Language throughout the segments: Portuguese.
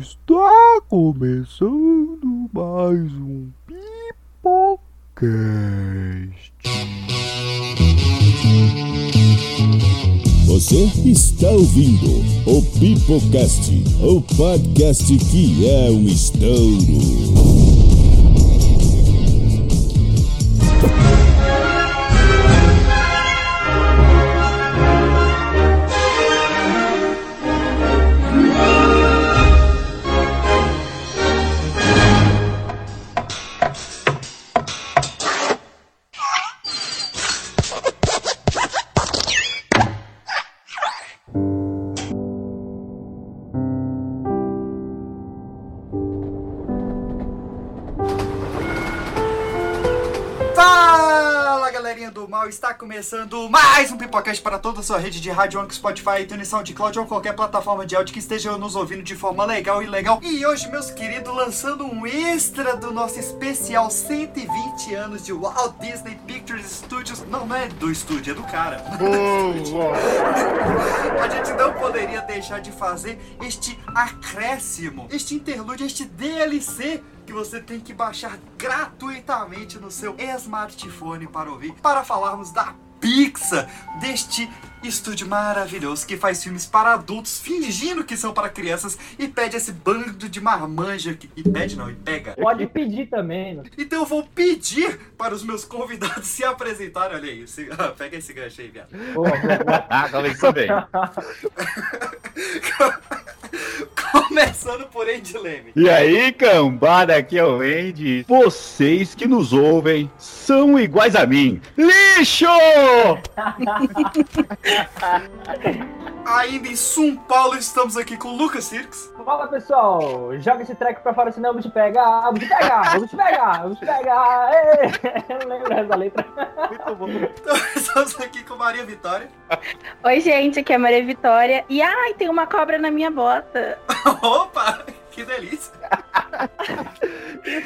Está começando mais um Pipocast. Você está ouvindo o Pipocast, o podcast que é um estouro. Começando mais um Pipocast para toda a sua rede de rádio, Anchor, Spotify, iTunes, SoundCloud ou qualquer plataforma de áudio que esteja nos ouvindo de forma legal e legal. E hoje, meus queridos, lançando um extra do nosso especial 120 anos de Walt Disney Pictures Studios. Não, não é do estúdio, é do cara. A gente não poderia deixar de fazer este acréscimo, este interlúdio, este DLC que você tem que baixar gratuitamente no seu smartphone para ouvir, para falarmos da Pixar, deste estúdio maravilhoso que faz filmes para adultos, fingindo que são para crianças e pede esse bando de marmanja que... e pede não, e pega. Pode pedir também. né? Então eu vou pedir para os meus convidados se apresentarem. Olha aí, se- ah, pega esse gancho aí, viado. Ah, começou bem. Começando por Andy Leme. E aí, cambada, aqui é o Andy. Vocês que nos ouvem são iguais a mim. Lixo! Ainda em São Paulo estamos aqui com o Lucas Sirks. Fala pessoal, joga esse treco pra fora, senão eu vou te pegar, eu vou te pegar, eu vou te pegar, eu vou te pegar. Ei! Eu não lembro essa letra. Muito bom. Então, estamos aqui com Maria Vitória. Oi, gente, aqui é a Maria Vitória. E ai, tem uma cobra na minha bota. Opa, que delícia.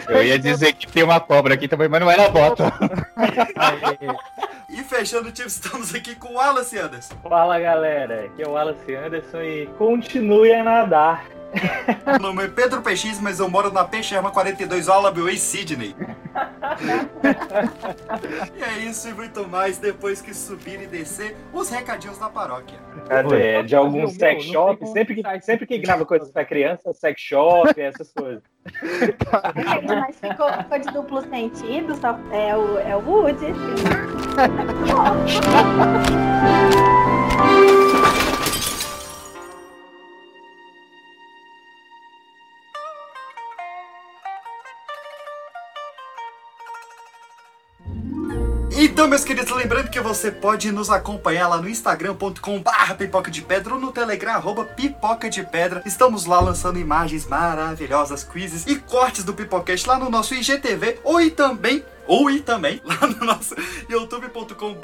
Eu ia dizer que tem uma cobra aqui também, mas não era bota. E fechando o time, estamos aqui com o Wallace Anderson. Fala galera, aqui é o Wallace Anderson e continue a nadar. Meu nome é Pedro PX, mas eu moro na Peixerma 42 Wallaby Sydney. e é isso e muito mais depois que subir e descer os recadinhos da paróquia. É, de algum sex shop, sempre que, sempre que grava coisas pra criança, sex shop, essas coisas. Gente, mas ficou, ficou de duplo sentido, só é o, é o Woody. Então, meus queridos, lembrando que você pode nos acompanhar lá no instagram.com barra pipoca de pedra ou no telegram arroba pipoca de pedra. Estamos lá lançando imagens maravilhosas, quizzes e cortes do Pipocast lá no nosso IGTV ou e também ou e também lá no nosso youtube.com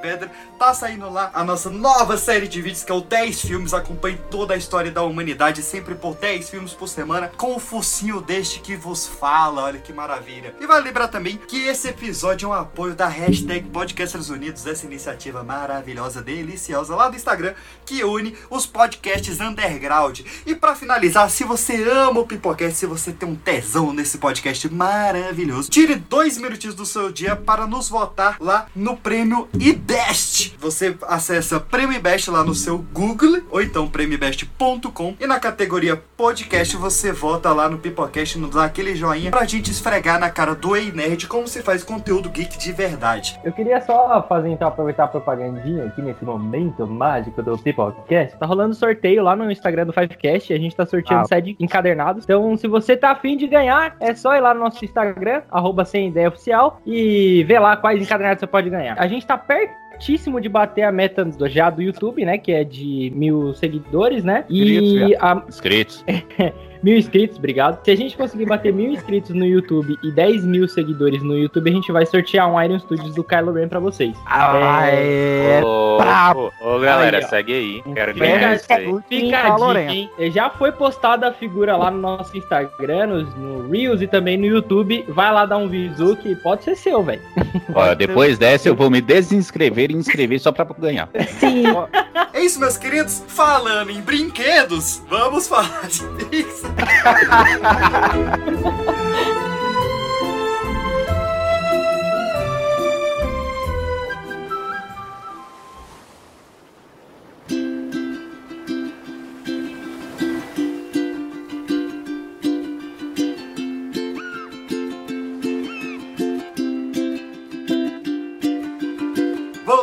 pedra. Tá saindo lá a nossa nova série de vídeos que é o 10 filmes. Acompanhe toda a história da humanidade sempre por 10 filmes por semana com o focinho deste que vos fala. Olha que maravilha. E vale lembrar também que esse episódio é um apoio da hashtag Podcasters Unidos, essa iniciativa maravilhosa, deliciosa lá do Instagram que une os podcasts underground. E pra finalizar, se você ama o Pipocast, se você tem um tesão nesse podcast maravilhoso, tire dois minutinhos do seu dia para nos votar lá no prêmio IBEST. Você acessa prêmio IBEST lá no seu Google ou então prêmioibest.com e na categoria podcast você vota lá no Pipocast, nos dá aquele joinha pra gente esfregar na cara do Ei Nerd como se faz conteúdo geek de verdade. Eu queria só fazer, então, aproveitar a propagandinha aqui nesse momento mágico do Pipocast. Tá rolando sorteio lá no Instagram do Fivecast. A gente tá sorteando Ah. sede encadernados. Então, se você tá afim de ganhar, é só ir lá no nosso Instagram, arroba sem ideia oficial, e ver lá quais encadernados você pode ganhar. A gente tá pertíssimo de bater a meta do, já do YouTube, né? Que é de mil seguidores, né? E a, Inscritos. Mil inscritos, obrigado. Se a gente conseguir bater mil inscritos no YouTube e 10 mil seguidores no YouTube, a gente vai sortear um Iron Studios do Kylo Ren pra vocês. É. Ô, ô, ô, galera, Aí, segue aí. Quero Fica- ganhar isso aí. Fica a dica, hein? Já foi postada a figura lá no nosso Instagram, no, no Reels e também no YouTube. Vai lá dar um visu que pode ser seu, velho. Ó, depois dessa eu vou me desinscrever e inscrever só pra ganhar. Sim. É isso, meus queridos. Falando em brinquedos, vamos falar de Vamos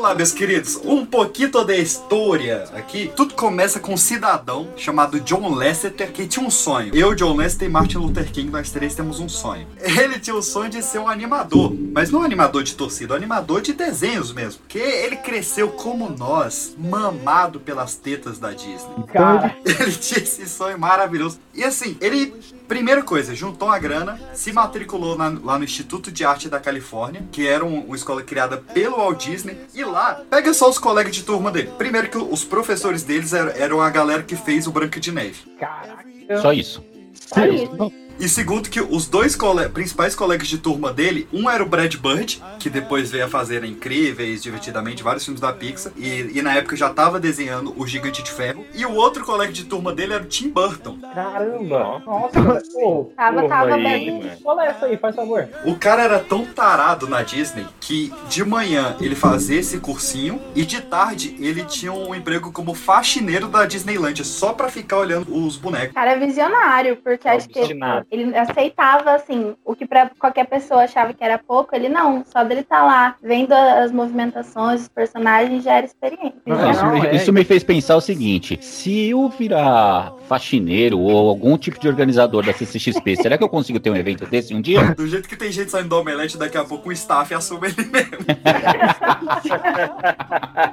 lá, meus queridos, um pouquinho da história aqui. Tudo começa com um cidadão chamado John Lasseter que tinha um sonho. Eu, John Lasseter e Martin Luther King, nós três temos um sonho. Ele tinha o sonho de ser um animador, mas não um animador de torcida, um animador de desenhos mesmo. Porque ele cresceu como nós, mamado pelas tetas da Disney. Cara, Ele tinha esse sonho maravilhoso. E assim, ele, primeira coisa, juntou a grana, se matriculou na- lá no Instituto de Arte da Califórnia, que era um- uma escola criada pelo Walt Disney. E lá, pega só os colegas de turma dele. Primeiro que os professores deles eram, eram a galera que fez o Branca de Neve. caraca. Só isso. Só isso. E segundo que os dois cole- principais colegas de turma dele, um era o Brad Bird, que depois veio a fazer Incríveis, Divertidamente, vários filmes da Pixar, e, e na época já tava desenhando o Gigante de Ferro. E o outro colega de turma dele era o Tim Burton. Caramba. Nossa, pô. Tava, tava aí, bem. Qual é essa aí? Faz favor. O cara era tão tarado na Disney que de manhã ele fazia esse cursinho e de tarde ele tinha um emprego como faxineiro da Disneylandia só pra ficar olhando os bonecos. Cara é visionário, porque acho que. Ele aceitava, assim, o que pra qualquer pessoa achava que era pouco, ele não. Só dele estar lá, vendo as movimentações, os personagens, já era experiente. Não, isso, não, me, é. isso me fez pensar o seguinte: se eu virar faxineiro ou algum tipo de organizador da CCXP, será que eu consigo ter um evento desse um dia? Do jeito que tem gente saindo do omelete, daqui a pouco o staff assume ele mesmo.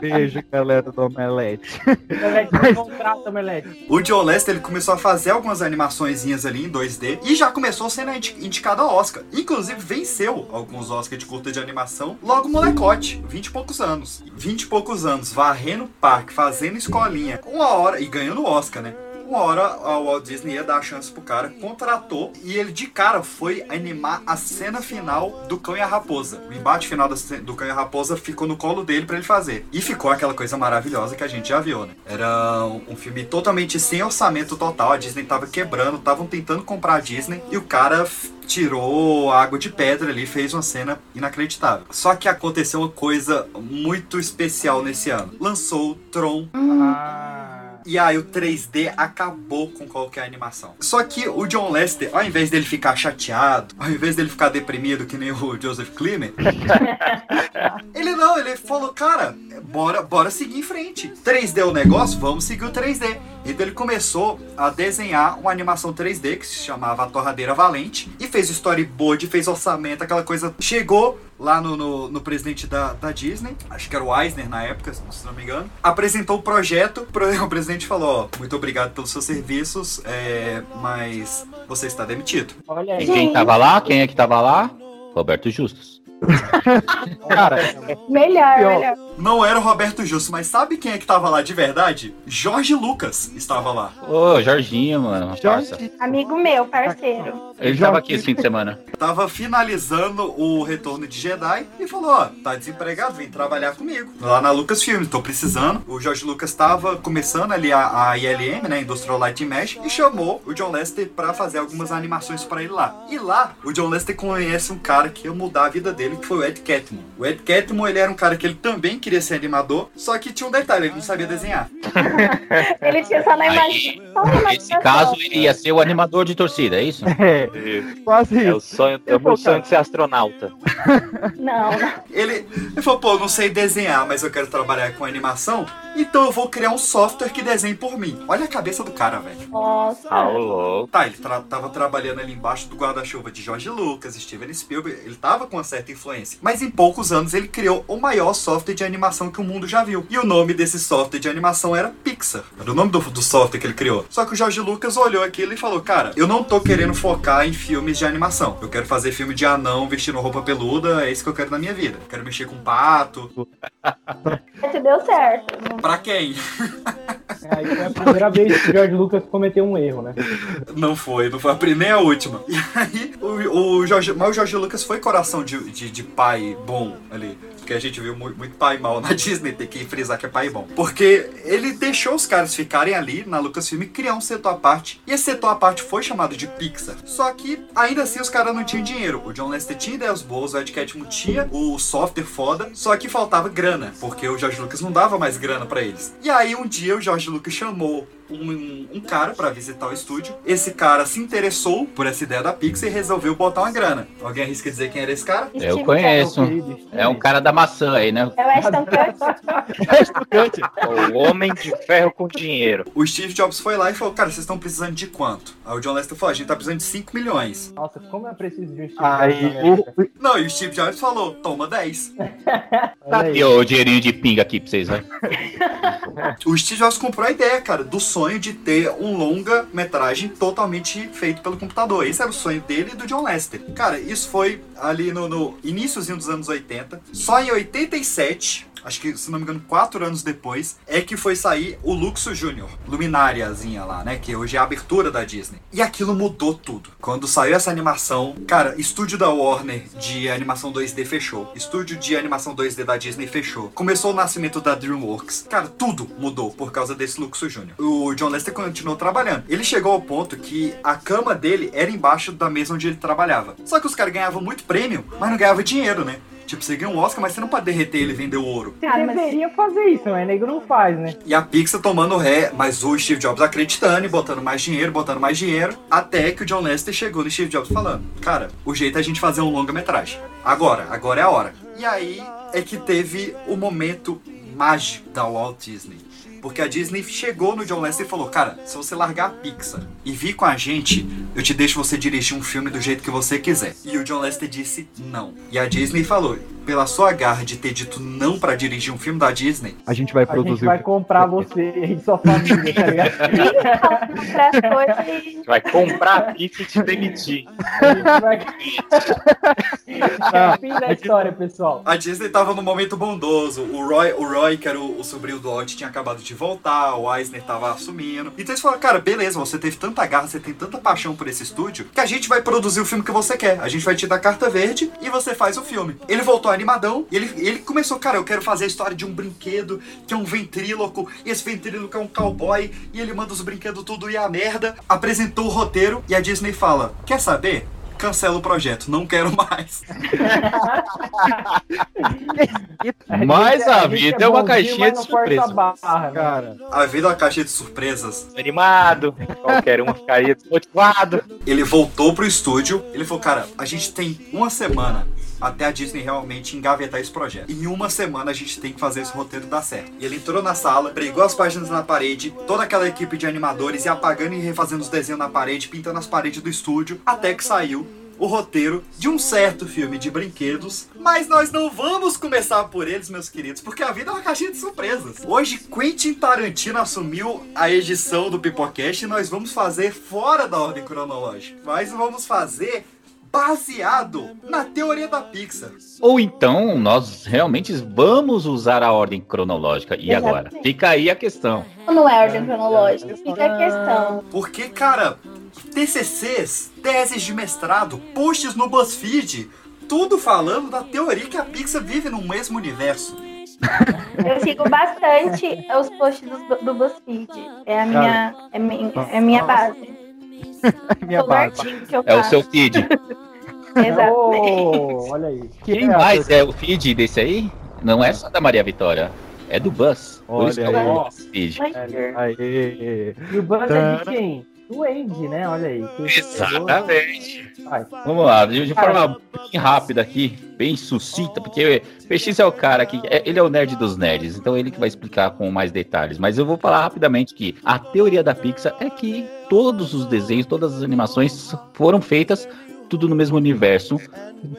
Beijo, galera do Omelete. Omelete, contrata, Omelete. O John Lester ele começou a fazer algumas animaçõezinhas ali em 2D e já começou sendo indi- indicado a Oscar. Inclusive venceu alguns Oscars de curta de animação logo molecote, 20 e poucos anos. 20 e poucos anos, varrendo parque, fazendo escolinha. Uma hora, e ganhando o Oscar, né? Uma hora a Walt Disney ia dar a chance pro cara, contratou e ele de cara foi animar a cena final do Cão e a Raposa. O embate final do Cão e a Raposa ficou no colo dele pra ele fazer. E ficou aquela coisa maravilhosa que a gente já viu, né? Era um, filme totalmente sem orçamento total, a Disney tava quebrando, estavam tentando comprar a Disney e o cara tirou água de pedra ali, fez uma cena inacreditável. Só que aconteceu uma coisa muito especial nesse ano. Lançou Tron Ah. E aí o 3D acabou com qualquer animação. Só que o John Lester, ao invés dele ficar chateado, ao invés dele ficar deprimido que nem o Joseph Klimer, ele não, ele falou, cara, bora, bora seguir em frente. 3D é o negócio, vamos seguir o 3D. Então ele começou a desenhar uma animação 3D que se chamava A Torradeira Valente e fez storyboard, fez orçamento, aquela coisa. Chegou lá no, no, no presidente da, da Disney, acho que era o Eisner na época, se não me engano, apresentou o projeto, pro- o presidente falou, ó, muito obrigado pelos seus serviços, é, mas você está demitido. Olha aí. E quem tava lá? Quem é que tava lá? Roberto Justus. Cara, Melhor, Pior. melhor. Não era o Roberto Justo, mas sabe quem é que tava lá de verdade? Jorge Lucas estava lá. Ô, Jorginho, mano. Jorge, Amigo meu, parceiro. Ele tava aqui esse fim de semana. Tava finalizando o retorno de Jedi e falou: Ó, tá desempregado, vem trabalhar comigo. Lá na Lucasfilm, tô precisando. O Jorge Lucas tava começando ali a, a ILM, né? Industrial Light and Mesh, e chamou o John Lester pra fazer algumas animações pra ele lá. E lá, o John Lester conhece um cara que ia mudar a vida dele, que foi o Ed Catmull. O Ed Catmull, ele era um cara que ele também queria ser animador, só que tinha um detalhe, ele não sabia desenhar. Ele tinha só na na Nesse imaginação. caso, ele ia ser o animador de torcida, é isso? é, quase É o isso. sonho, é o meu sonho de ser astronauta. Não, não. Ele, ele falou, pô, eu não sei desenhar, mas eu quero trabalhar com animação, então eu vou criar um software que desenhe por mim. Olha a cabeça do cara, velho. Nossa. Ah, ô louco. Tá, ele tra- tava trabalhando ali embaixo do guarda-chuva de George Lucas, Steven Spielberg, ele tava com uma certa influência. Mas em poucos anos ele criou o maior software de animação que o mundo já viu. E o nome desse software de animação era Pixar. Era o nome do, do software que ele criou. Só que o George Lucas olhou aquilo e falou: Cara, eu não tô querendo focar em filmes de animação. Eu quero fazer filme de anão vestindo roupa peluda, é isso que eu quero na minha vida. Quero mexer com pato. Te deu certo. Pra quem? Aí foi a primeira vez que o George Lucas cometeu um erro, né? Não foi, não foi a primeira nem a última. E aí, o, o Jorge, mas o Jorge Lucas foi coração de, de, de pai bom ali. Porque a gente viu mu- muito pai mal na Disney, tem que frisar que é pai bom. Porque ele deixou os caras ficarem ali na Lucasfilm e criar um setor à parte. E esse setor à parte foi chamado de Pixar. Só que ainda assim os caras não tinham dinheiro. O John Lester tinha ideias boas, o Ed Catmull tinha o software foda, só que faltava grana, porque o George Lucas não dava mais grana pra eles. E aí um dia o George Lucas chamou um, um cara pra visitar o estúdio. Esse cara se interessou por essa ideia da Pixar e resolveu botar uma grana. Alguém arrisca dizer quem era esse cara? Eu Steve conheço. É um cara da maçã aí, né? É o Ashton Kutcher. O homem de ferro com dinheiro. O Steve Jobs foi lá e falou: Cara, vocês estão precisando de quanto? Aí o John Lester falou: A gente tá precisando de 5 milhões. Nossa, como é preciso de um Steve Aí Jobs Não, e o Steve Jobs falou: Toma 10. Olha aí. E o dinheirinho de pinga aqui pra vocês, vai. O Steve Jobs comprou a ideia, cara, do sonho de ter um longa-metragem totalmente feito pelo computador. Esse era o sonho dele e do John Lester. Cara, isso foi ali no, no iníciozinho dos anos 80. Só em 87, acho que, se não me engano, quatro anos depois, é que foi sair o Luxo Junior, lumináriazinha lá, né? Que hoje é a abertura da Disney. E aquilo mudou tudo. Quando saiu essa animação, cara, estúdio da Warner de animação 2D fechou. Estúdio de animação 2D da Disney fechou. Começou o nascimento da DreamWorks. Cara, tudo mudou por causa desse Luxo Junior. O John Lester continuou trabalhando. Ele chegou ao ponto que a cama dele era embaixo da mesa onde ele trabalhava. Só que os caras ganhavam muito prêmio, mas não ganhavam dinheiro, né? Tipo, você ganha um Oscar, mas você não pode derreter ele e vender o ouro. Você Ah, mas- deveria fazer isso, mas nego não faz, né? E a Pixar tomando ré, mas o Steve Jobs acreditando e botando mais dinheiro, botando mais dinheiro, até que o John Lester chegou no Steve Jobs falando: Cara, o jeito é a gente fazer um longa-metragem. Agora, agora é a hora. E aí é que teve o momento mágico da Walt Disney. Porque a Disney chegou no John Lester e falou: Cara, se você largar a Pixar e vir com a gente, eu te deixo você dirigir um filme do jeito que você quiser. E o John Lester disse não. E a Disney falou: Pela sua garra de ter dito não pra dirigir um filme da Disney, a gente vai A gente produzir. vai comprar você e sua família, tá ligado? Vai comprar a pizza e te demitir. Vai... É fim da história, pessoal. A Disney tava num momento bondoso. O Roy, o Roy que era o, o sobrinho do Walt, tinha acabado de voltar. O Eisner tava assumindo. Então eles falaram, cara, beleza, você teve tanta garra, você tem tanta paixão por esse estúdio, que a gente vai produzir o filme que você quer. A gente vai te dar carta verde e você faz o filme. Ele voltou animadão e ele, ele começou, cara, eu quero fazer a história de um brinquedo que é um ventríloco. E esse ventríloco é um cowboy e ele manda os brinquedos tudo e a merda. Apresentou o roteiro e a Disney fala, quer saber? Cancela o projeto, não quero mais. Mas a gente vida é uma caixinha de não força a surpresa. barra, né? Cara, A vida é uma caixa de surpresas. Animado. Qualquer um ficaria desmotivado. Ele voltou pro estúdio. Ele falou, cara, a gente tem uma semana até a Disney realmente engavetar esse projeto. Em uma semana a gente tem que fazer esse roteiro dar certo. E ele entrou na sala, pregou as páginas na parede, toda aquela equipe de animadores ia apagando e refazendo os desenhos na parede, pintando as paredes do estúdio, até que saiu o roteiro de um certo filme de brinquedos. Mas nós não vamos começar por eles, meus queridos, porque a vida é uma caixinha de surpresas. Hoje, Quentin Tarantino assumiu a edição do Pipocast e nós vamos fazer fora da ordem cronológica. Mas vamos fazer baseado na teoria da Pixar. Ou então, nós realmente vamos usar a ordem cronológica. E agora? Fica aí a questão. não é ordem cronológica. Fica a questão. Porque, cara, TCCs, teses de mestrado, posts no BuzzFeed, tudo falando da teoria que a Pixar vive no mesmo universo. Eu sigo bastante os posts do, do BuzzFeed. É a minha, é minha, é minha base. minha Todo base. artigo que eu É o faço. seu feed. Exatamente. Oh, olha aí. Quem É, mais é o feed desse aí? Não é só da Maria Vitória. É do Buzz. Por Olha isso que aí. é o feed. Aê. E o Buzz é de quem? Do Andy, né? Olha aí. Exatamente. Vamos lá, de, de forma bem rápida aqui, bem sucinta, porque o PX é o cara que. é- ele é o nerd dos nerds, então ele que vai explicar com mais detalhes. Mas eu vou falar rapidamente que a teoria da Pixar é que todos os desenhos, todas as animações foram feitas tudo no mesmo universo,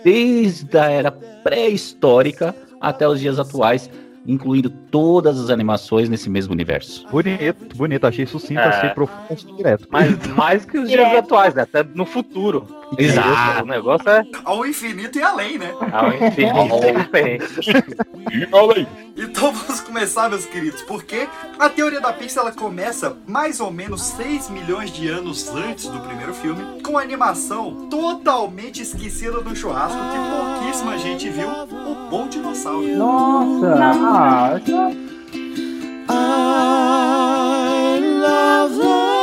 desde a era pré-histórica até os dias atuais, incluindo todas as animações nesse mesmo universo. Bonito, bonito. Achei sucinto, É. achei profundo, achei direto. Mas mais que os dias atuais, né? Até no futuro. Exato. O negócio é Ao infinito e além, né? ao infinito sem fim. Então vamos começar, meus queridos, porque a teoria da Pixar ela começa mais ou menos 6 milhões de anos antes do primeiro filme, com a animação totalmente esquecida do churrasco que pouquíssima gente viu, o Bom Dinossauro. Nossa! Ah, essa- I love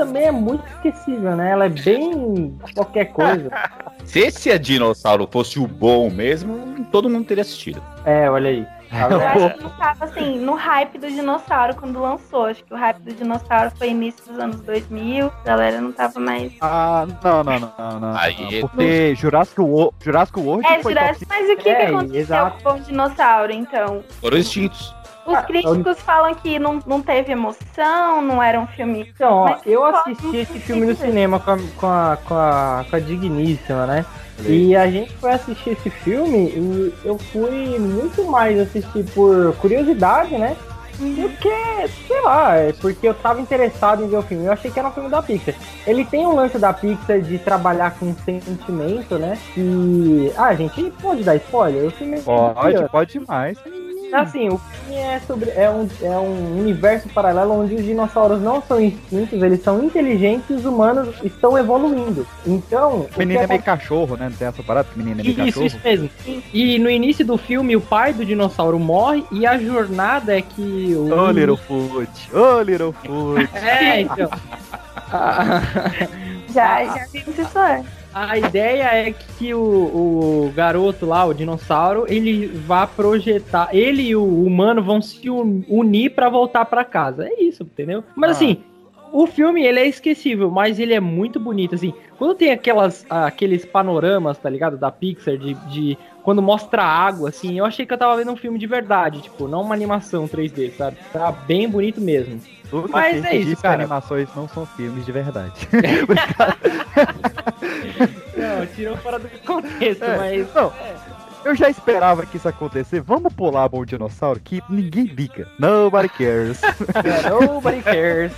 também é muito esquecível, né? Ela é bem qualquer coisa. Se esse dinossauro fosse o bom mesmo, todo mundo teria assistido. É, olha aí. Eu acho que não tava assim, no hype do dinossauro quando lançou. Acho que o hype do dinossauro foi início dos anos 2000. A galera não tava mais. Ah, não, não, não, não, não. Aí- não, Porque Jurassic World, Jurassic World É, foi Jurassic, mas o que, É, que aconteceu exato. com o dinossauro, então? Foram extintos. Os Ah, críticos falam que não, não teve emoção, não era um filme. Então, ó, eu assisti esse filme no cinema com a, com a, com a, com a Digníssima, né? E a gente foi assistir esse filme e eu fui muito mais assistir por curiosidade, né? Do que, sei lá, é porque eu tava interessado em ver o filme. Eu achei que era um filme da Pixar. Ele tem um lance da Pixar de trabalhar com sentimento, né? E. Ah, a gente pode dar spoiler? O filme é Pode, pode demais. Assim, o filme é sobre. É um, é um universo paralelo onde os dinossauros não são extintos, eles são inteligentes e os humanos estão evoluindo. Então. o Menino que é meio cachorro, né? Não tem essa parada? que Menino é meio isso, cachorro. isso mesmo. E no início do filme, o pai do dinossauro morre e a jornada é que o. Ô, Littlefoot. Ô, Littlefoot. É, então. A, Já, já vimos isso antes. A ideia é que o, o garoto lá, o dinossauro, ele vá projetar. Ele e o humano vão se un- unir pra voltar pra casa. É isso, entendeu? Mas Ah. assim. O filme, ele é esquecível, mas ele é muito bonito, assim. Quando tem aquelas, aqueles panoramas, tá ligado? Da Pixar, de, de quando mostra água, assim, eu achei que eu tava vendo um filme de verdade, tipo, não uma animação 3D, sabe? Tá bem bonito mesmo. Tudo Mas é isso, cara. animações não são filmes de verdade. Não, tirou fora do contexto, É, mas... Não, eu já esperava que isso acontecer. Vamos pular Bom Dinossauro, que ninguém liga. Nobody cares. É, nobody cares.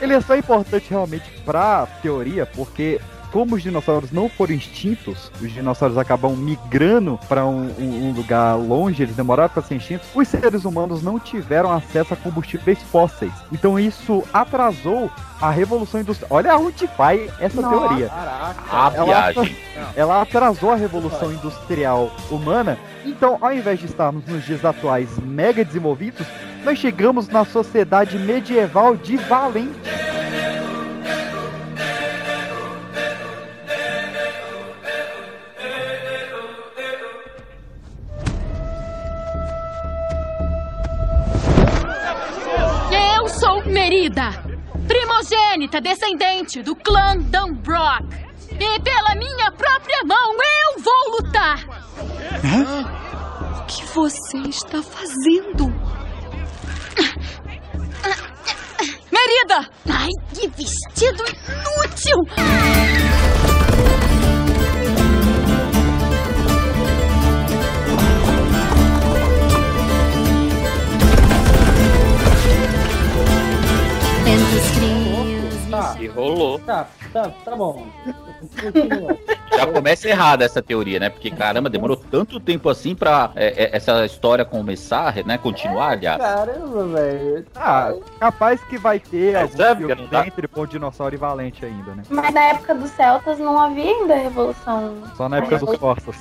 Ele é só importante realmente pra teoria, porque como os dinossauros não foram extintos, os dinossauros acabam migrando para um, um- um lugar longe, eles demoraram para ser extintos, os seres humanos não tiveram acesso a combustíveis fósseis. Então isso atrasou a revolução industrial. Olha onde vai essa Nossa. teoria. Caraca. A Ela- viagem. Ela atrasou a revolução industrial humana. Então, ao invés de estarmos nos dias atuais mega desenvolvidos, nós chegamos na sociedade medieval de Valente. Sou Merida, primogênita descendente do clã Dunbrock. E pela minha própria mão eu vou lutar. O que você está fazendo? Merida! Ai, que vestido inútil! Tá, E rolou. tá, tá, tá bom. Continua. Já começa errada essa teoria, né? Porque, caramba, demorou tanto tempo assim pra é, é, essa história começar, né? Continuar, aliás. Caramba, velho. Ah, capaz que vai ter É, algum sabe, filme tá? entre Bom Dinossauro e Valente ainda, né? Mas na época dos celtas não havia ainda revolução. Só na época dos Forças.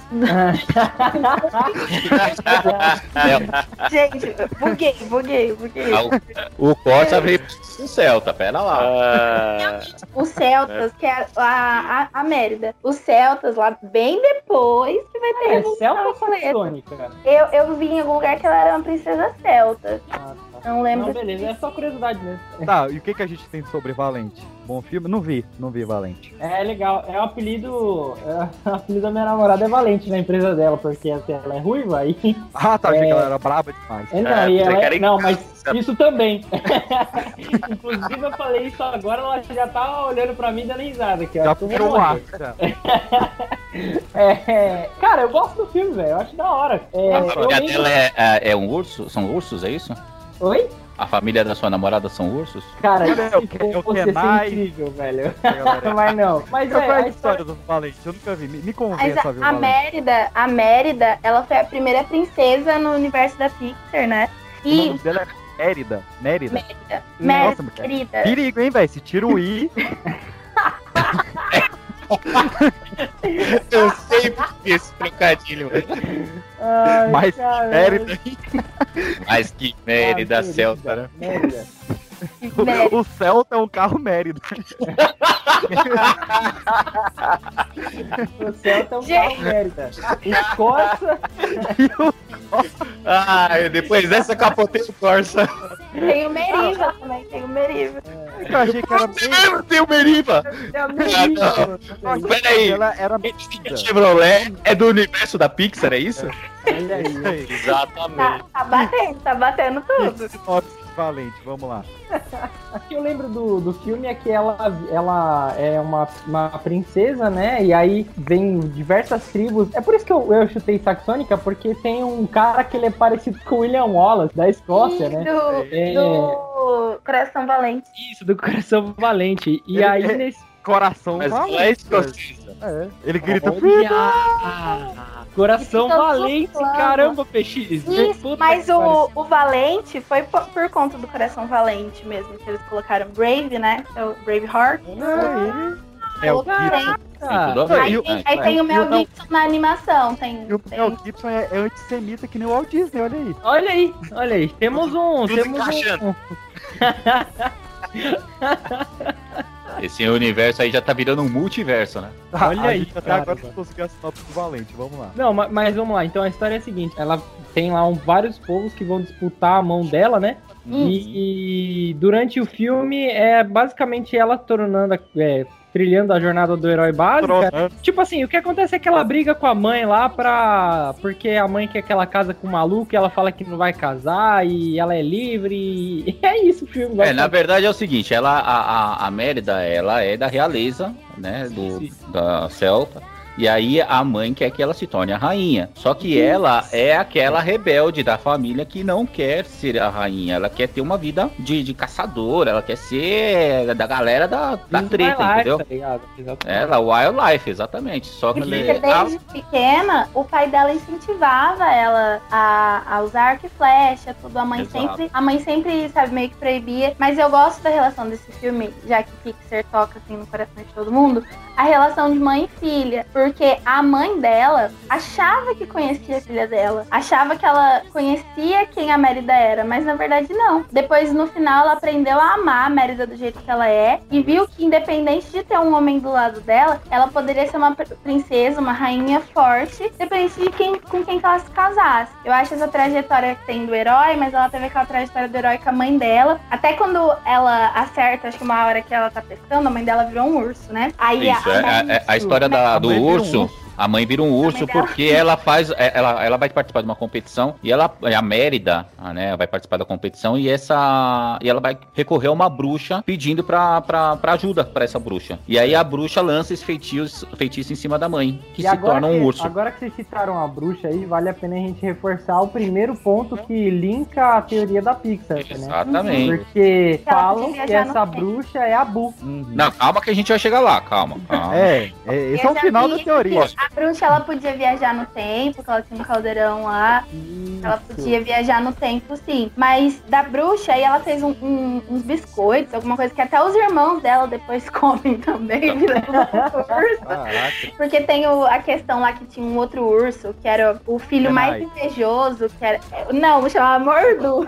É, Gente, buguei, buguei, buguei. Ah, o, o Corsa veio pro Celta, pera lá. Ah, Os celtas, que é a, a, a Mérida. Os celtas lá bem depois que vai ter É, revolução Celta ou completa. Saxônica? Eu, eu vi em algum lugar que ela era uma princesa celta. Ah, tá. Não lembro. Não, beleza, é só curiosidade mesmo. Tá, e o que, que a gente tem sobre Valente? Bom filme? Não vi, não vi Valente. É legal, é o apelido. É, o apelido da minha namorada é Valente na empresa dela, porque assim, ela é ruiva e. Ah, tá, achei É. que ela era braba demais. Então, É, e ela é- Não, mas isso também. Inclusive, eu falei isso agora, ela já tá olhando pra mim dando risada aqui, ó. Já Tô puxou o ar. já. É, cara, eu gosto do filme, velho. Eu acho da hora. É, A lembro- dela é, é, é um urso? São ursos, é isso? Oi? A família da sua namorada são ursos? Cara, Olha, se o Ke- for o você ser Kenai. incrível, velho. Mas não. Mas Qual é, é a história do Valente? Eu nunca vi. Me, me convença a ver o a. Mérida, a Mérida, ela foi a primeira princesa no universo da Pixar, né? O E nome dela é Mérida. Mérida. Mérida, Nossa, Mérida, querida. Perigo, hein, velho? Se tira o I. Eu sempre fiz esse trocadilho. Ai, Mas caramba. Mérida. Mas que Mérida, Ah, Celta, né? Mérida. Mérida. O Celta é um carro Mérida. O Celta é um carro Mérida. O Corsa Ah, depois dessa capotei o Corsa. Tem o Meriva também, tem o Meriva. Eu achei que era. Tem o Meriva. é a Ah, Meriva. achei Peraí. Ela era. Chevrolet é do universo da Pixar, é isso? Olha aí. Tá, Exatamente. tá batendo, tá batendo tudo. Valente, vamos lá. O que eu lembro do, do filme é que ela, ela é uma, uma princesa, né? E aí vem diversas tribos. É por isso que eu, eu chutei Saxônica, porque tem um cara que ele é parecido com o William Wallace, da Escócia, né? Do, É. do Coração Valente. Isso, do Coração Valente. E Ele- aí é- nesse. Coração Mas não Valente. é escocesa. É. Ele grita. Olha! Coração Fica Valente, caramba. Isso, Puta mas o, o Valente foi por, por conta do Coração Valente mesmo, que eles colocaram Brave, né? É o Brave Heart. É o Tem- Gibson. Aí, o- tem, aí tem o Mel o Mel- Gibson na animação. Tem, E o tem- Mel Gibson é, é antissemita que nem o Walt Disney, olha aí. Olha aí, olha aí. Temos um. Tudo temos encaixando. um. Esse universo aí já tá virando um multiverso, né? Olha a aí, até agora não conseguiu a sinopse do Valente, vamos lá. Não, ma- mas vamos lá. Então a história é a seguinte: ela tem lá um- vários povos que vão disputar a mão dela, né? E, e durante o filme é basicamente ela tornando, a- é, trilhando a jornada do herói básico. Tronando. Tipo assim, o que acontece é que ela briga com a mãe lá pra. Porque a mãe quer que ela casa com o maluco e ela fala que não vai casar e ela é livre. E é isso o filme. É, na verdade é o seguinte, ela, a, a, a Mérida, ela é da realeza, né, do, Sim, da Celta, e aí a mãe quer que ela se torne a rainha. Só que ela é aquela rebelde da família que não quer ser a rainha, ela quer ter uma vida de, de caçadora, ela quer ser da galera da, da treta, lá, entendeu? Tá ligado? Exatamente. Ela, wildlife, exatamente. Só que Porque desde pequena, o pai dela incentivava ela a, a usar arco e flecha, tudo. A mãe Exato. sempre, a mãe sempre, sabe, meio que proibia. Mas eu gosto da relação desse filme, já que Pixar toca assim no coração de todo mundo, a relação de mãe e filha. Porque a mãe dela achava que conhecia a filha dela. Achava que ela conhecia quem a Mérida era, mas na verdade não. Depois, no final, ela aprendeu a amar a Mérida do jeito que ela é e viu que, independente de ter um homem do lado dela, ela poderia ser uma pr- princesa, uma rainha forte, independente de quem, com quem que ela se casasse. Eu acho essa trajetória que tem do herói, mas ela teve aquela trajetória do herói com a mãe dela. Até quando ela acerta, acho que uma hora que ela tá pescando, a mãe dela virou um urso, né? Aí Isso, é, é- é a história da- do um urso. A mãe vira um urso porque ela faz. é, Ela, ela vai participar de uma competição e ela. A Mérida, né? Vai participar da competição e essa. E ela vai recorrer a uma bruxa pedindo pra, pra, pra ajuda pra essa bruxa. E aí a bruxa lança esse feitiço, feitiço em cima da mãe, que E se torna um que- urso. Agora que vocês citaram a bruxa aí, vale a pena a gente reforçar o primeiro ponto que linka a teoria da Pixar, né? Exatamente. Porque falam que essa bruxa é a Bu. Não, calma que a gente vai chegar lá, calma. calma. É, é, esse é o final da teoria. Que A bruxa ela podia viajar no tempo, que ela tinha um caldeirão lá. Ela podia viajar no tempo, sim. Mas da bruxa, aí ela fez um- um- uns biscoitos, alguma coisa que até os irmãos dela depois comem também. Caraca. Porque tem o- a questão lá que tinha um outro urso, que era o filho Kenai. mais invejoso, que era. Não, chamava Mordu.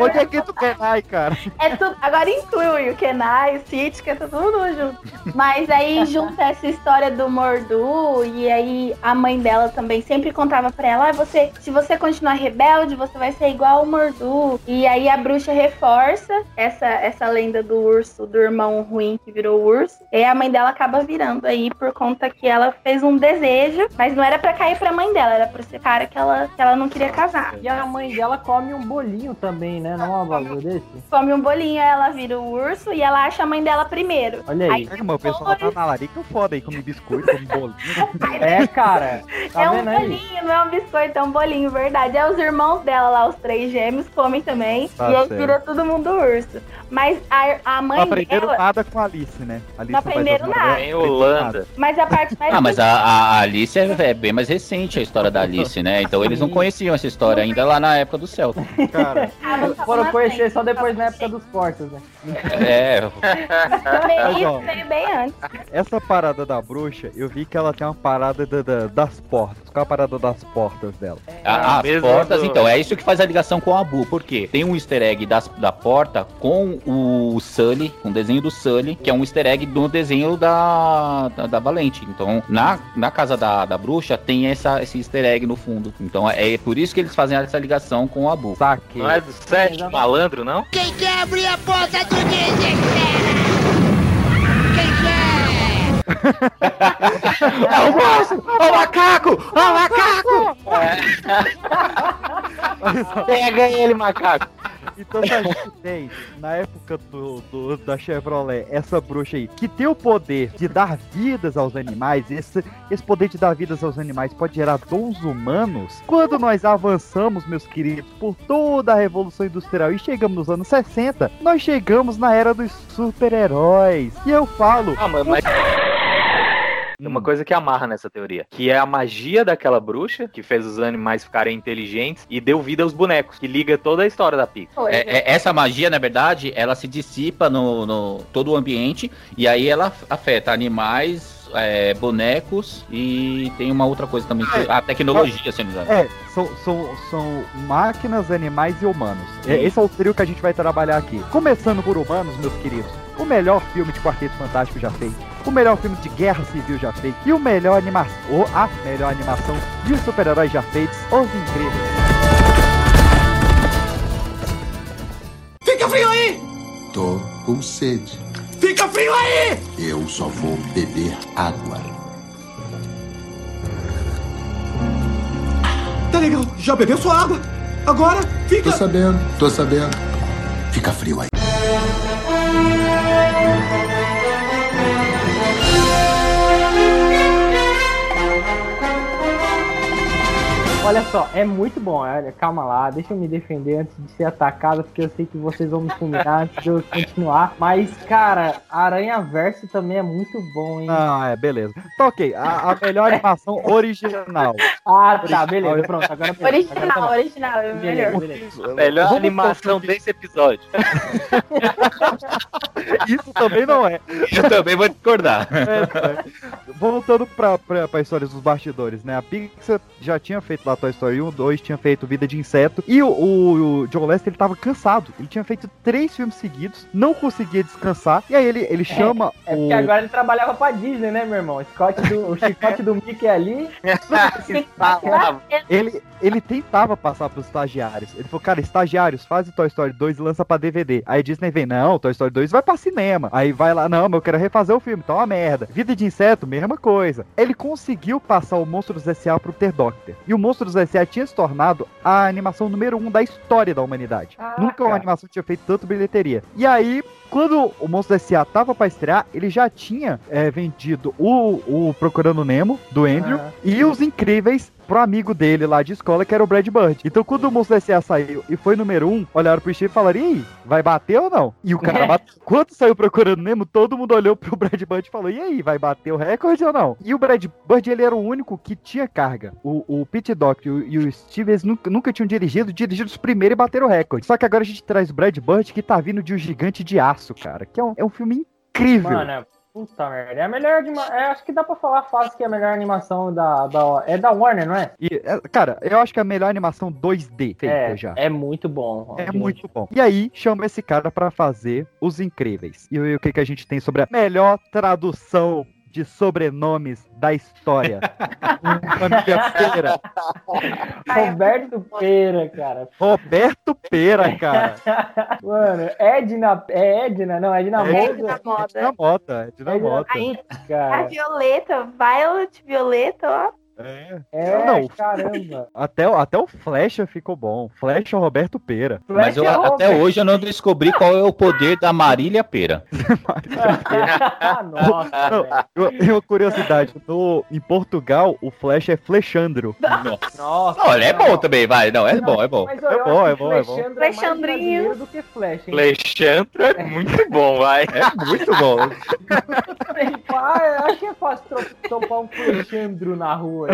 Onde é que tu quer ai, cara? É tudo, agora inclui o Kenai, o Sitka, tá tudo junto. Mas aí junta essa história do Mordu e aí a mãe dela também sempre contava pra ela, ah, você, se você continuar rebelde, você vai ser igual ao Mordu. E aí a bruxa reforça essa essa lenda do urso, do irmão ruim que virou urso. E aí a mãe dela acaba virando aí por conta que ela fez um desejo, mas não era pra cair pra mãe dela, era pra esse cara que ela, que ela não queria casar. E a mãe dela come um bolinho também, né? Não é um bagulho desse? come um bolinho, ela vira o urso e ela acha a mãe dela primeiro. Olha aí. Mas o pessoal tá na larica foda aí, come biscoito. Biscoito, um bolinho. É, cara. Tá é um bolinho, não é um biscoito, é um bolinho, verdade. É os irmãos dela lá, os três gêmeos, comem também. Tá e aí certo. vira todo mundo urso. Mas a, a mãe Não aprenderam dela. nada com a Alice, né? Alice Não aprenderam Maravilhas, Em Holanda. Mas a parte mais. Ah, mas a, a Alice é, é bem mais recente a história da Alice, né? Então eles não conheciam essa história ainda lá na época do Celta. nada. Cara, tava Foram conhecer só depois na época dos portos, né? É, Mas, ó, isso veio bem antes. essa parada da bruxa, eu vi que ela tem uma parada da- da- das portas. Qual é a parada das portas dela? A- as mesmo portas, do- então, é isso que faz a ligação com a Bu. Por quê? Tem um easter egg das- da porta com o Sully, com o desenho do Sully, que é um easter egg do desenho da, da, da Valente. Então, na, na casa da, da bruxa, tem essa, esse easter egg no fundo. Então, é, é por isso que eles fazem essa ligação com a Bu. Saque. Não é do Sérgio Malandro, não? Quem quer abrir a porta do desespero? É o monstro! É o macaco! É o macaco! Pega ele, macaco. Então se a gente tem, na época do, do- da Chevrolet, essa bruxa aí, que tem o poder de dar vidas aos animais, esse, esse poder de dar vidas aos animais pode gerar dons humanos. Quando nós avançamos, meus queridos, por toda a Revolução Industrial e chegamos nos anos 60, nós chegamos na era dos super-heróis. E eu falo, Ah, mas, mas tem uma coisa que amarra nessa teoria, que é a magia daquela bruxa que fez os animais ficarem inteligentes e deu vida aos bonecos, que liga toda a história da Pixar. Foi, É- é- essa magia, na verdade, ela se dissipa no, no todo o ambiente e aí ela afeta animais, é, bonecos e tem uma outra coisa também, que- a tecnologia, se não me engano. É, são, são, são máquinas, animais e humanos. É, esse é o trio que a gente vai trabalhar aqui. Começando por humanos, meus queridos. O melhor filme de Quarteto Fantástico já feito. O melhor filme de Guerra Civil já feito. E o melhor animação. Ou a melhor animação de super-heróis já feitos. Os Incríveis. Fica frio aí! Tô com sede. Fica frio aí! Eu só vou beber água. Tá legal, já bebeu sua água? Agora fica. Tô sabendo, tô sabendo. Fica frio aí. Olha só, é muito bom. Olha, calma lá, deixa eu me defender antes de ser atacado, porque eu sei que vocês vão me fulminar antes de eu continuar. Mas, cara, Aranha Verso também é muito bom, hein? Ah, é, beleza. Tá ok. A, a melhor animação original. Ah, tá, beleza, pronto. Agora beleza, Original, agora tá original, é melhor. Beleza, beleza. Melhor Vamos animação desse episódio. Isso também não é. Eu também vou discordar. É, é. Voltando pra, pra, pra história dos bastidores, né? A Pixar já tinha feito lá Toy Story 1, 2, tinha feito Vida de Inseto. E o, o, o John Lester, ele tava cansado. Ele tinha feito três filmes seguidos, não conseguia descansar. E aí ele, ele chama É o... porque agora ele trabalhava pra Disney, né, meu irmão? O, Scott do, o chicote do Mickey ali. Ele, ele tentava passar pros estagiários. Ele falou, cara, estagiários, faz o Toy Story 2 e lança pra DVD. Aí a Disney vem, não, Toy Story 2 vai pra cinema. Aí vai lá, não, mas eu quero refazer o filme, então é uma merda. Vida de Inseto, mesma coisa. Ele conseguiu passar o Monstros S.A. pro Ter Doctor. E o Monstros S.A. tinha se tornado a animação número um da história da humanidade. Caraca. Nunca uma animação tinha feito tanto bilheteria. E aí, quando o Monstros S.A. tava pra estrear, ele já tinha é, vendido o, o Procurando Nemo, do Andrew, Ah. e os Incríveis pro amigo dele lá de escola, que era o Brad Bird. Então, quando o Monstro S.A. saiu e foi número um, olharam pro Steve e falaram, e aí, vai bater ou não? E o cara bateu. Quando saiu procurando Nemo, todo mundo olhou pro Brad Bird e falou, e aí, vai bater o recorde ou não? E o Brad Bird, ele era o único que tinha carga. O, o Pete Doc e o, e o Steve, eles nunca, nunca tinham dirigido, dirigiram os primeiros e bateram o recorde. Só que agora a gente traz o Brad Bird, que tá vindo de um gigante de aço, cara, que é um, é um filme incrível. Mano, é- puta merda. É a melhor anima... é, Acho que dá pra falar fácil que é a melhor animação da, da. É da Warner, não é? E, é, cara, eu acho que é a melhor animação 2D feita É, já. é muito bom. É gente. muito bom. E aí, chama esse cara pra fazer Os Incríveis. E o que, que a gente tem sobre a melhor tradução de sobrenomes da história? Família Pera. Roberto Pera, cara. Roberto Pera, cara. Mano, Edna. É Edna, não, Edna É. Edna Moda. Edna Mota, Edna Edna Mota. Aí, a Cara. Violeta, Violet Violeta, ó. É. É, Não, caramba. Até, o- até o Flecha ficou bom. Flecha é o Roberto Pera. Mas eu, é até Robert. hoje eu não descobri qual é o poder da Marília Pera. Nossa, Não, eu- uma curiosidade. No, em Portugal, o Flash é Flechandro. Nossa. Nossa. Não, ele é não. bom também, vai. Não, é bom, é bom. Mas eu, É bom, é bom, é bom. Flexandro é mais Flexandrinho. do que hein? Alexandre é muito bom, vai. É muito bom. Ah, eu acho que é fácil topar um Flexandro na rua.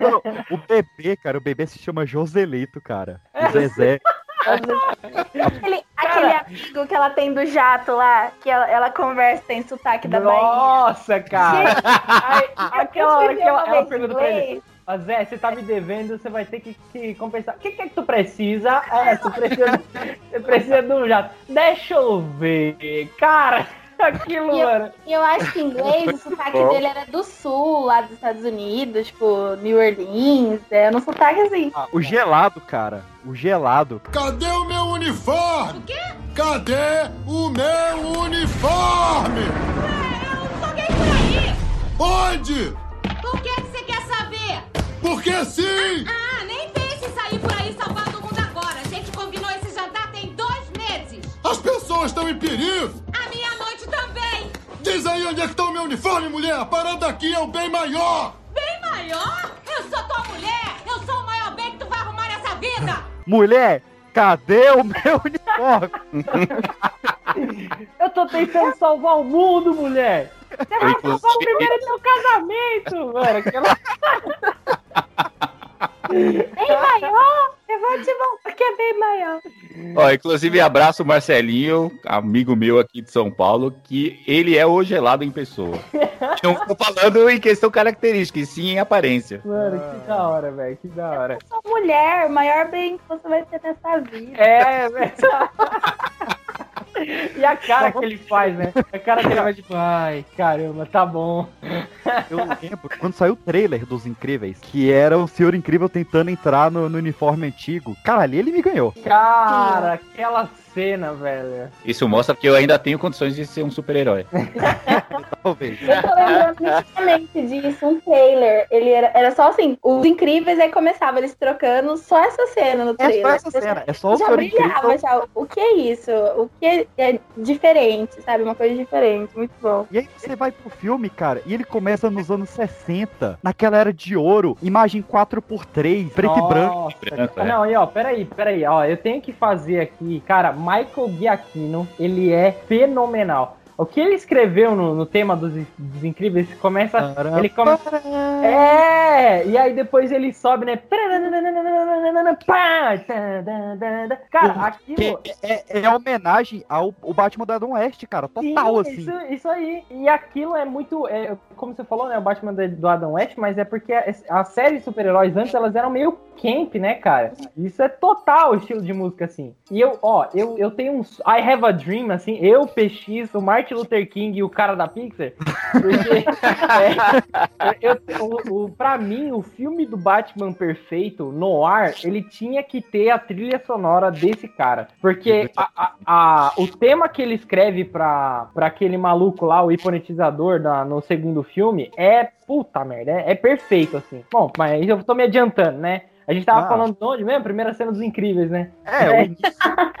Não, o bebê, cara, o bebê se chama Joselito, cara. É. O Zezé. Aquele, aquele amigo que ela tem do jato lá, que ela, ela conversa em sotaque da Bahia. Nossa, cara. Aquela hora que ela, pergunta pra ele, inglês. "Ó, Zé, você tá me devendo, você vai ter que, que compensar. O que, que é que tu precisa? É, tu precisa, você precisa de um jato. Deixa eu ver. Cara, aquilo, E eu- mano. Eu acho que em inglês o sotaque dele era do sul, lá dos Estados Unidos, tipo, New Orleans. É um sotaque assim. Ah, o gelado, cara. O gelado. Cadê o meu uniforme? O quê? Cadê o meu uniforme? Joguei por aí! Onde? Por que, que você quer saber? Porque sim! Ah, nem pense em sair por aí salvando o mundo agora. A gente combinou esse jantar tem dois meses. As pessoas estão em perigo! A minha. Diz aí onde é que tá o meu uniforme, mulher! A parada aqui é o bem maior! Bem maior? Eu sou tua mulher. Eu sou o maior bem que tu vai arrumar nessa vida. Mulher, cadê o meu uniforme? Eu tô tentando salvar o mundo, mulher. Você vai salvar o primeiro teu casamento, mano. Aquela... Bem maior? Eu vou te voltar porque é bem maior. Ó, inclusive, abraço o Marcelinho, amigo meu aqui de São Paulo, que ele é o gelado em pessoa. Não tô falando em questão característica, e sim em aparência. Mano, que da hora, velho. Que da hora. Eu sou mulher, o maior bem que você vai ter nessa vida. É, velho. E a cara que ele faz, né? A cara que ele vai tipo, ai, caramba, tá bom. Eu lembro quando saiu o trailer dos Incríveis, que era o Senhor Incrível tentando entrar no, no uniforme antigo. Cara, ali ele me ganhou. Cara, aquela cena, velho. Isso mostra que eu ainda tenho condições de ser um super-herói. Talvez. Eu tô lembrando nitidamente disso, um trailer. Ele era, era só assim, os incríveis aí começava eles trocando só essa cena no É trailer. só essa cena, é só o já brilhava já. O que é isso? O que é diferente, sabe? Uma coisa diferente, muito bom. E aí você vai pro filme, cara, e ele começa nos anos 60, naquela era de ouro, imagem 4x3, preto e branco. Nossa, Branco, cara. é. Não, aí, ó, peraí, peraí, ó, eu tenho que fazer aqui, cara, Michael Giacchino, ele é fenomenal. O que ele escreveu no, no tema dos, dos incríveis começa. Ele começa. É! E aí depois ele sobe, né? Cara, aquilo. Que é, é homenagem ao o Batman da Adam West, cara, total, Sim, assim. Isso, isso aí. E aquilo é muito. é, como você falou, né? O Batman do- Adam West, mas é porque a, a série de super-heróis antes elas eram meio camp, né, cara? Isso é total o estilo de música, assim. E eu, ó, eu, eu tenho uns. I have a dream, assim, eu, PX, o Martin Luther King e o cara da Pixar. Porque. é, eu, o, o, pra mim, o filme do Batman perfeito, no ar, ele tinha que ter a trilha sonora desse cara. Porque a, a- a- o tema que ele escreve pra, pra aquele maluco lá, o hipnotizador, da- no segundo filme, é puta merda, é, é perfeito, assim. Bom, mas eu tô me adiantando, né? A gente tava Ah. falando de onde mesmo? Primeira cena dos incríveis, né? É, o início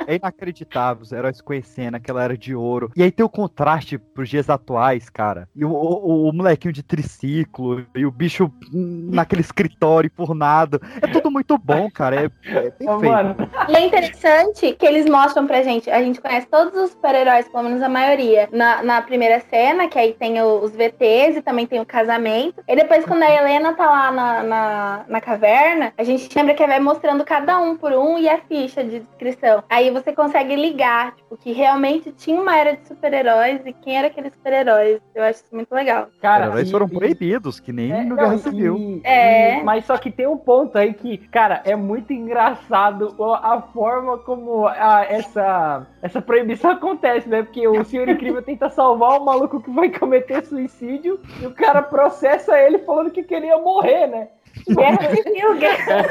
é inacreditável, os heróis conhecendo aquela era de ouro. E aí tem o contraste pros dias atuais, cara. E o, o- o molequinho de triciclo, e o bicho naquele escritório enfurnado. É tudo muito bom, cara. É, é perfeito. mano, E é interessante que eles mostram pra gente, a gente conhece todos os super-heróis, pelo menos a maioria, na, na primeira cena, que aí tem o- os VTs e também tem o casamento. E depois, quando a Helena tá lá na, na, na caverna, a gente lembra que vai mostrando cada um por um e a ficha de descrição. Aí você consegue ligar, tipo, que realmente tinha uma era de super-heróis e quem era aqueles super-heróis. Eu acho isso muito legal. Os cara. heróis e- foram proibidos, que nem É, no Guerra Civil. É. e- mas só que tem um ponto aí que, cara, é muito engraçado a forma como a- essa, essa proibição acontece, né? Porque o Senhor Incrível tenta salvar o maluco que vai cometer suicídio e o cara processa ele falando que queria morrer, né? Guerra Civil, guerra.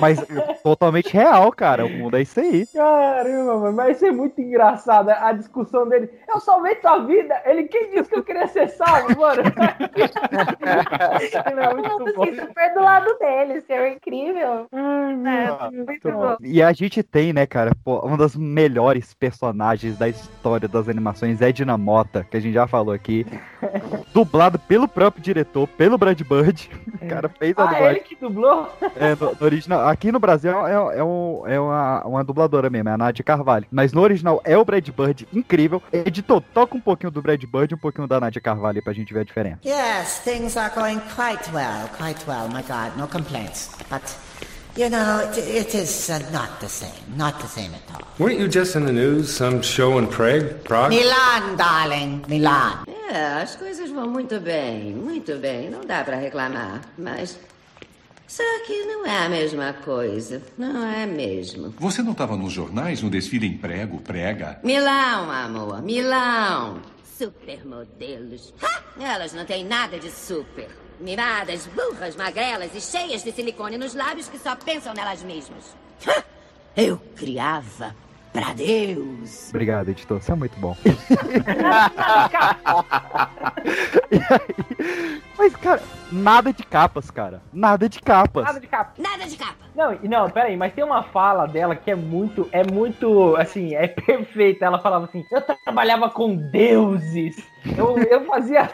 Mas é, totalmente real, cara. O mundo é isso aí. Caramba, mano, mas isso é muito engraçado. A discussão dele. Eu salvei tua vida. Ele, quem disse que eu queria ser salvo, mano? Ele é muito bom. super do lado dele, seu incrível. Ah, É, muito bom. E a gente tem, né, cara, pô, uma das melhores personagens da história das animações é Dinamota, que a gente já falou aqui. dublado pelo próprio diretor, pelo Brad Bird. O cara fez a Ah, dublagem. ele que dublou? É, no, no original. Aqui no Brasil é, é, um- é uma, uma dubladora mesmo, é a Nadia Carvalho. Mas no original é o Brad Bird, incrível. Editor, toca um pouquinho do Brad Bird e um pouquinho da Nadia Carvalho pra gente ver a diferença. Yes, things are going quite well, quite well, my God, no complaints. But, you know, it, it is uh, not the same, not the same at all. Weren't you just in the news? Some show in Prague? Prague? Milan, darling, Milan. É, as coisas vão muito bem, muito bem. Não dá pra reclamar, mas. Só que não é a mesma coisa. Não é mesmo. Você não estava nos jornais no desfile em prego, prega? Milão, amor, Milão. Supermodelos. Ha! Elas não têm nada de super. Miradas, burras, magrelas e cheias de silicone nos lábios que só pensam nelas mesmas. Eu criava pra Deus. Obrigado, editor. Você é muito bom. Aí- Mas, cara, nada de capas, cara. Nada de capas. Nada de capa. Nada de capa. Não, não, peraí, mas tem uma fala dela que é muito, é muito, assim, é perfeita. Ela falava assim, eu trabalhava com deuses, eu, eu fazia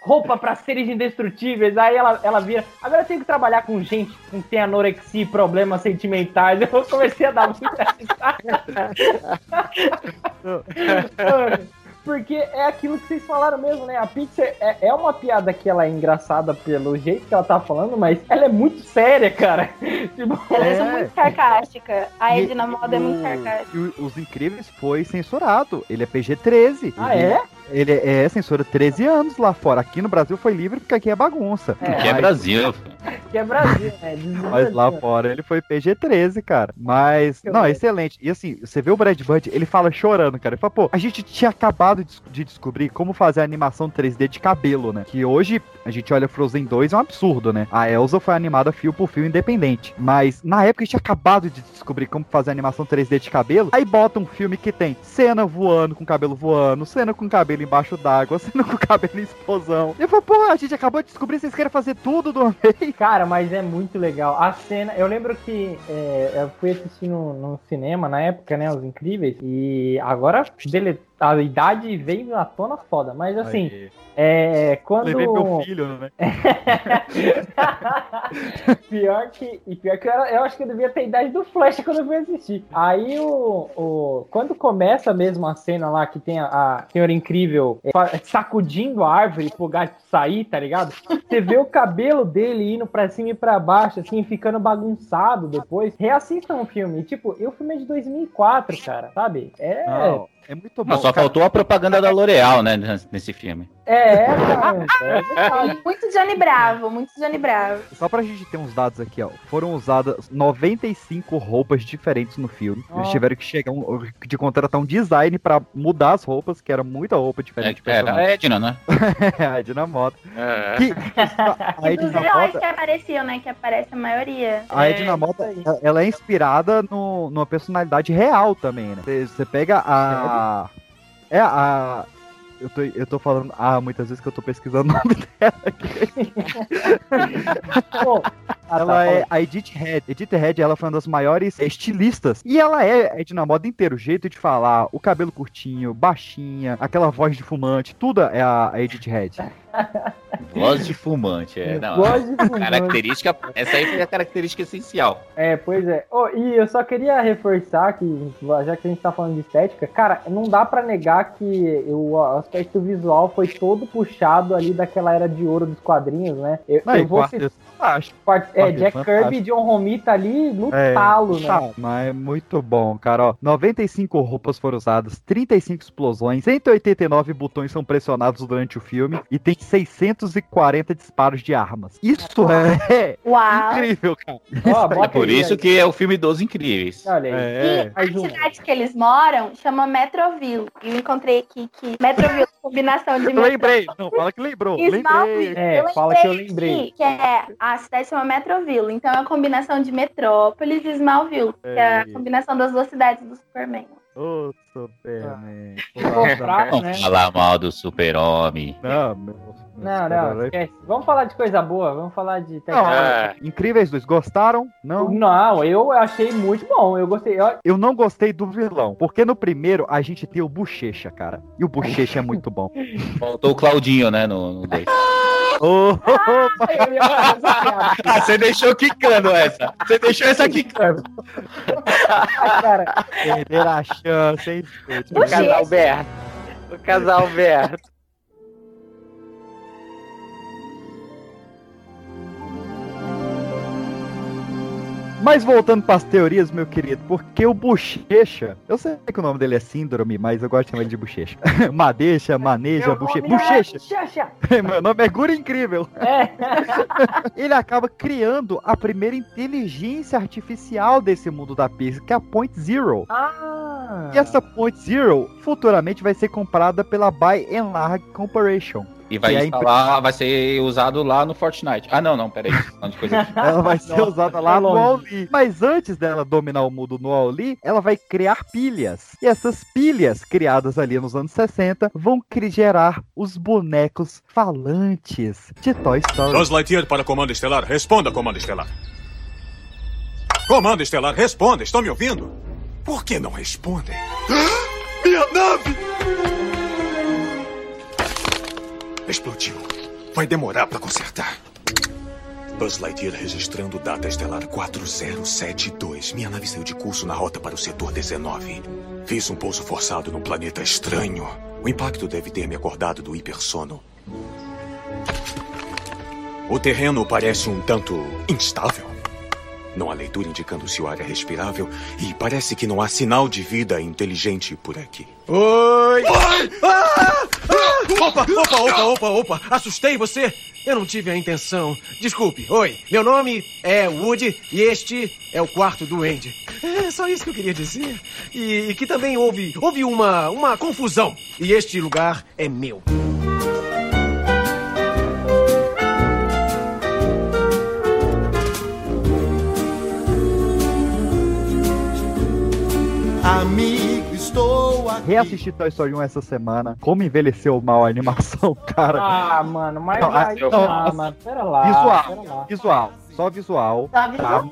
roupa pra seres indestrutíveis. Aí ela, ela vira, agora eu tenho que trabalhar com gente que tem anorexia e problemas sentimentais. Eu comecei a dar muita risada. Porque é aquilo que vocês falaram mesmo, né? A Pixar é, é uma piada que ela é engraçada pelo jeito que ela tá falando, mas ela é muito séria, cara. Tipo, Ela é, É. muito sarcástica. A Edna Moda é muito o- sarcástica. E o- Os Incríveis foi censurado. Ele é PG-13. Ah, Ele- é? Ele é censura 13 anos lá fora. Aqui no Brasil foi livre porque aqui é bagunça. É Mas- Brasil. Que é Brasil, né? Mas lá fora ele foi PG-13, cara. Mas, não, sei. excelente. E assim, você vê o Brad Bird, ele fala chorando, cara. Ele fala, pô, a gente tinha acabado de, de descobrir como fazer a animação 3D de cabelo, né? Que hoje a gente olha Frozen 2, é um absurdo, né? A Elsa foi animada fio por fio independente. Mas na época a gente tinha acabado de descobrir como fazer animação 3D de cabelo. Aí bota um filme que tem cena voando com cabelo voando, cena com cabelo embaixo d'água, cena com cabelo em explosão. E eu falo, pô, a gente acabou de descobrir, vocês querem fazer tudo de uma vez. Cara, mas é muito legal. A cena, eu lembro que é, eu fui assistir no, no cinema na época, né? Os Incríveis. E agora dele, a idade veio à tona foda. Mas assim, é. Quando. Levei meu filho, né? pior que. E pior que eu, era- eu acho que eu devia ter a idade do Flash quando eu fui assistir. Aí o. o quando começa mesmo a cena lá que tem a, a senhora incrível é, sacudindo a árvore pro gato sair, tá ligado? Você vê o cabelo dele indo pra cima e pra baixo, assim, ficando bagunçado depois. Reassistam o filme. Tipo, eu filmei de 2004, cara, sabe? É. Não, é muito bom. Não, só cara. faltou a propaganda da L'Oreal, né, nesse filme. É, é, cara. É verdade. Muito Johnny Bravo, muito Johnny Bravo. Só pra gente ter uns dados aqui, ó. Foram usadas 95 roupas diferentes no filme. Eles Ó. tiveram que chegar um, de contratar um design pra mudar as roupas, que era muita roupa diferente. de Era a Edna, né? É, a Edna Mota. É. Que, a dos Edna heróis Mota, que apareciam, né? Que aparece a maioria. a É, Edna Mota, ela é inspirada no, numa personalidade real também, né? Você- Você pega a... É, a... Eu tô, eu tô falando ah, muitas vezes que eu tô pesquisando o nome dela aqui. Pô, ah, tá, ela é fala. a Edith Head. Edith Head, ela foi uma das maiores estilistas. E ela é Edna Moda inteiro. O jeito de falar, o cabelo curtinho, baixinha, aquela voz de fumante, tudo é a, a Edith Head. Voz de fumante, é. Não, Voz de fumante. característica, essa aí foi a característica essencial. É, pois é. Oh, e eu só queria reforçar que, já que a gente tá falando de estética, cara, não dá pra negar que o aspecto visual foi todo puxado ali daquela era de ouro dos quadrinhos, né? Eu, Não, eu vou citar-. É, Quarteto Jack fantástico. Kirby e John Romita ali no É, talo, né? tá, mas é muito bom, cara. Ó, 95 roupas foram usadas, 35 explosões, 189 botões são pressionados durante o filme e tem 240 disparos de armas. Isso é Uau. incrível, cara. Ó, É por aí, isso aí. que é o filme dos incríveis. Olha aí. É. E a cidade que eles moram chama Metroville. E eu encontrei aqui que Metroville é combinação de Eu lembrei. Não, fala que lembrou. Lembrei. É, fala que eu lembrei. Que é, a cidade chama Metroville. Então é a combinação de Metrópolis e Smallville. Que é a combinação das duas cidades do Superman. Ô, Superman. Ficou fraco, Vamos né? falar mal do super-homem. Não, meu, Não, não, super-herói. esquece. Vamos falar de coisa boa, vamos falar de tecnologia. Incríveis dois, gostaram? Não. Não, eu achei muito bom. Eu gostei. Eu- Eu não gostei do vilão, porque no primeiro a gente tem o Bochecha, cara. E o Bochecha é muito bom. Faltou o Claudinho, né, no 2. Ô, eu ia fazer essa piada. Ah, você deixou quicando essa. Você deixou essa quicando. Ah, cara, perder a chance, hein? Gente? O casal Berto. O casal Berto. Mas voltando para as teorias, meu querido, porque o Bochecha, eu sei que o nome dele é Síndrome, mas eu gosto de chamar ele de Bochecha. Madeixa, Maneja, meu Bochecha. é Bochecha! Xaxa. Meu nome é Gura Incrível. É. Ele acaba criando a primeira inteligência artificial desse mundo da Pixar, que é a Point Zero. Ah. E essa Point Zero futuramente vai ser comprada pela By and Large Corporation. E vai é instalar, vai ser usado lá no Fortnite. Ah, não, não, peraí. Não de coisa. Ela vai ser Nossa, usada tá lá no. Auli. Mas antes dela dominar o mundo no Auli, ela vai criar pilhas. E essas pilhas, criadas ali nos anos 60, vão gerar os bonecos falantes de Toy Story. Buzz Lightyear para Comando Estelar. Responda, Comando Estelar. Comando Estelar, responda. Estão me ouvindo? Por que não respondem? Minha nave! Explodiu. Vai demorar para consertar. Buzz Lightyear registrando data estelar 4072. Minha nave saiu de curso na rota para o setor 19. Fiz um pouso forçado num planeta estranho. O impacto deve ter me acordado do hipersono. O terreno parece um tanto instável. Não há leitura indicando se o ar é respirável e parece que não há sinal de vida inteligente por aqui. Oi! Oi! Ah! Ah! Opa, opa, opa, opa, opa! Assustei você? Eu não tive a intenção. Desculpe. Oi, meu nome é Woody e este é o quarto do Andy. É só isso que eu queria dizer. E, e que também houve, houve uma, uma confusão. E este lugar é meu. Estou aqui. Reassisti Toy Story 1 essa semana. Como envelheceu mal a animação, cara. Ah, mano, mas. Não, vai- ah, não, ah, mano, pera lá. visual, pera lá. visual. Só visual. Tá, visual.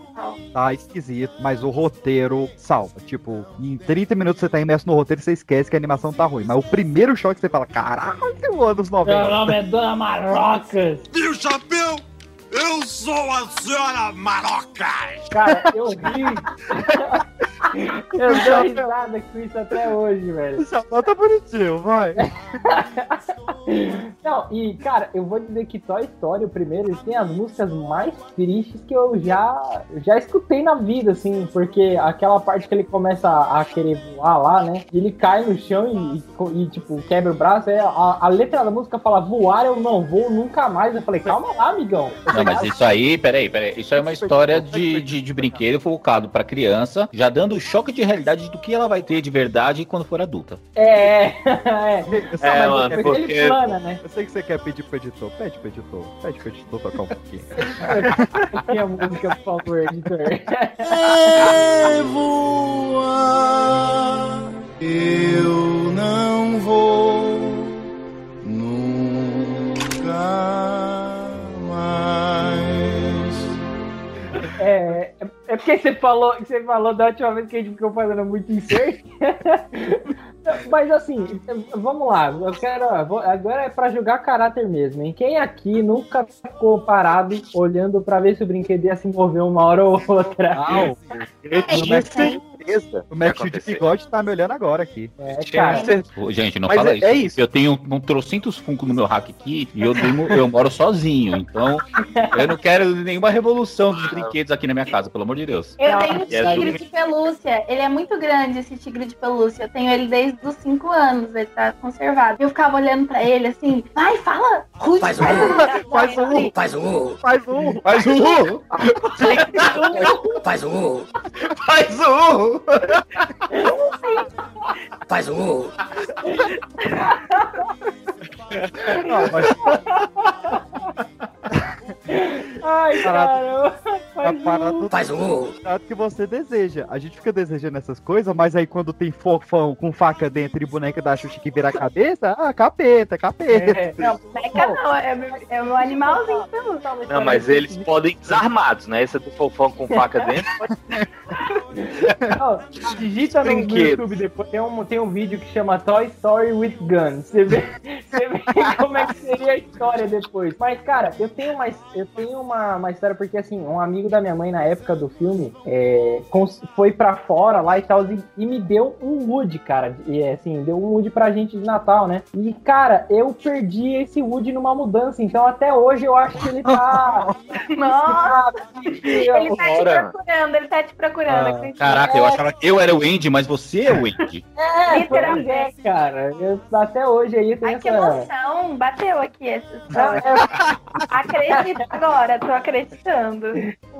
tá esquisito, mas o roteiro salva. Tipo, em 30 minutos você tá imerso no roteiro e você esquece que a animação tá ruim. Mas o primeiro choque você fala, caralho, anos 90. Meu nome é Dona Marocas. Tio Chapéu, eu sou a senhora Marocas. Cara, eu ri. eu dou risada com isso até hoje, velho. Essa tá bonitinho, vai. Não, e cara, eu vou dizer que Toy Story, o primeiro, tem as músicas mais tristes que eu já, já escutei na vida, assim, porque aquela parte que ele começa a, a querer voar lá, né? E ele cai no chão e, e, e, tipo, quebra o braço. É, a, a letra da música fala: voar eu não vou nunca mais. Eu falei, calma lá, amigão. Não, mas isso aí, peraí, peraí. Isso aí é uma história de, de, de brinquedo focado pra criança, já dando o choque de realidade do que ela vai ter de verdade quando for adulta. É, é. É, mano, depois porque- ele plana, né? Eu sei que você quer pedir pro editor. Pede pro editor. Pede pro editor tocar um pouquinho. Aqui a música, por favor, editor. E voar, eu não vou nunca mais. É, é porque você falou, você falou da última vez que a gente ficou fazendo muito insert. Mas assim, vamos lá, eu quero. Agora é pra jogar caráter mesmo, hein? Quem aqui nunca ficou parado olhando pra ver se o brinquedo ia se mover uma hora ou outra? Não, eu É sempre certeza. O Max de bigode tá me olhando agora aqui. É, Cara, Gente, não Mas fala é- isso. é isso. Eu tenho um trocentos funko no meu rack aqui e eu, durmo- eu moro sozinho. Então, eu não quero nenhuma revolução dos brinquedos aqui na minha casa, pelo amor de Deus. Eu tenho um tigre de pelúcia. Ele é muito grande, esse tigre de pelúcia. Eu tenho ele desde os 5 anos. Ele tá conservado. Eu ficava olhando pra ele assim, vai, fala. Rude, Faz faz um. Faz um. Faz um. Faz um. Faz um. Faz um. Faz um. Faz um. Não, mas Ai, Parado. cara. a parada Faz um. Tanto que você deseja. A gente fica desejando essas coisas, mas aí quando tem fofão com faca dentro e boneca da Xuxa que vira a cabeça, ah, capeta, capeta. Não, boneca não, é meu, é meu animalzinho. Não, mas eles podem ir desarmados, né? Esse do fofão com faca dentro. Digita no, no. YouTube depois. Tem um, tem um vídeo que chama Toy Story with Guns. Você vê, você vê como é que seria a história depois. Mas, cara, eu tenho uma, eu tenho uma, uma história, porque assim, um amigo da minha mãe na época do filme é, foi pra fora lá e tal, e, e me deu um Woody, cara. E assim, deu um Woody pra gente de Natal, né? E, cara, eu perdi esse Woody numa mudança, então até hoje eu acho que ele tá. Nossa! Ele tá te Ora. procurando, ele tá te procurando. Ah, Caraca, eu achava que eu era o Andy, mas você é o Andy. É, Literalmente. é, cara. Eu, até hoje aí tem Ai, que essa. emoção! Bateu aqui essa história. Acredito agora, tô acreditando.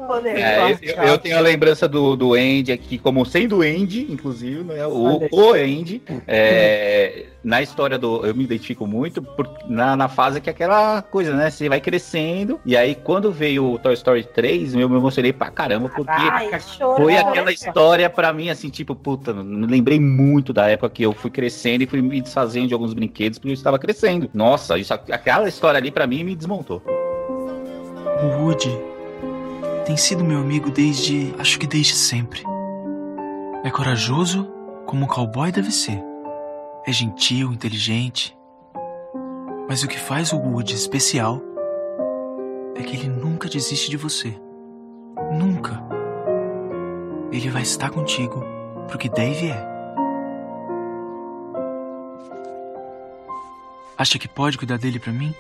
Poder. É, eu, eu tenho a lembrança do, do Andy aqui, como sendo o Andy, inclusive, né? O, o Andy. É, na história do. Eu me identifico muito por, na, na fase que é aquela coisa, né? Você vai crescendo. E aí, quando veio o Toy Story 3, eu me emocionei pra caramba, porque Ai, foi aquela história pra mim, assim, tipo, puta, me lembrei muito da época que eu fui crescendo e fui me desfazendo de alguns brinquedos porque eu estava crescendo. Nossa, isso, aquela história ali pra mim me desmontou. O Woody tem sido meu amigo desde. acho que desde sempre. É corajoso como um cowboy deve ser. É gentil, inteligente. Mas o que faz o Woody especial é que ele nunca desiste de você. Nunca. Ele vai estar contigo pro que vier. Acha que pode cuidar dele pra mim?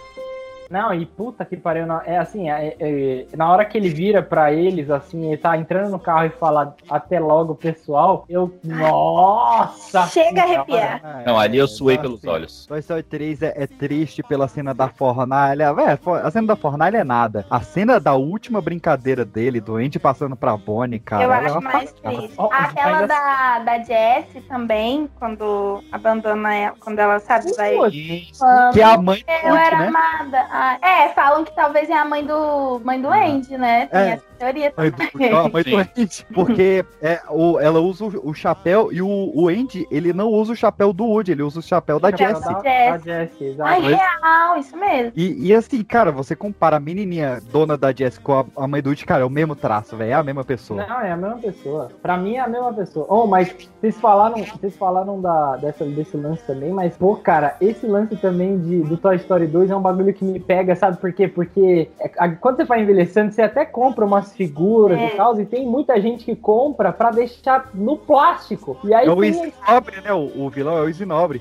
Não, e puta que pariu. não- É assim, é- é- na hora que ele vira pra eles, assim, ele tá entrando no carro e fala até logo, pessoal, eu. Nossa! Chega a arrepiar. Não, ali eu suei tá pelos assim. olhos. Toy Story 3 é, é triste pela cena da fornalha. Fo- a cena da fornalha é nada. A cena da última brincadeira dele, do Andy passando pra Bonnie, cara. eu é acho mais triste. Aquela da, da Jessie também, quando abandona ela, quando ela sabe, vai. Que é a mãe do Eu era né? amada. Ah, é, falam que talvez é a mãe do mãe do Andy, né? Tem É. teoria Mãe também. do, a mãe do Andy. Porque é, o, ela usa o, o chapéu e o, o Andy, ele não usa o chapéu do Woody, ele usa o chapéu da Jessie. da Da Jessie, exato. Ai, real, isso mesmo. E, e assim, cara, você compara a menininha dona da Jessie com a, a mãe do Woody, cara, é o mesmo traço, velho, é a mesma pessoa. Não, é a mesma pessoa. Pra mim é a mesma pessoa. Oh, mas vocês falaram, vocês falaram da, dessa, desse lance também, mas, pô, cara, esse lance também de, do Toy Story 2 é um bagulho que me pega, sabe por quê? Porque é, a- quando você vai envelhecendo, você até compra umas figuras É. e tal, e tem muita gente que compra pra deixar no plástico. E aí É o Isinobre, né? O, o vilão é o Isinobre.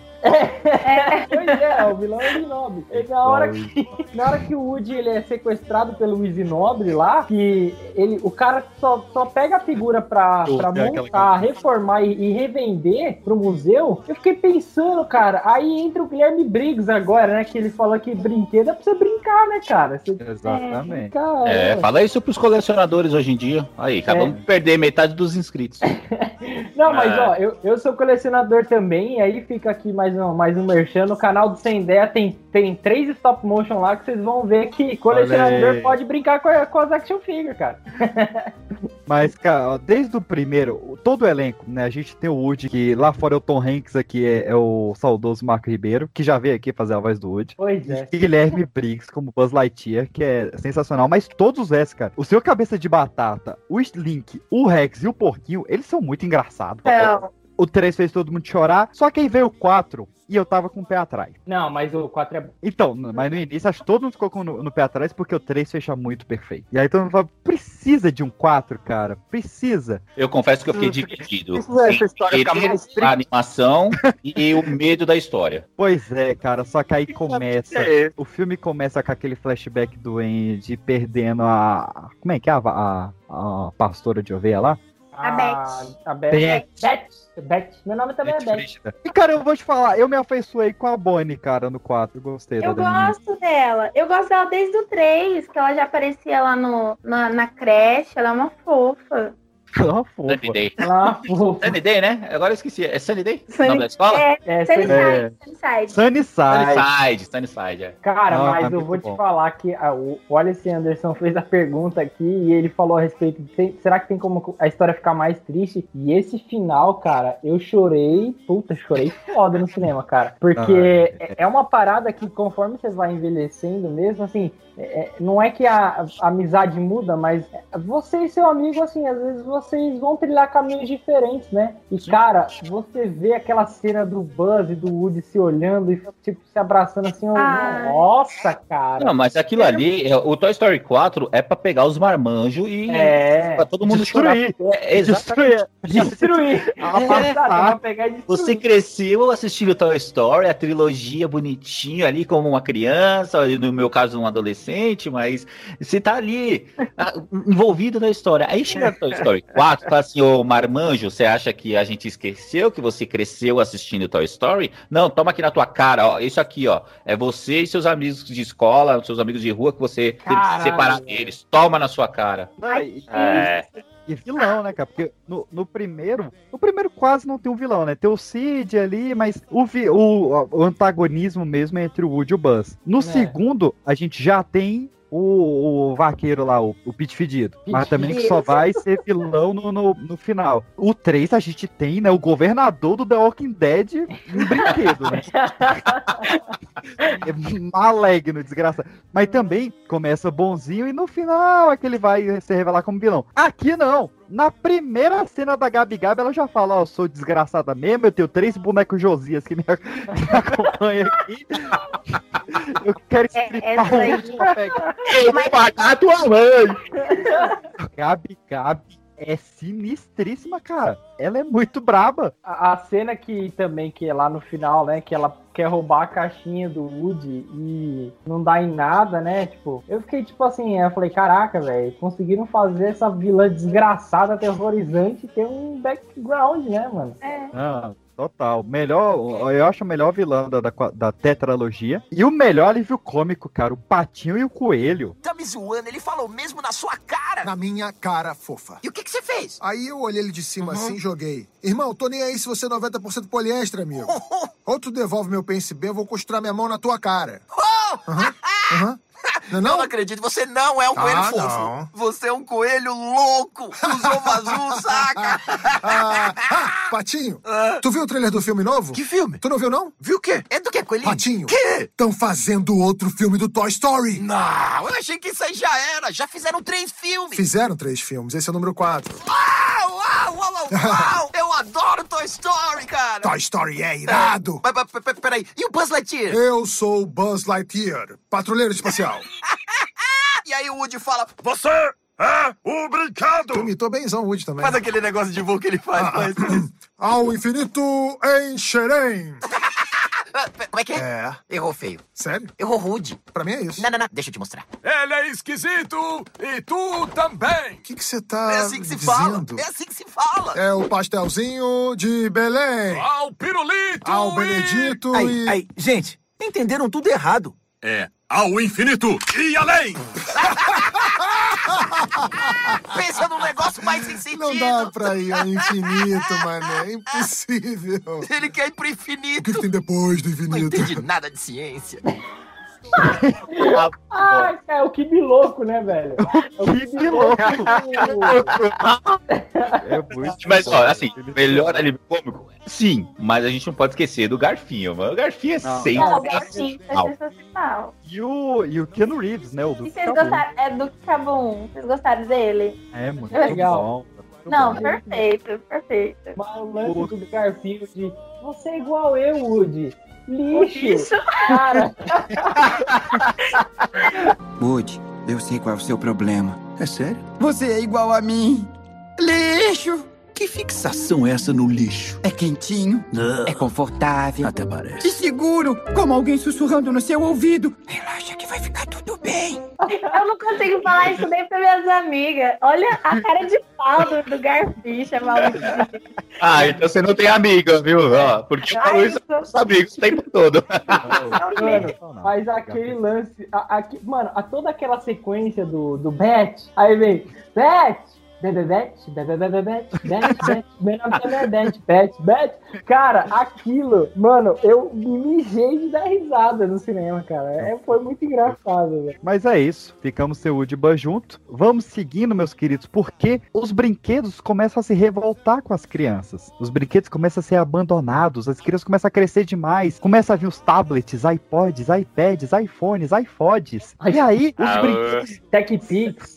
Pois é, o vilão é o Isinobre. E na hora que, na hora que o Woody ele é sequestrado pelo Isinobre lá, que ele, o cara só, só pega a figura pra, pra é montar, reformar e, e revender pro museu, eu fiquei pensando, cara, aí entra o Guilherme Briggs agora, né? Que ele fala que brinquedo é pra você brincar, né, cara? Você, Exatamente. Cara, É, fala isso pros colecionadores hoje em dia. Aí, acabamos de perder metade dos inscritos. Não, mas É. ó, eu, eu sou colecionador também, e aí fica aqui mais um, mais um merchan. No canal do Sem Ideia tem, tem três stop motion lá que vocês vão ver que colecionador pode brincar com, a- com as action figure, cara. Mas, cara, ó, desde o primeiro, todo o elenco, né? A gente tem o Woody, que lá fora é o Tom Hanks, aqui é, é o saudoso Marco Ribeiro, que já veio aqui fazer a voz do Woody. Pois é. E Guilherme Briggs como Buzz Lightyear, que é sensacional. Mas todos os restos, cara, o seu cabeça de batata, o Slink, o Rex e o Porquinho, eles são muito engraçados. Então, O 3 fez todo mundo chorar. Só que aí veio o 4 e eu tava com o pé atrás. Não, mas o 4 é bom. Então, mas no início acho que todo mundo ficou com no, no pé atrás porque o 3 fecha muito perfeito. E aí todo mundo fala, precisa de um 4, cara. Precisa. Eu confesso que eu fiquei dividido. Precisa essa história ficar mais a animação e o medo da história. Pois é, cara, só que aí começa. O filme começa com aquele flashback do Andy perdendo a. Como é que é a, a, a pastora de ovelha lá? A Beth. A Beth. Beth. Beth. Beth. Meu nome também é Beth. E, cara, eu vou te falar, eu me afeiçoei com a Bonnie, cara, no 4. Eu gostei Eu menina. gosto dela. Eu gosto dela desde o 3, que ela já aparecia lá no, na, na creche. Ela é uma fofa. Ela fofa. Sunny Day. Ela fofa. Sunny Day, né? Agora eu esqueci. É Sunny Day? O nome da escola? É, É, Sunnyside, É. Sunnyside. Sunnyside. Sunnyside, Sunnyside, é. Cara, Ah, mas tá eu vou te bom. falar que ah, o Wallace Anderson fez a pergunta aqui e ele falou a respeito de se- será que tem como a história ficar mais triste? E esse final, cara, eu chorei, puta, chorei foda no cinema, cara. Porque Ah, é é uma parada que conforme você vai envelhecendo mesmo, assim, é- é- não é que a, a amizade muda, mas você e seu amigo, assim, às vezes vocês vão trilhar caminhos diferentes, né? E, cara, você vê aquela cena do Buzz e do Woody se olhando e, tipo, se abraçando assim, Ai. nossa, cara. Não, mas aquilo ali, é- o Toy Story 4 é pra pegar os marmanjos e É. pra todo mundo Destruir. chorar. É, exatamente. Destruir. É. Passar, pra pegar e destruir. Você cresceu assistindo Toy Story, a trilogia bonitinho ali como uma criança, no meu caso um adolescente, mas você tá ali ah, envolvido na história. Aí chega Toy Story 4, fala assim, ô Marmanjo, você acha que a gente esqueceu que você cresceu assistindo Toy Story? Não, toma aqui na tua cara, ó, isso aqui, ó, é você e seus amigos de escola, seus amigos de rua que você teve que Caralho. separar deles. Toma na sua cara. E, É. e vilão, né, cara? Porque no, no primeiro. No primeiro quase não tem um vilão, né? Tem o Cid ali, mas o, vi- o, o antagonismo mesmo é entre o Woody e o Buzz. No É. segundo, a gente já tem. O, o vaqueiro lá, o, o Pete Fedido. Mas também que só vai ser vilão no, no, no final. O 3 a gente tem, né? O governador do The Walking Dead em brinquedo, né? é maligno, desgraçado. Mas também começa bonzinho e no final é que ele vai se revelar como vilão. Aqui não. Na primeira cena da Gabi Gabi, ela já fala, ó, eu sou desgraçada mesmo, eu tenho três bonecos Josias que me, que me acompanham aqui. Eu quero É, estripar essa o aí. último pega. Eu vou pagar tua mãe! Gabi Gabi é sinistríssima, cara. Ela é muito braba. A, a cena que também, que é lá no final, né? Que ela quer roubar a caixinha do Woody e não dá em nada, né? Tipo, eu fiquei tipo assim, eu falei, caraca, velho, conseguiram fazer essa vilã desgraçada, aterrorizante ter um background, né, mano? É. Ah, total. Melhor, eu acho o melhor vilão da, da, da tetralogia. E o melhor alívio cômico, cara, o patinho e o coelho. Tá me zoando, ele falou mesmo na sua cara. Na minha cara, fofa. E o que que você fez? Aí eu olhei ele de cima assim e joguei. Irmão, tô nem aí se você é 90% poliéster, amigo. Ou tu devolve meu PSB, eu vou costurar minha mão na tua cara. Aham, aham. Não, é Eu não? não acredito, você não é um coelho Ah, fofo. não. Você é um coelho louco. Os ovo azul, saca? Ah, ah, Patinho, tu viu o trailer do filme novo? Que filme? Tu não viu, não? Viu o quê? É do que, coelhinho? Patinho, Que? estão fazendo outro filme do Toy Story. Não, eu achei que isso aí já era. Já fizeram três filmes. Fizeram três filmes, esse é o número quatro. Uau, uau, uau, uau. Eu adoro Toy Story, cara. Toy Story é irado. Mas, mas, mas, peraí, e o Buzz Lightyear? Eu sou o Buzz Lightyear, patrulheiro espacial. E aí o Woody fala, Você é o Tu brinquedo! imitou benzão o Woody também. faz aquele negócio de voo que ele faz. faz. Ao infinito. Ah, pe- Como é que é? É. Errou feio. Sério? Errou rude. Pra mim é isso. Não, não, não. Deixa eu te mostrar. Ele é esquisito e tu também! O que que você tá É assim que se fala. dizendo? É assim que se fala. É o pastelzinho de Belém. Ao pirulito! Ao e- Benedito Aí, e... aí, gente, entenderam tudo errado. É ao infinito e além! Pensa num negócio mais sem sentido. Não dá pra ir ao infinito, mané. É impossível. O Ele quer ir pro que, infinito. que tem depois do Não infinito? entende nada de ciência. Ah, é o Kibi louco, né, velho? É o Kibi louco. É muito Mas, bom. ó, assim, melhor alívio cômico? Sim, mas a gente não pode esquecer do Garfinho, mano. O Garfinho é Não. Não, o sensacional. gatinho é sensacional. E o, e o Keanu Reeves, né? O do E vocês gostaram? É do Cabum. Vocês gostaram dele? É muito É legal. bom. Não, perfeito, perfeito. Mas o lance do Garfield de você é igual eu, Woody. Lixo. Lixo. Cara, Woody, eu sei qual é o seu problema. É sério? Você é igual a mim. Lixo! Que fixação é essa no lixo? É quentinho, é confortável Até parece. e seguro, como alguém sussurrando no seu ouvido. Relaxa que vai ficar tudo bem. Eu não consigo falar isso nem pra minhas amigas. Olha a cara de pau do, do Garficha, maluco. Ah, então você não tem amiga, viu? Ó, porque eu falo isso com os amigos o tempo todo. mano, mas aquele lance. a- aque- mano, a toda aquela sequência do, do Bet, aí vem Bet, Bebe Bet, Bebe Bebe Bet, Bet, Bet, meu nome é Bet, Bet, Bet. Cara, aquilo, mano, eu me mijei de dar risada no cinema, cara. É, foi muito engraçado, velho. Mas é isso, ficamos seu Udba junto. Vamos seguindo, meus queridos, porque os brinquedos começam a se revoltar com as crianças. Os brinquedos começam a ser abandonados, as crianças começam a crescer demais. Começa a vir os tablets, iPods, iPads, iPhones, iPods. E aí, os Ah, brinquedos. TechPix.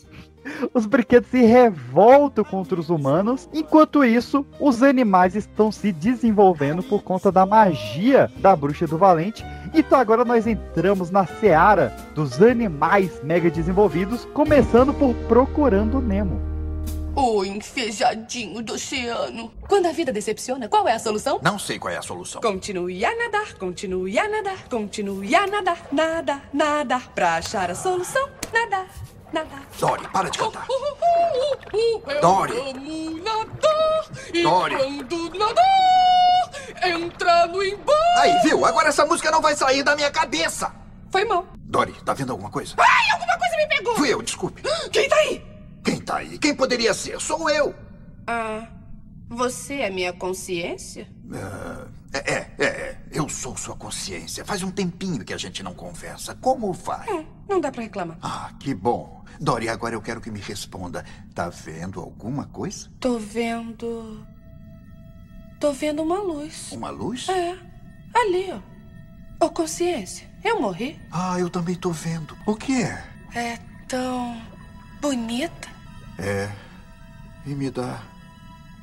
Os brinquedos se revoltam contra os humanos, enquanto isso, os animais estão se desenvolvendo por conta da magia da bruxa do valente. Então agora nós entramos na seara dos animais mega desenvolvidos, começando por Procurando Nemo. O enfejadinho do oceano. Quando a vida decepciona, qual é a solução? Não sei qual é a solução. Continue a nadar, continue a nadar, continue a nadar, nada, nada. Pra achar a solução, nadar, nadar. Dory, para de cantar. Eu Dory. amo nadar. E Dory. quando nadar, entra no embalo. Aí, viu? Agora essa música não vai sair da minha cabeça. Foi mal. Dory, tá vendo alguma coisa? Ai, alguma coisa me pegou. Fui eu, desculpe. Quem tá aí? Quem tá aí? Quem poderia ser? Sou eu. Ah, você é minha consciência? É, é, é, é. Eu sou sua consciência. Faz um tempinho que a gente não conversa. Como vai? É, não dá pra reclamar. Ah, que bom. Dory, agora eu quero que me responda. Tá vendo alguma coisa? Tô vendo. Tô vendo uma luz. Uma luz? É. Ali, ó. Ô, consciência, eu morri? Ah, eu também tô vendo. O que é? É tão. bonita. É. E me dá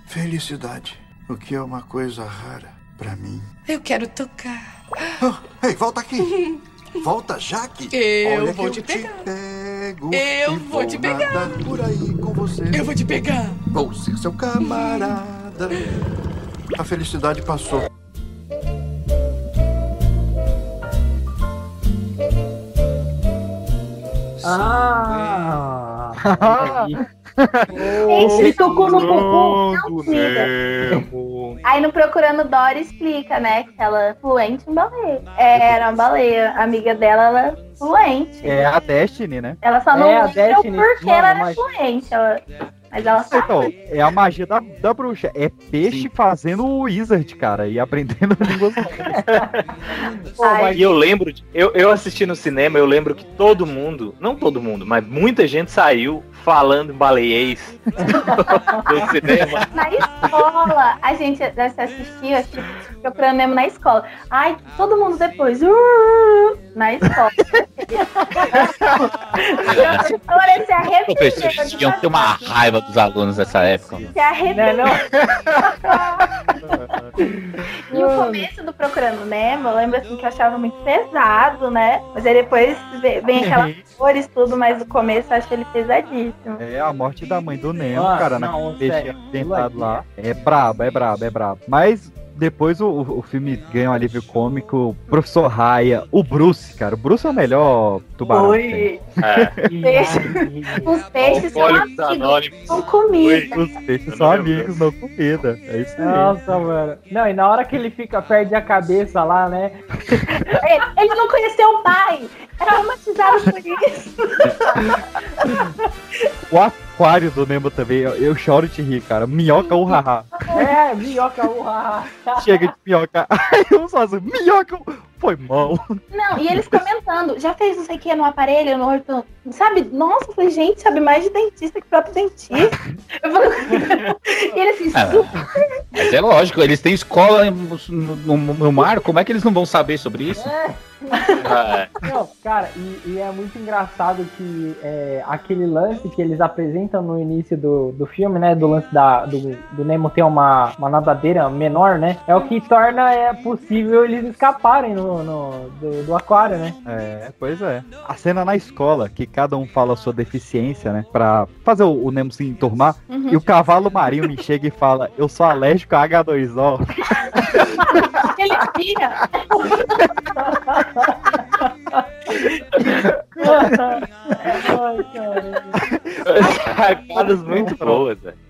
felicidade. O que é uma coisa rara pra mim. Eu quero tocar. Ei, volta aqui. Volta, Jaque. Eu Olha vou que te eu pegar. pego Eu e vou te pegar. nadar por aí com você. Eu vou te pegar. Vou ser seu camarada. A felicidade passou. Ah! Ele tocou no bumbum, não. Aí no Procurando Dory explica, né, que ela é fluente em baleia. É, era uma baleia. A amiga dela, ela é fluente. É a Destiny, né? Ela só não É, a lembra o Destiny. porquê Mano, ela era mas- fluente. Ela... Mas ela sabe. Então, é a magia da, da bruxa. É peixe fazendo o wizard, cara, e aprendendo línguas novas. E eu lembro, de- eu, eu assisti no cinema, eu lembro que todo mundo, não todo mundo, mas muita gente saiu falando em baleiês do cinema. Na escola, a gente assistia, tipo, procurando Nemo na escola. Ai, todo mundo depois. "Uh", na escola. Agora se arrependeu. Professores tinham que ter uma raiva dos alunos nessa época. mano. Se arrependeu. Não, E o começo do Procurando Nemo, eu lembro assim que eu achava muito pesado, né? Mas aí depois ve- vem aquelas cores, tudo, mas o começo eu acho ele pesadíssimo. É a morte da mãe do Nemo, Mano, cara, não, naquele peixe sério, dentado lá. É brabo, é brabo, é brabo. Mas depois o, o filme ganha um alívio cômico. O Professor Raya, o Bruce, cara. O Bruce é o melhor tubarão. Oi. Peixe- Os peixes são amigos, são comida. Os peixes são amigos, não comida. É isso aí. Nossa, mano. Não, e na hora que ele fica, perde a cabeça lá, né? Ele, não conheceu o pai. É traumatizado por isso. O aquário do Nemo também, eu, eu choro de rir, cara. Minhoca ou haha. É, minhoca urra. Chega de minhoca. Aí eu só assim, minhoca foi mal. Não, e eles comentando, já fez não sei o que no aparelho, no orto... Sabe? Nossa, falei, gente, sabe mais de dentista que próprio dentista. Eu falei, e ele assim, Ah, Mas é lógico, eles têm escola no, no- no mar, como é que eles não vão saber sobre isso? É, Não, cara, e, e é muito engraçado que é, aquele lance que eles apresentam no início do, do filme, né? Do lance da, do, do Nemo ter uma, uma nadadeira menor, né? É o que torna é, possível eles escaparem no, no- do, do aquário, né? É, pois é. A cena na escola, que cada um fala a sua deficiência, né? Pra fazer o, o Nemo se enturmar. Uhum. E o cavalo marinho me chega e fala: Eu sou alérgico a H2O. Ele tira. Ai, cara. Sacadas muito boas, velho.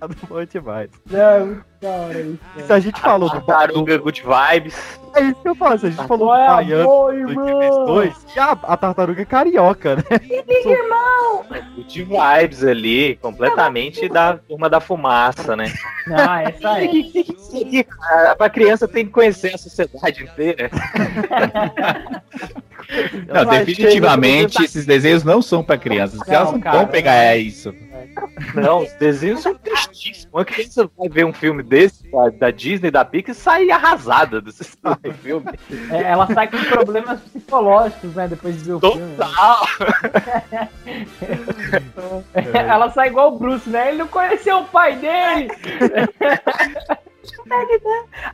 Tá bom demais. Não, hora isso. cara. Se a gente falou do Tartaruga Good Vibes. É isso que eu falo, se a gente falou do é a Baiano do irmão? Intimes 2, e a, a tartaruga é carioca, né? Liga, irmão. Good Vibes ali, completamente da turma da fumaça, né? Ah, essa aí. Ah, Pra criança tem que conhecer a sociedade inteira. Não, definitivamente esses desenhos não são pra crianças, Não, elas não cara, vão pegar isso. Não, os desenhos são tristíssimos. Uma criança vai ver um filme desse, da, Disney, da Pixar, e sai arrasada do filme. É, ela sai com problemas psicológicos, né? Depois de ver o filme. né? Total! Ela sai igual o Bruce, né? Ele não conheceu o pai dele.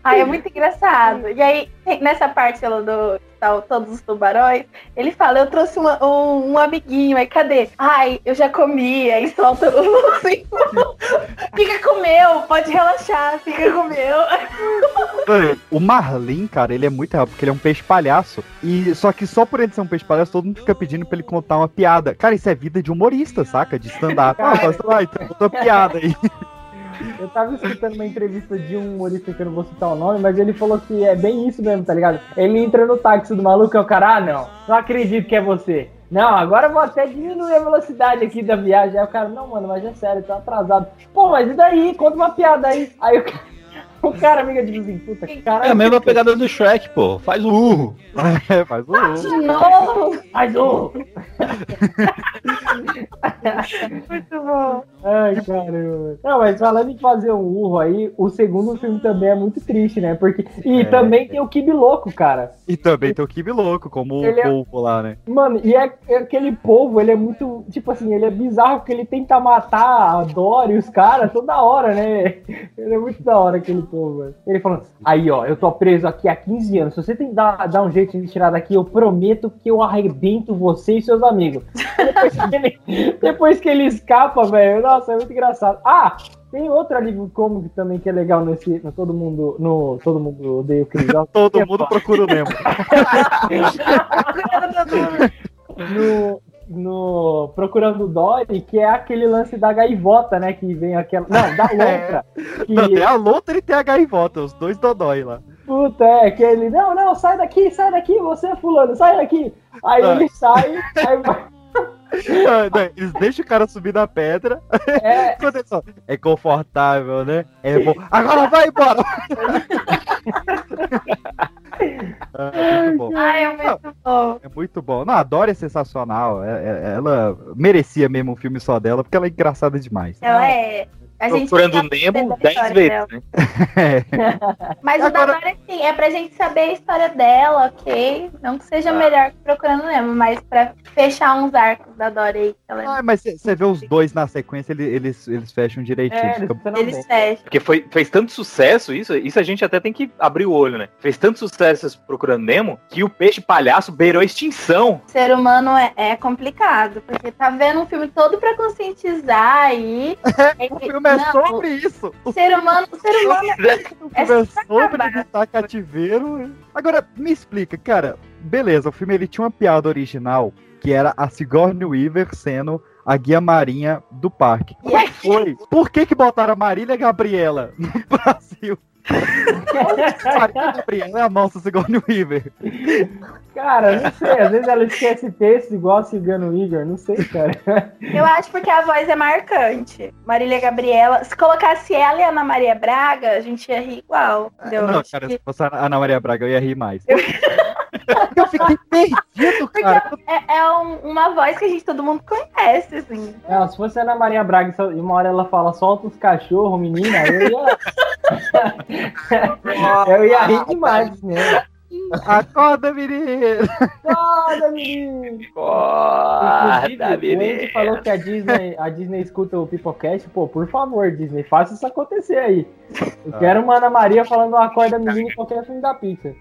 Ai, é muito engraçado. E aí, nessa parte lá do tal, todos os tubarões, ele fala, eu trouxe uma- um, um amiguinho, aí cadê? Ai, eu já comi, aí solta o assim, Fica com meu, pode relaxar, fica com meu. O Marlin, cara, ele é muito real, porque ele é um peixe palhaço. E só que só por ele ser um peixe palhaço, todo mundo fica pedindo pra ele contar uma piada. Cara, isso é vida de humorista, saca? De stand-up. Ah, mas, ah, então conta uma piada aí. Eu tava escutando uma entrevista de um humorista que eu não vou citar o nome, mas ele falou que é bem isso mesmo, tá ligado? Ele entra no táxi do maluco e o cara, ah, não, não acredito que é você. Não, agora eu vou até diminuir a velocidade aqui da viagem. Aí o cara, não, mano, mas é sério, tô atrasado. Pô, mas e daí? Conta uma piada aí. Aí o cara, o cara amiga de assim, puta, cara. É a mesma pegada do Shrek, pô. Faz o urro. É, faz o urro. Não! Faz o Muito bom. Ai, caramba. Não, mas falando em fazer um urro aí, o segundo filme também é muito triste, né? Porque. E É. também tem o Kibi Louco, cara. E também tem o Kibi louco, como Ele o é- polvo lá, né? Mano, e é, é aquele povo, ele é muito. Tipo assim, ele é bizarro porque ele tenta matar a Dory e os caras toda hora, né? Ele é muito da hora aquele povo, velho. Ele falando, aí ó, eu tô preso aqui há 15 anos. Se você tem que dar, dar um jeito de me tirar daqui, eu prometo que eu arrebento você e seus amigos. Depois que ele, depois que ele escapa, velho, nossa, é muito engraçado. Ah! Tem outro alívio cômico também que é legal nesse. No Todo Mundo. No Todo Mundo Odeia o Chris. Todo mundo procura o Nemo. no, no Procurando Dory, que é aquele lance da gaivota, né? Que vem aquela. Não, da lontra. Que, Não, tem a lontra e tem a gaivota, os dois dodói lá. Puta, é, que ele. Não, não, sai daqui, sai daqui, você é fulano, sai daqui. Aí Ah. ele sai, aí vai. Eles deixam o cara subir na pedra. É. É confortável, né? É bom. Agora vai embora! Ah, é muito bom. Ai, é muito bom. É muito bom. Não, a Dory é sensacional. É- é- ela merecia mesmo um filme só dela, porque ela é engraçada demais. Ela é. A Procurando Nemo sabendo da 10 história vezes, né? Mas o da Dora, assim, é pra gente saber a história dela, ok? Não que seja Ah. melhor que Procurando Nemo, mas pra fechar uns arcos da Dora aí. que Ela... Ah, mas você vê os dois na sequência, ele- eles, eles fecham direitinho. É, fica- Eles fecham. Porque foi, fez tanto sucesso isso, isso a gente até tem que abrir o olho, né? Fez tanto sucesso Procurando Nemo que o peixe palhaço beirou a extinção. ser humano é, é complicado, porque tá vendo um filme todo pra conscientizar aí. o filme é sobre isso. O ser humano, o ser humano é, é Começou pra evitar cativeiro. Agora, me explica, cara. Beleza, o filme ele tinha uma piada original que era a Sigourney Weaver sendo a guia marinha do parque. Qual foi? Por que que botaram a Marília Gabriela no Brasil? Gabriela é a nossa Sigourney Weaver. Cara, não sei, às vezes ela esquece texto igual a Cigano Igor, não sei, cara. Eu acho porque a voz é marcante. Marília Gabriela. Se colocasse ela e a Ana Maria Braga, a gente ia rir igual. Entendeu? Não, cara, que- se fosse a Ana Maria Braga, eu ia rir mais. Eu fiquei perdido, cara. É, é um- uma voz que a gente todo mundo conhece, assim. Não, se fosse a Ana Maria Braga e e uma hora ela fala, solta os cachorros, menina, eu ia. eu ia rir demais, né? Acorda, menino! Acorda, menino! Acorda, Inclusive, o Andy falou que a Disney, a Disney escuta o Pipocast. Pô, por favor, Disney, faça isso acontecer aí. Eu Ah. quero uma Ana Maria falando Acorda, menino em qualquer filme da Pixar.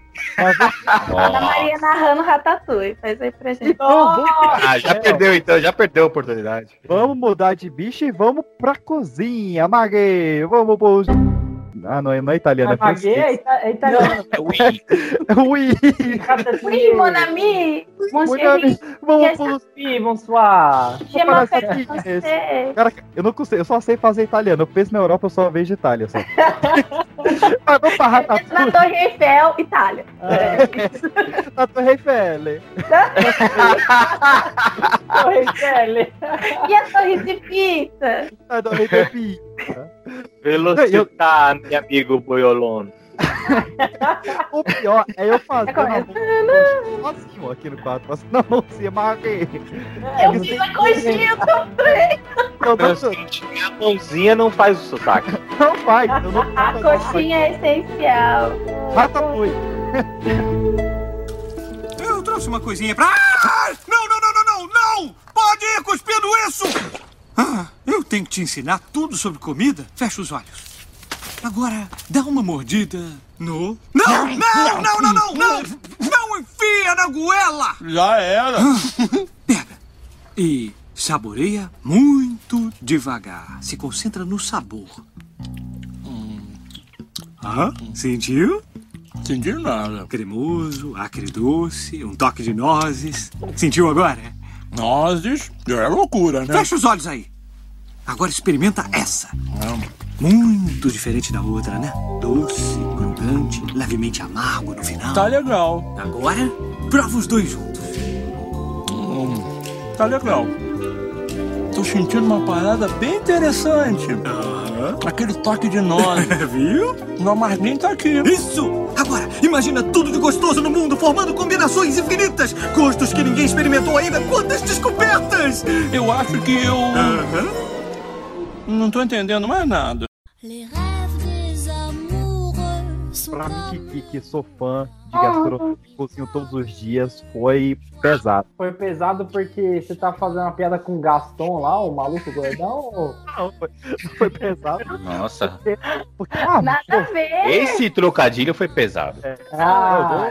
Ana Maria narrando Ratatouille. Faz aí pra gente. Ah, já perdeu então, já perdeu a oportunidade. Vamos mudar de bicho e vamos pra cozinha, Mague! Vamos pôr. Ah, não é, não é italiano, é é, é italiano. Ui! Oui, mon ami! Mon ami, Vamos pôr. Sim, bonsoir. Cara, eu não consigo, eu só sei fazer italiano. Eu penso na Europa, eu só vejo Itália. Só. Mas vamos pra Na Ratatouille, Torre Eiffel, Itália. na Torre Eiffel. Torre Eiffel. E a Torre de Pizza? Na Torre Eiffel. Velocitar, meu amigo Boiolon. O pior é eu fazer É uma é? mão assim, ó, aqui no quarto. Assim, não, mãozinha, Mague. Eu fiz a coxinha também. Não, não, A mãozinha não faz o sotaque. não faz. Eu não A coxinha é essencial. Ratatouille. Eu trouxe uma coisinha pra. Ah! Não, não, não, não, não, não! Pode ir cuspindo isso! Ah, eu tenho que te ensinar tudo sobre comida. Fecha os olhos. Agora, dá uma mordida no. Não, não, não, não, não, não! Não enfia na goela! Já era. Pega e saboreia muito devagar. Se concentra no sabor. Ah, sentiu? Entendi nada. Cremoso, acre-doce, um toque de nozes. Sentiu agora? Nozes é loucura, né? Fecha os olhos aí. Agora experimenta essa. Muito diferente da outra, né? Doce, crocante, levemente amargo no final. Tá legal. Agora, prova os dois juntos. Hum, tá legal. Tô sentindo uma parada bem interessante. Aquele toque de nozes. Viu? O amarguinho tá aqui. Isso! Agora, imagina tudo de gostoso no mundo, formando combinações infinitas. Gostos que ninguém experimentou ainda. Quantas descobertas! Eu acho que eu. Aham. Não tô entendendo mais nada. Pra mim, que, que, que sou fã de gastronomia, cozinho todos os dias, foi pesado. Foi pesado porque você tá fazendo uma piada com o Gaston lá, o maluco gordão? ou- Não, foi, foi pesado. Nossa. Porque, ah, Nada a ver. Esse trocadilho foi pesado. Ah,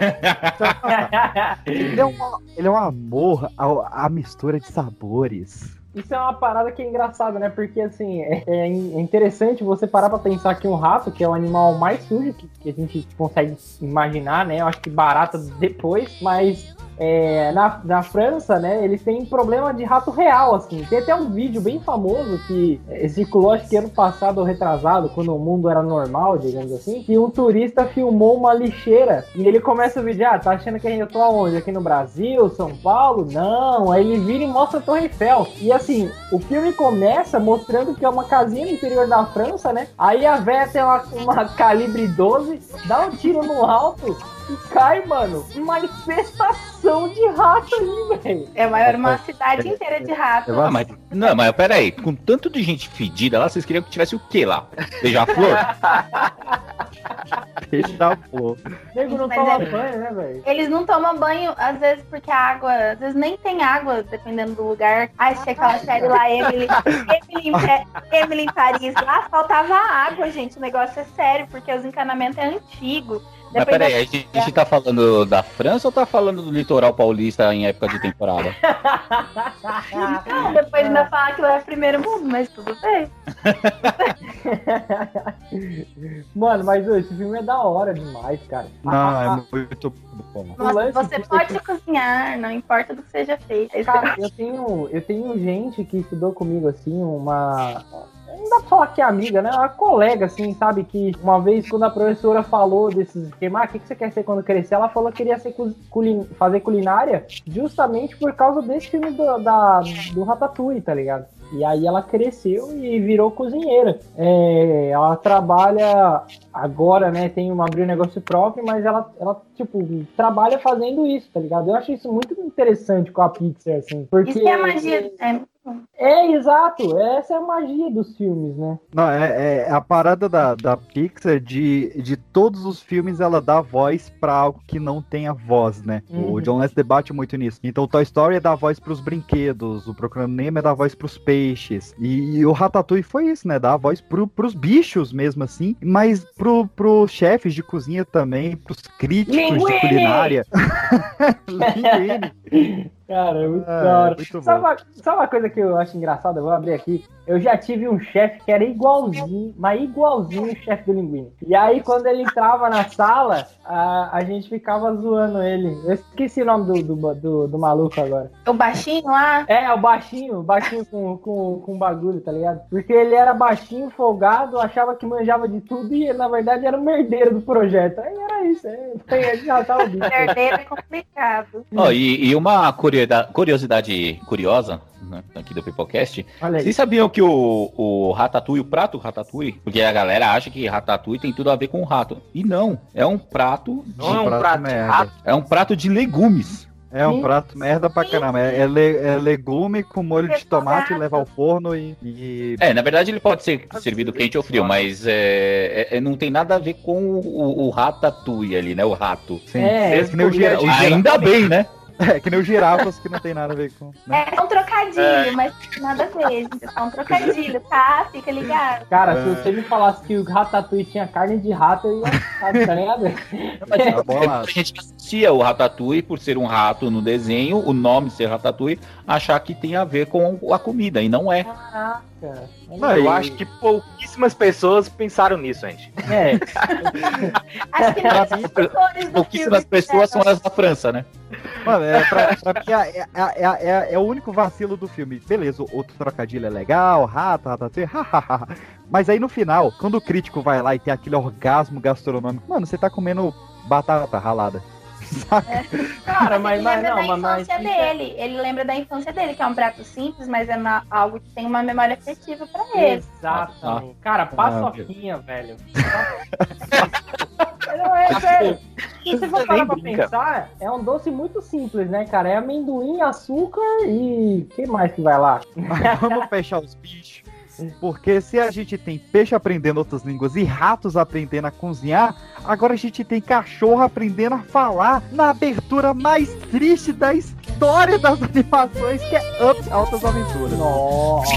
ele, é uma, ele é um amor à, à mistura de sabores. Isso é uma parada que é engraçada, né? Porque, assim, é, é interessante você parar pra pensar que um rato, que é o animal mais sujo que, que a gente consegue imaginar, né? Eu acho que barata depois, mas é, na, na França, né, eles têm problema de rato real, assim. Tem até um vídeo bem famoso que circulou, acho que ano passado ou retrasado, quando o mundo era normal, digamos assim, que um turista filmou uma lixeira e ele começa o vídeo, ah, tá achando que eu tô aonde? Aqui no Brasil, São Paulo? Não, aí ele vira e mostra a Torre Eiffel. E assim, o filme começa mostrando que é uma casinha no interior da França, né? Aí a véia tem uma, uma calibre 12, dá um tiro no alto e cai, mano, uma infestação de rato ali, velho. É maior uma cidade inteira de ratos. Ah, mas, não, mas peraí, com tanto de gente fedida lá, vocês queriam que tivesse o quê lá? Beija-flor? Beija-flor. Nego não Mas toma é- banho, né, velho? Eles não tomam banho, às vezes, porque a água. Às vezes nem tem água, dependendo do lugar. Ai, tinha aquela série lá, Emily. Emily, Emily em Paris. Lá faltava água, gente. O negócio é sério, porque os encanamentos é antigo. Mas peraí, a gente, a gente tá falando da França ou tá falando do litoral paulista em época de temporada? Não, depois ainda falar que lá é primeiro mundo, mas tudo bem. Mano, mas ô, esse filme é da hora demais, cara. Não, é muito bom. Nossa, você pode cozinhar, não importa do que seja feito. Cara, eu tenho, eu tenho gente que estudou comigo, assim, uma. Não dá pra falar que é amiga, né? Uma colega, assim, sabe? Que uma vez, quando a professora falou desses esquema, ah, o que, que você quer ser quando crescer? Ela falou que queria ser cu- culin- fazer culinária justamente por causa desse filme do, da, do Ratatouille, tá ligado? E aí ela cresceu e virou cozinheira. É, ela trabalha agora, né? Tem abriu um negócio próprio, mas ela, ela, tipo, trabalha fazendo isso, tá ligado? Eu acho isso muito interessante com a Pixar, assim. Porque Isso que é magia. É. É, exato. Essa é a magia dos filmes, né? Não, é, é a parada da, da Pixar de, de todos os filmes ela dá voz pra algo que não tenha voz, né? Uhum. O John Lance debate muito nisso. Então Toy Story é dar voz pros brinquedos, o Procurando Nemo é dar voz pros peixes. E, e o Ratatouille foi isso, né? Dar voz pro, pros bichos mesmo assim, mas pro, pros chefes de cozinha também, pros críticos Linguine! de culinária. Linguine. Cara, é muito É, da hora. muito sabe, bom. uma, sabe uma coisa que eu acho engraçada? Eu vou abrir aqui. Eu já tive um chefe que era igualzinho, mas igualzinho o chefe do Linguini. E aí, quando ele entrava na sala, a, a gente ficava zoando ele. Eu esqueci o nome do, do, do, do maluco agora. O baixinho lá? É, o baixinho, o baixinho com, com, com bagulho, tá ligado? Porque ele era baixinho, folgado, achava que manjava de tudo e na verdade era o merdeiro do projeto. Aí era isso, é, foi, já tava o bicho. Herdeiro é complicado. Ó, e, e uma curiosidade, curiosa né, aqui do Pipocast. Vocês sabiam que o, o Ratatouille, o prato Ratatouille, porque a galera acha que Ratatouille tem tudo a ver com o rato. E não, é um prato. Não é um prato de merda. rato. É um prato de legumes. É um prato merda pra caramba. É, é le- é legume com molho de tomate, leva ao forno e. e- É, na verdade ele pode ser servido quente ou frio, mas é, é- é- não tem nada a ver com o, o Ratatouille ali, né? O rato. Sim. É, É que nem o Ainda bem, né? É que nem os girafas que não tem nada a ver com. né? É um trocadilho, mas nada a ver. gente. É um trocadilho, tá? Fica ligado. Cara, É. se você me falasse que o Ratatouille tinha carne de rato, eu ia ficar, tá ligado? A gente assistia o Ratatouille por ser um rato no desenho, o nome ser Ratatouille, achar que tem a ver com a comida, e não é. Caraca. Não, Eu acho que pouquíssimas pessoas pensaram nisso, gente. É, Acho que do Pouquíssimas pessoas são as da França, né? Mano, é, pra, pra mim é, é, é- é- é o único vacilo do filme. Beleza, outro trocadilho é legal, rato, ratatouille, hahaha. Mas aí no final, quando o crítico vai lá e tem aquele orgasmo gastronômico, mano, você tá comendo batata ralada. Saca? cara, mas, ele mas lembra não, da mas, mas infância isso é- dele. Ele lembra da infância dele, que é um prato simples, mas é uma- algo que tem uma memória afetiva pra ele. Exatamente. Cara, paçoquinha, velho. Não, é sério. Se você for parar pra brinca. pensar, é um doce muito simples, né, cara? É amendoim, açúcar e. que mais que vai lá? Mas vamos fechar os bichos. Porque se a gente tem peixe aprendendo outras línguas e ratos aprendendo a cozinhar, agora a gente tem cachorro aprendendo a falar na abertura mais triste da história das animações, que é Up Altas Aventuras. Nossa.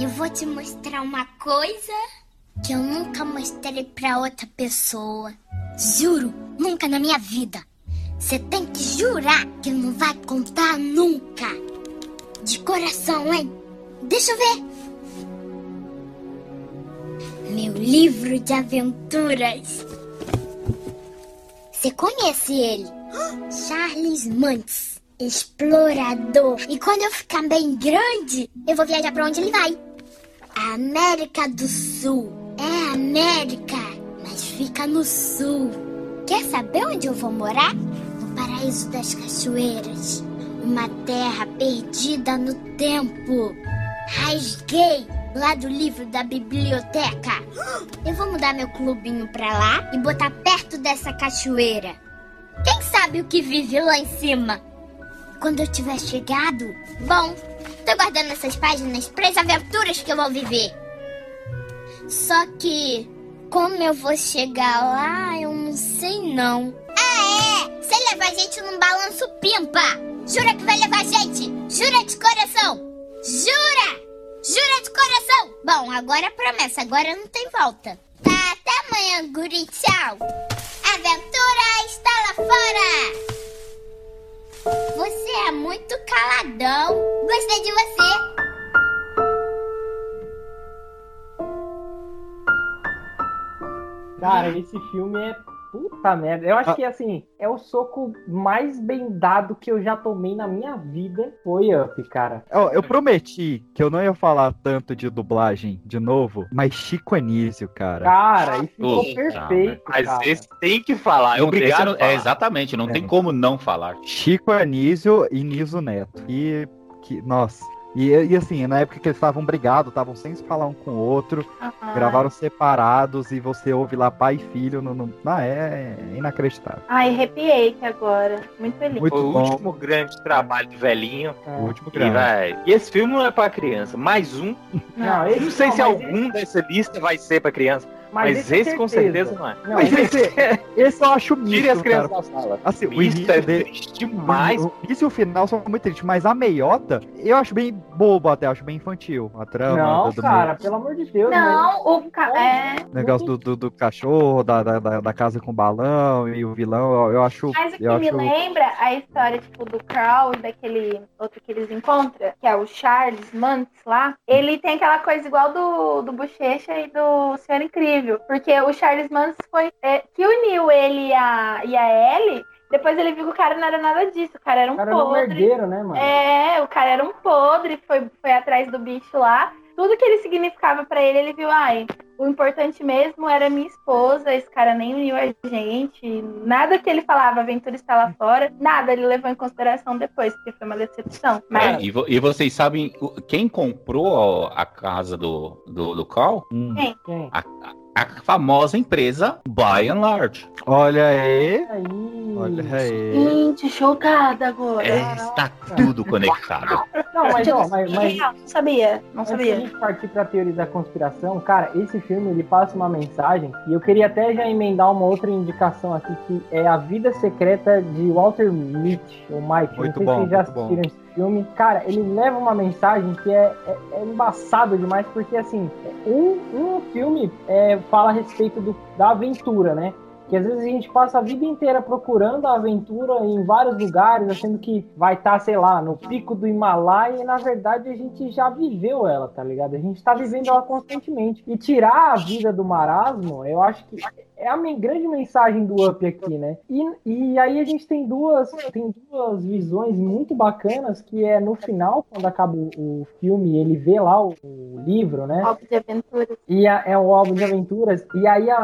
Eu vou te mostrar uma coisa que eu nunca mostrei pra outra pessoa. Juro, nunca na minha vida. Você tem que jurar que não vai contar nunca. De coração, hein? Deixa eu ver. Meu livro de aventuras. Você conhece ele? Charles Mantz, explorador. E quando eu ficar bem grande, eu vou viajar pra onde ele vai. América do Sul. É América, mas fica no sul. Quer saber onde eu vou morar? No paraíso das cachoeiras. Uma terra perdida no tempo. Rasguei lá do livro da biblioteca. Eu vou mudar meu clubinho pra lá e botar perto dessa cachoeira. Quem sabe o que vive lá em cima? Quando eu tiver chegado, bom, tô guardando essas páginas para as aventuras que eu vou viver. Só que, como eu vou chegar lá, eu não sei não. Ah, é? Você leva a gente num balanço pimpa. Jura que vai levar a gente? Jura de coração? Jura? Jura de coração? Bom, agora é promessa, agora não tem volta. Tá, até amanhã, guri, tchau. Aventura está lá fora. Você é muito caladão. Gostei de você. Cara, esse filme é puta merda. Eu acho que assim, é o soco mais bem dado que eu já tomei na minha vida. Foi Up, cara. Ó, eu prometi que eu não ia falar tanto de dublagem de novo, mas Chico Anísio, cara. Cara, e ficou Puta, perfeito. Mas cara. esse tem que falar. Eu Obrigado. falar. É, exatamente, não tem como não falar. Chico Anísio e Niso Neto. E que, nossa, E, e assim, na época que eles estavam brigados, estavam sem se falar um com o outro, gravaram separados e você ouve lá pai e filho. No, no... Ah, é, é inacreditável. Ai, arrepiei aqui agora. Muito feliz. Muito Foi o bom. último grande trabalho do velhinho. O último E, grande. vai. e esse filme não é pra criança. Mais um. Não, não sei não, se algum dessa lista vai ser pra criança. Mas Mas, esse é esse, com certeza. certeza não é. Não, Mas esse, esse eu acho Tire misto, as crianças cara. da sala. Assim, o Isso início é dele- triste demais. O início e o final são muito tristes, mas a meiota eu acho bem bobo até, acho bem infantil. A trama Não, do, do cara, pelo amor de Deus. né? Não, o ca... é. negócio do, do, do cachorro, da, da, da- da casa com balão e o vilão, eu, eu acho. Mas o que eu me acho... lembra a história, tipo, do Crow e daquele outro que eles encontram, que é o Charles Mantz lá, ele tem aquela coisa igual do, do Bochecha e do Senhor Incrível. Porque o Charles Mantz foi. é, que uniu ele e a, e a Ellie. Depois ele viu que o cara não era nada disso, o cara era um O cara era um podre. merdeiro, né, mano? É, o cara era um podre, foi, foi atrás do bicho lá. Tudo que ele significava pra ele, ele viu, ai, o importante mesmo era minha esposa, esse cara nem uniu a gente. Nada que ele falava, a aventura está lá fora, nada ele levou em consideração depois, porque foi uma decepção. Mas É, e, vo- e vocês sabem quem comprou a casa do, do, do Carl? quem? Quem? A, a- a famosa empresa By and Large. Olha aí. Aí. Olha aí. Gente, chocada agora. É, está tudo conectado. Não, mas, ó, mas, mas Não sabia, não Antes sabia. gente partir pra teoria da conspiração, cara, esse filme ele passa uma mensagem e eu queria até já emendar uma outra indicação aqui que é a vida secreta de Walter Mitty, ou Mike. Muito não sei bom, se vocês já assistiram esse filme. Cara, ele leva uma mensagem que é, é, é embaçado demais porque assim, um, um filme é, fala a respeito do, da aventura, né? Que às vezes a gente passa a vida inteira procurando a aventura em vários lugares, achando que vai estar, sei lá, no pico do Himalaia, e na verdade a gente já viveu ela, tá ligado? A gente tá vivendo ela constantemente. E tirar a vida do marasmo, eu acho que é a grande mensagem do Up aqui, né? E, e aí a gente tem duas, tem duas visões muito bacanas, que é no final, quando acaba o, filme, ele vê lá o, o livro, né? Álbum de aventuras. E a- é o álbum de aventuras. E aí a,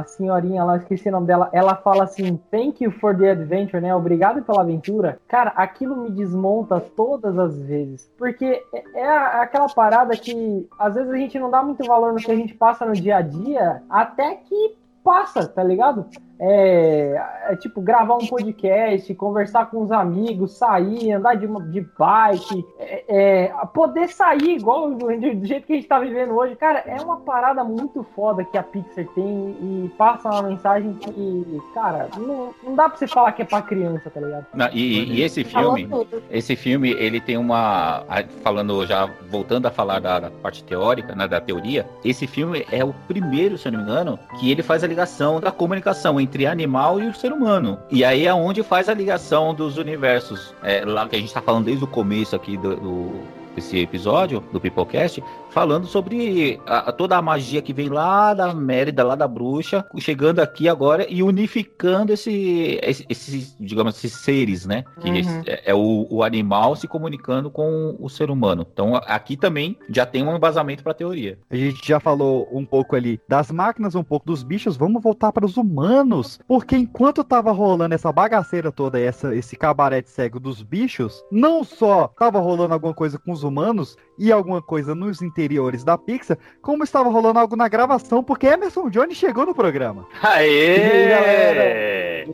a senhorinha lá, esqueci o nome dela, ela fala assim: Thank you for the adventure, né? Obrigado pela aventura. Cara, aquilo me desmonta todas as vezes. Porque é, é a- aquela parada que às vezes a gente não dá muito valor no que a gente passa no dia a dia, até que passa, tá ligado? É, é tipo gravar um podcast, conversar com os amigos, sair, andar de, de bike, é, é, poder sair igual do, do jeito que a gente tá vivendo hoje. Cara, é uma parada muito foda que a Pixar tem e passa uma mensagem que, cara, não, não dá pra você falar que é pra criança, tá ligado? Não, e, e esse filme, esse filme, ele tem uma. Falando já, voltando a falar da, da parte teórica, né, da teoria, esse filme é o primeiro, se eu não me engano, que ele faz a ligação da comunicação entre animal e o ser humano. E aí é onde faz a ligação dos universos. É, lá que a gente tá falando desde o começo aqui do. do- desse episódio do Peoplecast, falando sobre a- toda a magia que vem lá da Mérida, lá da bruxa, chegando aqui agora e unificando esse, esse- esses, digamos, esses seres, né? Que Uhum. esse- é, é o, o animal se comunicando com o ser humano. Então aqui também já tem um embasamento para a teoria. A gente já falou um pouco ali das máquinas, um pouco dos bichos, vamos voltar para os humanos. Porque enquanto tava rolando essa bagaceira toda, essa, esse cabaré de cego dos bichos, não só tava rolando alguma coisa com os humanos e alguma coisa nos interiores da Pixar, como estava rolando algo na gravação, porque Emerson Jones chegou no programa. Aê! galera?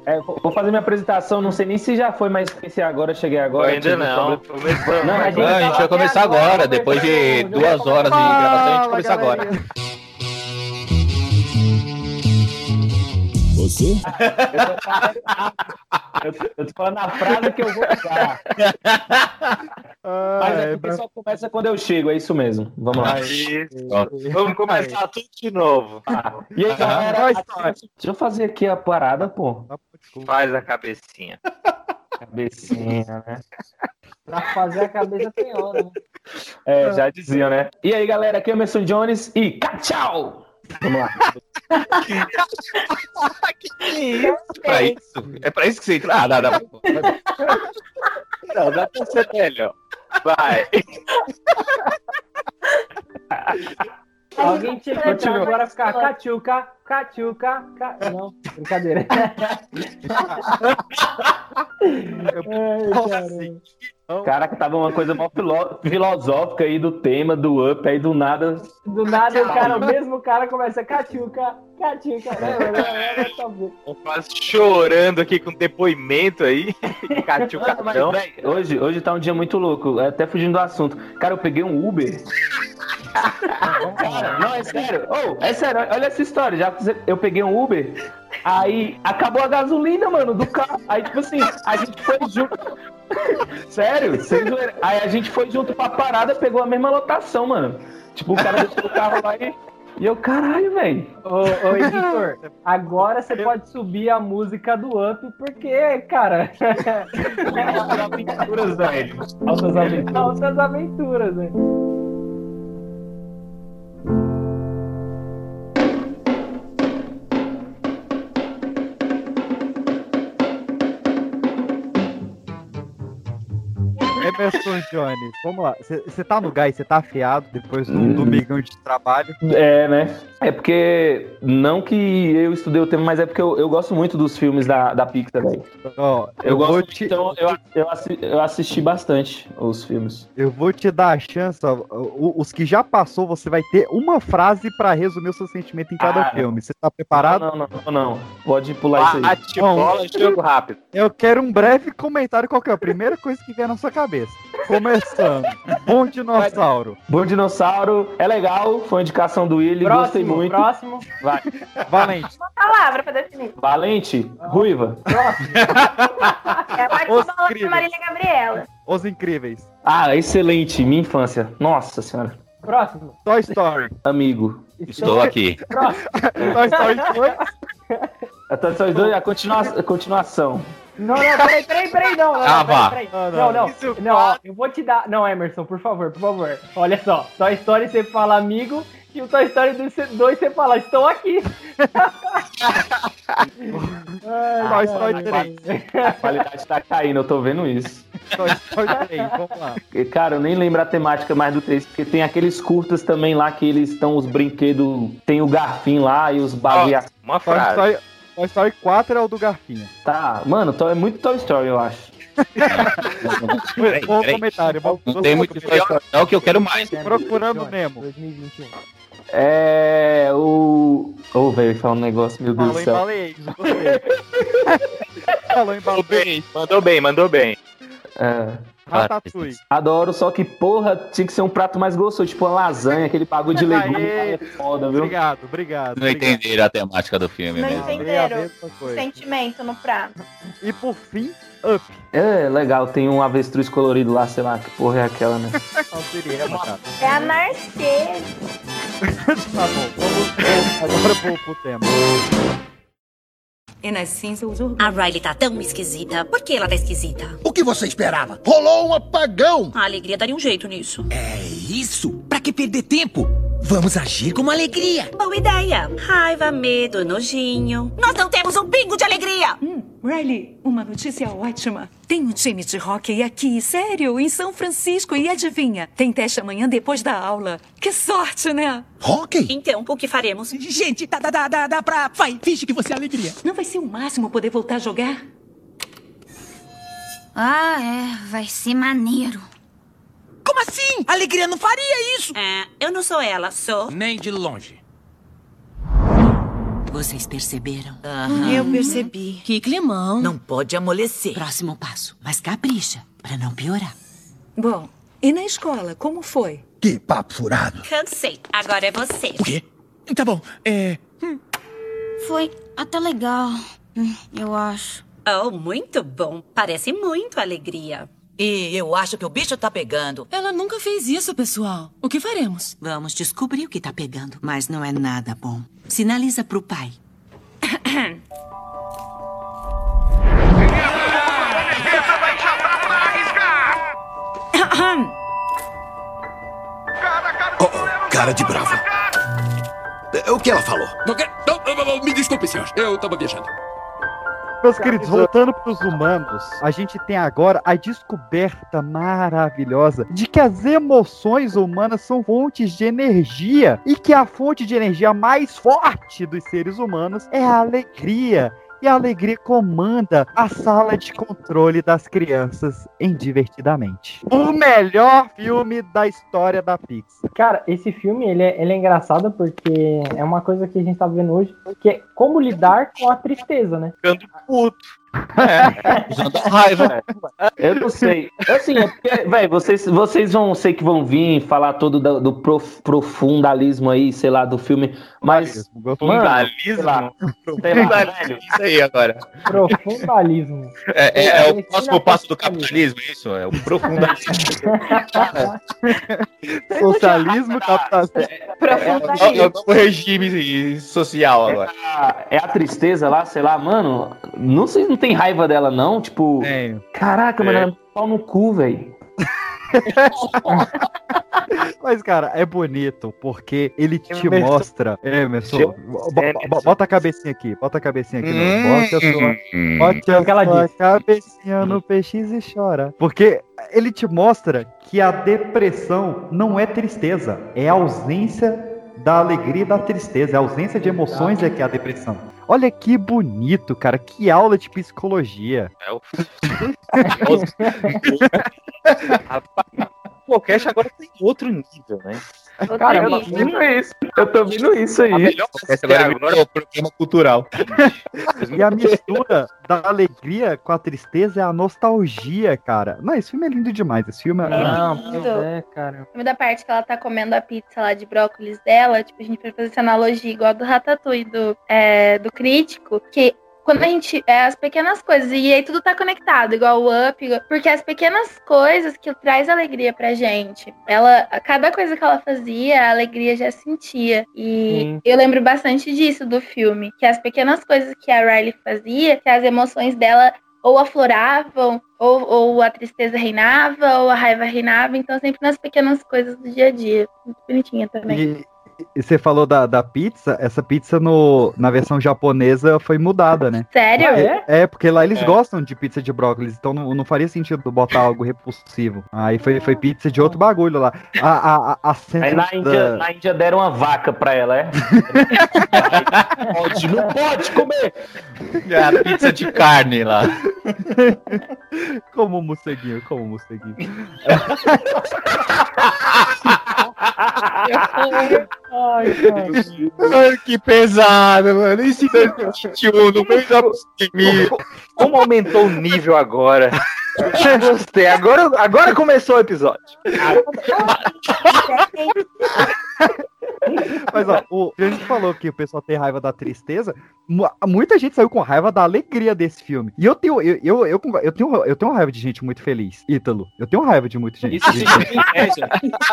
É, vou vou fazer minha apresentação, não sei nem se já foi, mas se agora, cheguei agora. Ainda tive não. problema. Começamos. Não, a a gente, gente vai começar agora, depois de duas horas de gravação, a gente começa agora. Você? Eu, tô- eu tô falando a frase que eu vou usar. Mas é porque só começa quando eu chego, é isso mesmo. Vamos lá. Isso. Vamos começar tudo de novo. E aí, Ah, galera, deixa eu fazer aqui a parada, pô. Faz a cabecinha. Cabecinha, né? Pra fazer a cabeça tem hora, né? É, já diziam, né? E aí, galera, aqui é o Emerson Jones e tchau! Vamos lá. Pra isso, é pra isso que você entra. Ah, dá, dá. Não, dá pra ser melhor. Vai. Alguém tinha que entrar Continua. agora ficar cachuca, cachuca, ca... Não, brincadeira. Ai, caramba. Caraca, tava uma coisa mó filosófica aí do tema, do up, aí do nada. Do nada o cara, o mesmo cara começa cachuca, cachuca. Não, não, não, não, tá quase chorando aqui com depoimento aí. Cachucadão. Véi, hoje, hoje tá um dia muito louco, até fugindo do assunto. Cara, eu peguei um Uber. Cara, não, é sério. Oh, é sério, olha essa história. Já, eu peguei um Uber, aí acabou a gasolina, mano, do carro. Aí, tipo assim, a gente foi junto. Sério? Aí a gente foi junto pra parada, pegou a mesma lotação, mano. Tipo, o cara deixou o carro lá e. E eu, caralho, velho. Ô, ô editor, agora você pode subir a música do Up, porque, cara. Altas aventuras, velho. Altas aventuras. Altas Emerson Johnny, vamos lá. Você tá no gás, você tá afiado depois de um domingão de trabalho. É, né? É porque, não que eu estudei o tema, mas é porque eu, eu gosto muito dos filmes da, da Pixar, velho. Ó, Eu, eu gosto te- então eu, eu, assi- eu assisti bastante os filmes. Eu vou te dar a chance, ó, os que já passou, você vai ter uma frase pra resumir o seu sentimento em cada Ah, filme. Você tá preparado? Não, não, não, não. Pode pular isso aí. Bate bola, jogo rápido. Eu quero um breve comentário qual que é a primeira coisa que vier na sua cabeça. Começando. Bom dinossauro. Bom Dinossauro é legal, foi uma indicação do Willy, Próximo, gostei muito. próximo. Vai. Valente. Uma palavra pra definir. Valente, ruiva. É a parte Os do da Marília Gabriela. Os Incríveis. Ah, excelente, minha infância. Nossa senhora. Próximo. Toy Story. Amigo. Estou aqui. Próximo. Toy Story 2. Até só os dois, a continua- a continuação. Não, não, peraí, peraí, peraí, não. não, Ah, não, vá. peraí, Não, peraí. não. Não, não. Ó, eu vou te dar. Não, Emerson, por favor, por favor. Olha só. Toy Story você fala amigo e o Toy Story 2 você fala estou aqui. Toy Story 3. A qualidade tá caindo, eu tô vendo isso. Toy Story 3, vamos lá. E, Cara, eu nem lembro a temática mais do 3, porque tem aqueles curtas também lá que eles estão os brinquedos, tem o garfinho lá e os bagulho. Uma Toy frase. Story, Toy Story 4 é o do Garfinho. Tá, mano, to- é muito Toy Story, eu acho. Peraí, Bom peraí. comentário. Bom, Não tem muito Toy Story, não, que eu quero mais. Procurando Nemo. 2021. É. O. Ô, velho, falar um negócio, meu Deus Falou do céu. gostei. Falou em Mandou baleia. bem, mandou bem, mandou bem. É. Ratatouille. Adoro, só que, porra, tinha que ser um prato mais gostoso, tipo uma lasanha, aquele bagulho de legume. Aê. É foda, viu? Obrigado, obrigado. Não obrigado. entenderam a temática do filme Não mesmo. É entenderam o sentimento no prato. E por fim, Up. É, legal, tem um avestruz colorido lá, sei lá, que porra é aquela, né? Cara? É a Narcês. Tá bom, vamos agora pro, pro tema. E nas cinzas, o A Riley tá tão esquisita. Por que ela tá esquisita? O que você esperava? Rolou um apagão! A alegria daria um jeito nisso. É isso? Pra que perder tempo? Vamos agir com alegria. Boa ideia. Raiva, medo, nojinho. Nós não temos um pingo de alegria! Hum, Riley, uma notícia ótima. Tem um time de hockey aqui, sério, em São Francisco. E adivinha, tem teste amanhã depois da aula. Que sorte, né? Hockey? Então, o que faremos? Gente, dá, dá, dá, dá, dá pra... Vai, finge que você é alegria. Não vai ser o máximo poder voltar a jogar? Ah, é. Vai ser maneiro. Como assim? Alegria não faria isso. É, eu não sou ela, sou. Nem de longe. Vocês perceberam? Eu percebi. Que climão. Não pode amolecer. Próximo passo. Mas capricha, pra não piorar. Bom, e na escola, como foi? Que papo furado. Cansei. Agora é você. O quê? Tá bom, é... Foi até legal. Hum, Eu acho. Oh, muito bom. Parece muito alegria. E eu acho que o bicho tá pegando. Ela nunca fez isso, pessoal. O que faremos? Vamos descobrir o que tá pegando. Mas não é nada bom. Sinaliza pro pai. Oh, oh, cara de brava. É, O que ela falou? O Me desculpe, senhor. Eu tava viajando. Meus queridos, voltando para os humanos, a gente tem agora a descoberta maravilhosa de que as emoções humanas são fontes de energia e que a fonte de energia mais forte dos seres humanos é a alegria. E a alegria comanda a sala de controle das crianças em Divertidamente. O melhor filme da história da Pixar. Cara, esse filme ele é, ele é engraçado porque é uma coisa que a gente tá vendo hoje, que é como lidar com a tristeza, né? Ficando puto. Usando a raiva. Eu não sei. Assim, é porque, véi, vocês, vocês vão, sei que vão vir falar todo do, do prof- profundalismo aí, sei lá, do filme, mas. Mano, sei lá, sei lá, velho. Isso aí agora. Profundalismo. É, é- é o próximo passo do capitalismo, é isso? É o profundalismo. Socialismo, capitalismo. É, é o novo regime social agora. É a tristeza lá, sei lá, mano. Não sei, não tem raiva dela, não. Tipo, caraca, mano, É. ela é um pau no cu, velho. Mas, cara, é bonito porque ele te Emerson. mostra. É, Emerson, bo- bo- bota a cabecinha aqui, bota a cabecinha aqui. Hum, não. Bota a sua, hum. bote a sua disse. cabecinha no PX e chora. Porque ele te mostra que a depressão não é tristeza, é ausência da alegria e da tristeza, é a ausência de emoções é que é a depressão. Olha que bonito, cara, que aula de psicologia. É o. Cash agora tem outro nível, né? Cara, eu tô vendo isso. Eu tô vendo isso aí. A melhor Essa agora virou programa cultural. E a mistura da alegria com a tristeza é a nostalgia, cara. Não, esse filme é lindo demais. Esse filme é. Não, lindo. é, cara. filme da parte que ela tá comendo a pizza lá de brócolis dela, tipo, a gente vai fazer essa analogia igual a do Ratatouille do, é, do crítico, que quando a gente. É as pequenas coisas, e aí tudo tá conectado, igual o up, igual- porque as pequenas coisas que traz alegria pra gente. Ela, cada coisa que ela fazia, a alegria já sentia. E Sim. eu lembro bastante disso do filme, que as pequenas coisas que a Riley fazia, que as emoções dela ou afloravam, ou, ou a tristeza reinava, ou a raiva reinava, então sempre nas pequenas coisas do dia a dia. Muito bonitinha também. E, você falou da, da pizza, essa pizza no, na versão japonesa foi mudada, né? Sério? É, é, porque lá eles É. gostam de pizza de brócolis, então não, não faria sentido botar algo repulsivo. Aí foi, foi pizza de outro bagulho lá. A, a, a, a Aí na da- Índia, na Índia deram uma vaca pra ela, é? pode, não pode comer! É a pizza de carne lá. Como o morceguinho, como o morceguinho. Ai, cara. Que pesado, mano. Esse 2021, no meio da pandemia. Como aumentou o nível agora? Gostei. Agora, agora começou o episódio. Mas ó, o a gente falou que o pessoal tem raiva da tristeza. mu- Muita gente saiu com raiva da alegria desse filme. E eu tenho, eu, eu, eu, eu tenho, eu tenho raiva de gente muito feliz. Ítalo, eu tenho raiva de muita gente. Isso se chama inveja.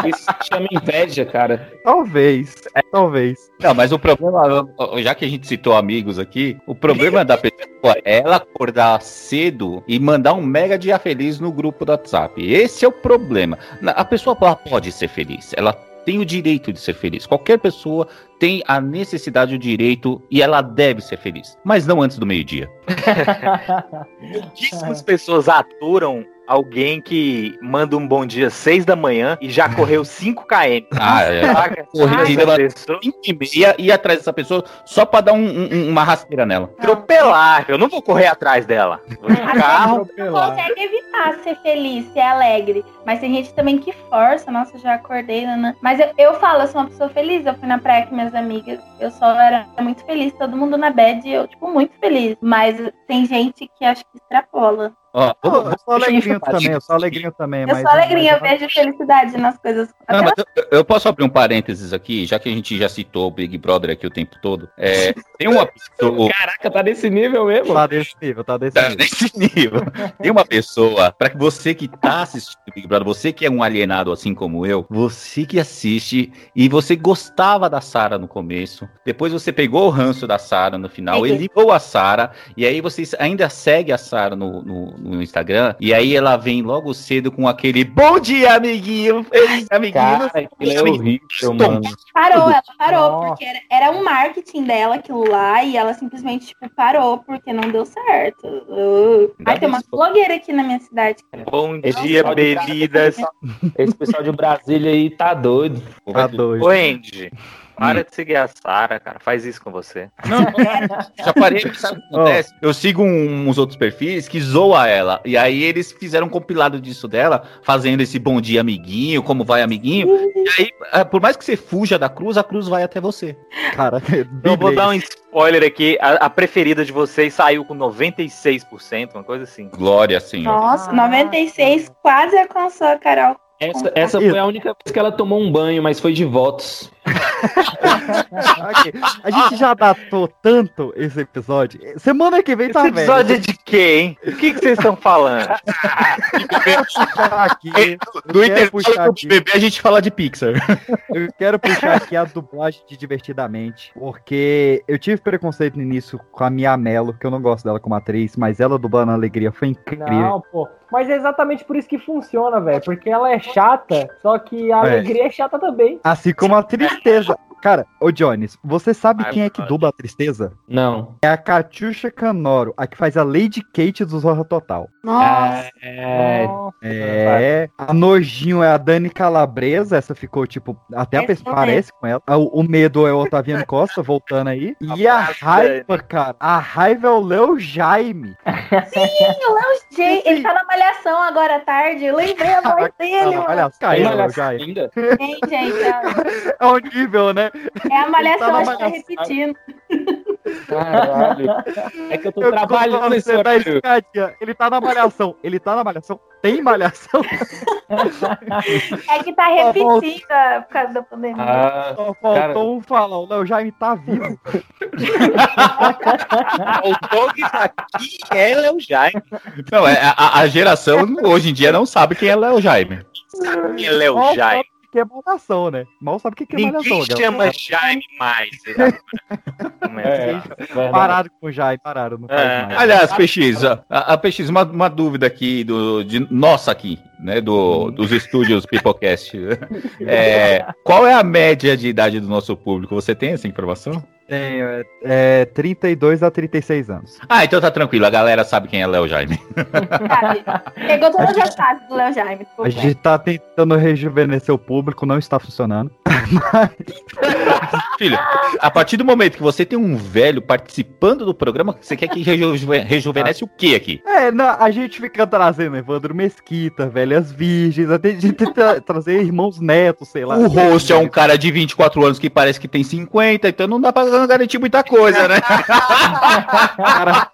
Isso se chama inveja, cara. Talvez, é, talvez. Não, mas o problema, já que a gente citou amigos aqui, o problema da pessoa é ela acordar cedo e mandar um mega dia feliz no grupo do WhatsApp. Esse é o problema. A pessoa ela pode ser feliz, ela tem o direito de ser feliz. Qualquer pessoa tem a necessidade, o direito e ela deve ser feliz, mas não antes do meio-dia. Pouquíssimas pessoas aturam alguém que manda um bom dia às 6 da manhã e já correu 5 km. Ah, é. Corrida, ela- pessoa- e ir atrás dessa pessoa só pra dar um- um- uma rasteira nela. Atropelar. Eu não vou correr atrás dela. Vou de carro. Não consegue evitar ser feliz, ser alegre. Mas tem gente também que força. Nossa, já acordei, Nana. Mas eu, eu falo, eu sou uma pessoa feliz. Eu fui na praia com minhas amigas. Eu só era muito feliz. Todo mundo na bed. Eu, tipo, muito feliz. Mas tem gente que acho que extrapola. Ó, Eu vou- sou vou- alegrinho também, eu sou alegrinho também. Eu mas- sou alegrinha, eu vejo felicidade nas coisas. Não, mas eu, eu posso abrir um parênteses aqui, já que a gente já citou o Big Brother aqui o tempo todo. É, tem uma pessoa. Caraca, tá nesse nível mesmo? Tá desse nível, tá desse Tá nível. nesse nível. Tem uma pessoa, para que você que tá assistindo o Big Brother, você que é um alienado assim como eu, você que assiste e você gostava da Sara no começo, depois você pegou o ranço da Sara no final, Peguei. eliminou a Sara, e aí você ainda segue a Sara no, no- no Instagram, e aí ela vem logo cedo com aquele bom dia, amiguinho, feliz amiguinho. Cara, o é horrível, mano. Parou, ela parou, Nossa. porque era, era um marketing dela aquilo lá, e ela simplesmente, tipo, parou, porque não deu certo. Uh. Ai, tem uma blogueira aqui na minha cidade. Bom Esse dia, bebidas. Esse pessoal de Brasília aí tá doido. Tá doido. Ô, Andy, para de seguir a Sara, cara. Faz isso com você. Já parei, sabe o que acontece? Eu sigo um- uns outros perfis que zoa ela. E aí eles fizeram um compilado disso dela, fazendo esse bom dia, amiguinho, como vai, amiguinho. E aí, ah, por mais que você fuja da cruz, a cruz vai até você. Cara, Eu vou dar um spoiler aqui. A, a preferida de vocês saiu com 96%, uma coisa assim. Glória, Senhor. Nossa, 96 quase alcançou a Carol. Essa, essa foi a única vez que ela tomou um banho, mas foi de votos. Ok. A gente já datou tanto esse episódio. Semana que vem tá Esse velho. episódio é de quê, hein? O que, que vocês estão falando? aqui. Quero intervalo do bebê a gente fala de Pixar. Eu quero puxar aqui a dublagem de Divertidamente, porque eu tive preconceito no início com a Mia Mello, que eu não gosto dela como atriz, mas ela dublando a Alegria foi incrível. Não, pô. Mas é exatamente por isso que funciona, velho. Porque ela é chata, só que a É. alegria é chata também. Assim como a tristeza. Cara, ô Jones, você sabe Ai, quem é que dubla a tristeza? Não. É a Catiuxa Canoro, a que faz a Lady Kate do Zorra Total. Nossa. É. É, a Nojinho é a Dani Calabresa, essa ficou, tipo, até a parece com ela. O, o Medo é o Otaviano Costa, voltando aí. E a raiva, cara, a raiva é o Leo Jaime. Sim, o Léo J. Ele tá na malhação agora à tarde. Eu lembrei a voz dele, mano. Olha, caiu, Tem Léo Jaime. ainda? Hein, gente, é- É o nível, né? É a malhação, Tá que tá repetindo. Caralho. É que eu tô Eu trabalhando nesse horário. escadinha. Ele tá na malhação. Ele tá na malhação. Tem malhação. É que tá repetida por causa da pandemia. Ah, Só faltou cara. um falar. O Léo Jaime tá vivo. O Doug aqui é Léo Jaime. Não, é, a, a geração hoje em dia não sabe quem é Léo Jaime. Quem é Léo Jaime? Que é malhação, né? Mal sabe o que é Ninguém malhação. Léo. chama Jaime mais. Começa. É, verdade. Pararam com o Jaime, pararam. Não É. mais. Aliás, PX, a, a PX, uma, uma dúvida aqui do, de nossa aqui, né, do, dos estúdios Pipocast. É, qual é a média de idade do nosso público? Você tem essa informação? Tenho, é, é 32 a 36 anos. Ah, então tá tranquilo, a galera sabe quem é Léo Jaime. Sabe? Pegou todas as fases do Léo Jaime. A gente tá tentando rejuvenescer o público, não está funcionando. Filho, a partir do momento que você tem um velho participando do programa, você quer que rejuve- rejuvenesce o quê aqui? É, não, a gente fica trazendo Evandro Mesquita, velhas virgens, até a gente tenta trazer irmãos netos, sei lá. O host é um cara de 24 anos que parece que tem 50, então não dá pra garantir muita coisa, né? O cara,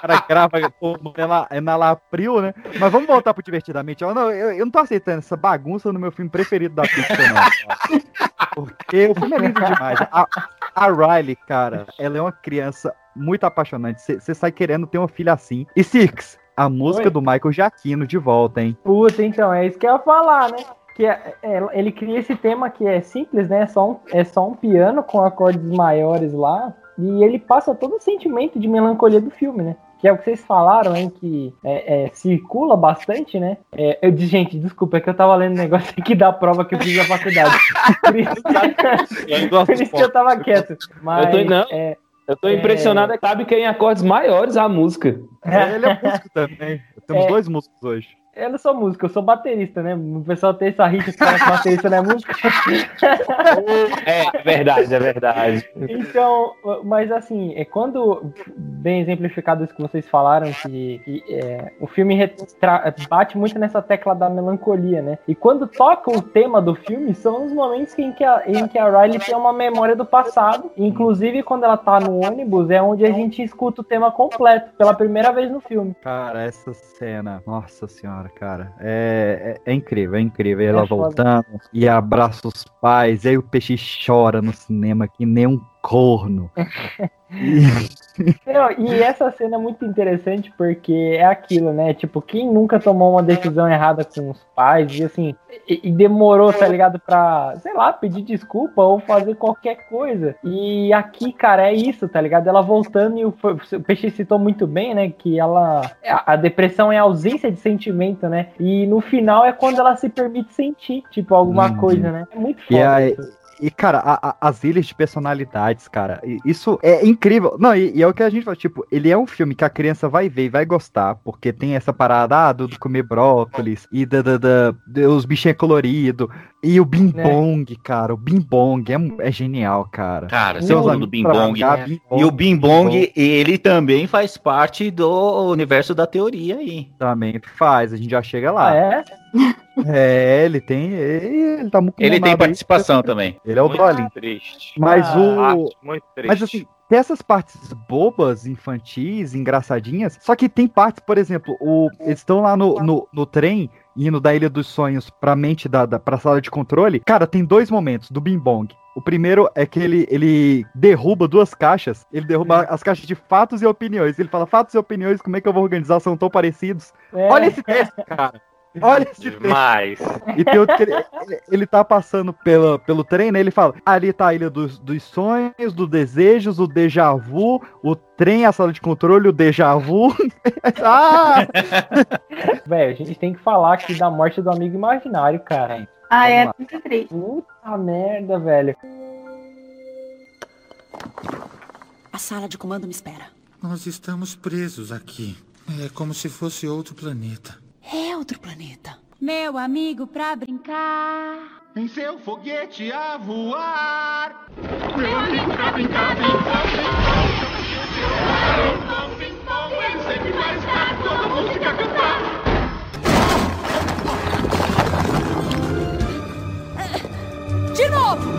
cara grava pô, é na, é na Lapril, né? Mas vamos voltar pro Divertidamente. Eu não, eu, eu não tô aceitando essa bagunça no meu filme preferido da Pixar, não. cara. Porque o filme é lindo demais. A, a Riley, cara, ela é uma criança muito apaixonante. Você sai querendo ter uma filha assim. E Six, a música Oi? do Michael Giacchino de volta, hein? Puta, então, é isso que eu ia falar, né? Que é- é- ele cria esse tema que é simples, né? É só, um, é só um piano com acordes maiores lá. E ele passa todo o sentimento de melancolia do filme, né? Que é o que vocês falaram, hein? Que é, é, circula bastante, né? É, eu disse, gente, desculpa, é que eu tava lendo um negócio aqui da prova que eu fiz na faculdade. Por isso, por isso que eu tava quieto. Mas, Eu tô, não, é, eu tô impressionado é que sabe que é em acordes maiores a música. Ele é músico também. Temos É. dois músicos hoje. Eu não sou músico, eu sou baterista, né? O pessoal tem essa rixa que fala que baterista não é músico. É verdade, é verdade. Então, mas assim, é quando bem exemplificado isso que vocês falaram, que, que, é, o filme retra- bate muito nessa tecla da melancolia, né? E quando toca o tema do filme, são os momentos em que a, em que a Riley tem uma memória do passado. Inclusive, quando ela tá no ônibus, é onde a gente escuta o tema completo, pela primeira vez no filme. Cara, essa cena, nossa senhora, cara, é, é, é incrível, é incrível. Ela É foda. voltando e abraça os pais, e aí o peixe chora no cinema que nem um corno. Não, e essa cena é muito interessante porque é aquilo, né? Tipo, quem nunca tomou uma decisão errada com os pais e assim, e, e demorou, tá ligado? Pra, sei lá, pedir desculpa ou fazer qualquer coisa. E aqui, cara, é isso, tá ligado? Ela voltando e o, o Peixe citou muito bem, né? Que ela. A, a depressão é a ausência de sentimento, né? E no final é quando ela se permite sentir, tipo, alguma Uhum. coisa, né? É muito foda. E, aí- isso. E, cara, a- a- as ilhas de personalidades, cara, isso é incrível. Não, e, e é o que a gente fala, tipo, ele é um filme que a criança vai ver e vai gostar, porque tem essa parada ah, do, do comer brócolis e da, da, da- os bichinhos coloridos. E o Bing Bong, cara, o Bing Bong é, é genial, cara. Cara, você falou do amigos Bing Bong. Bing E o Bing Bong, Bong, ele também faz parte do universo da teoria aí. Também faz, a gente já chega lá. Ah, é? É, ele tem. Ele, ele tá muito Ele tem mamado aí. participação também. Ele é o Muito Dolin. triste. Mas Ah, o. muito triste. Mas assim, tem essas partes bobas, infantis, engraçadinhas. Só que tem partes, por exemplo, o, eles estão lá no, no, no trem, indo da Ilha dos Sonhos pra mente da, da pra sala de controle. Cara, tem dois momentos do Bing Bong. O primeiro é que ele, ele derruba duas caixas. Ele derruba as caixas de fatos e opiniões. Ele fala, fatos e opiniões, como é que eu vou organizar? São tão parecidos. É. Olha esse texto, cara. Olha esse. Demais. E tem outro que ele, ele, ele tá passando pela, pelo trem, né? Ele fala: ali tá a ilha dos, dos sonhos, dos desejos, o déjà vu, o trem, a sala de controle, o déjà vu. ah! Velho, a gente tem que falar aqui da morte do amigo imaginário, cara. Ah, é muito triste. Puta merda, velho. A sala de comando me espera. Nós estamos presos aqui. É como se fosse outro planeta. É outro planeta. Meu amigo pra brincar. Em seu foguete a voar. Meu amigo pra brincar, brincar, brincar. Bom, bim, bom, ele sempre vai estar toda música a cantar. De novo!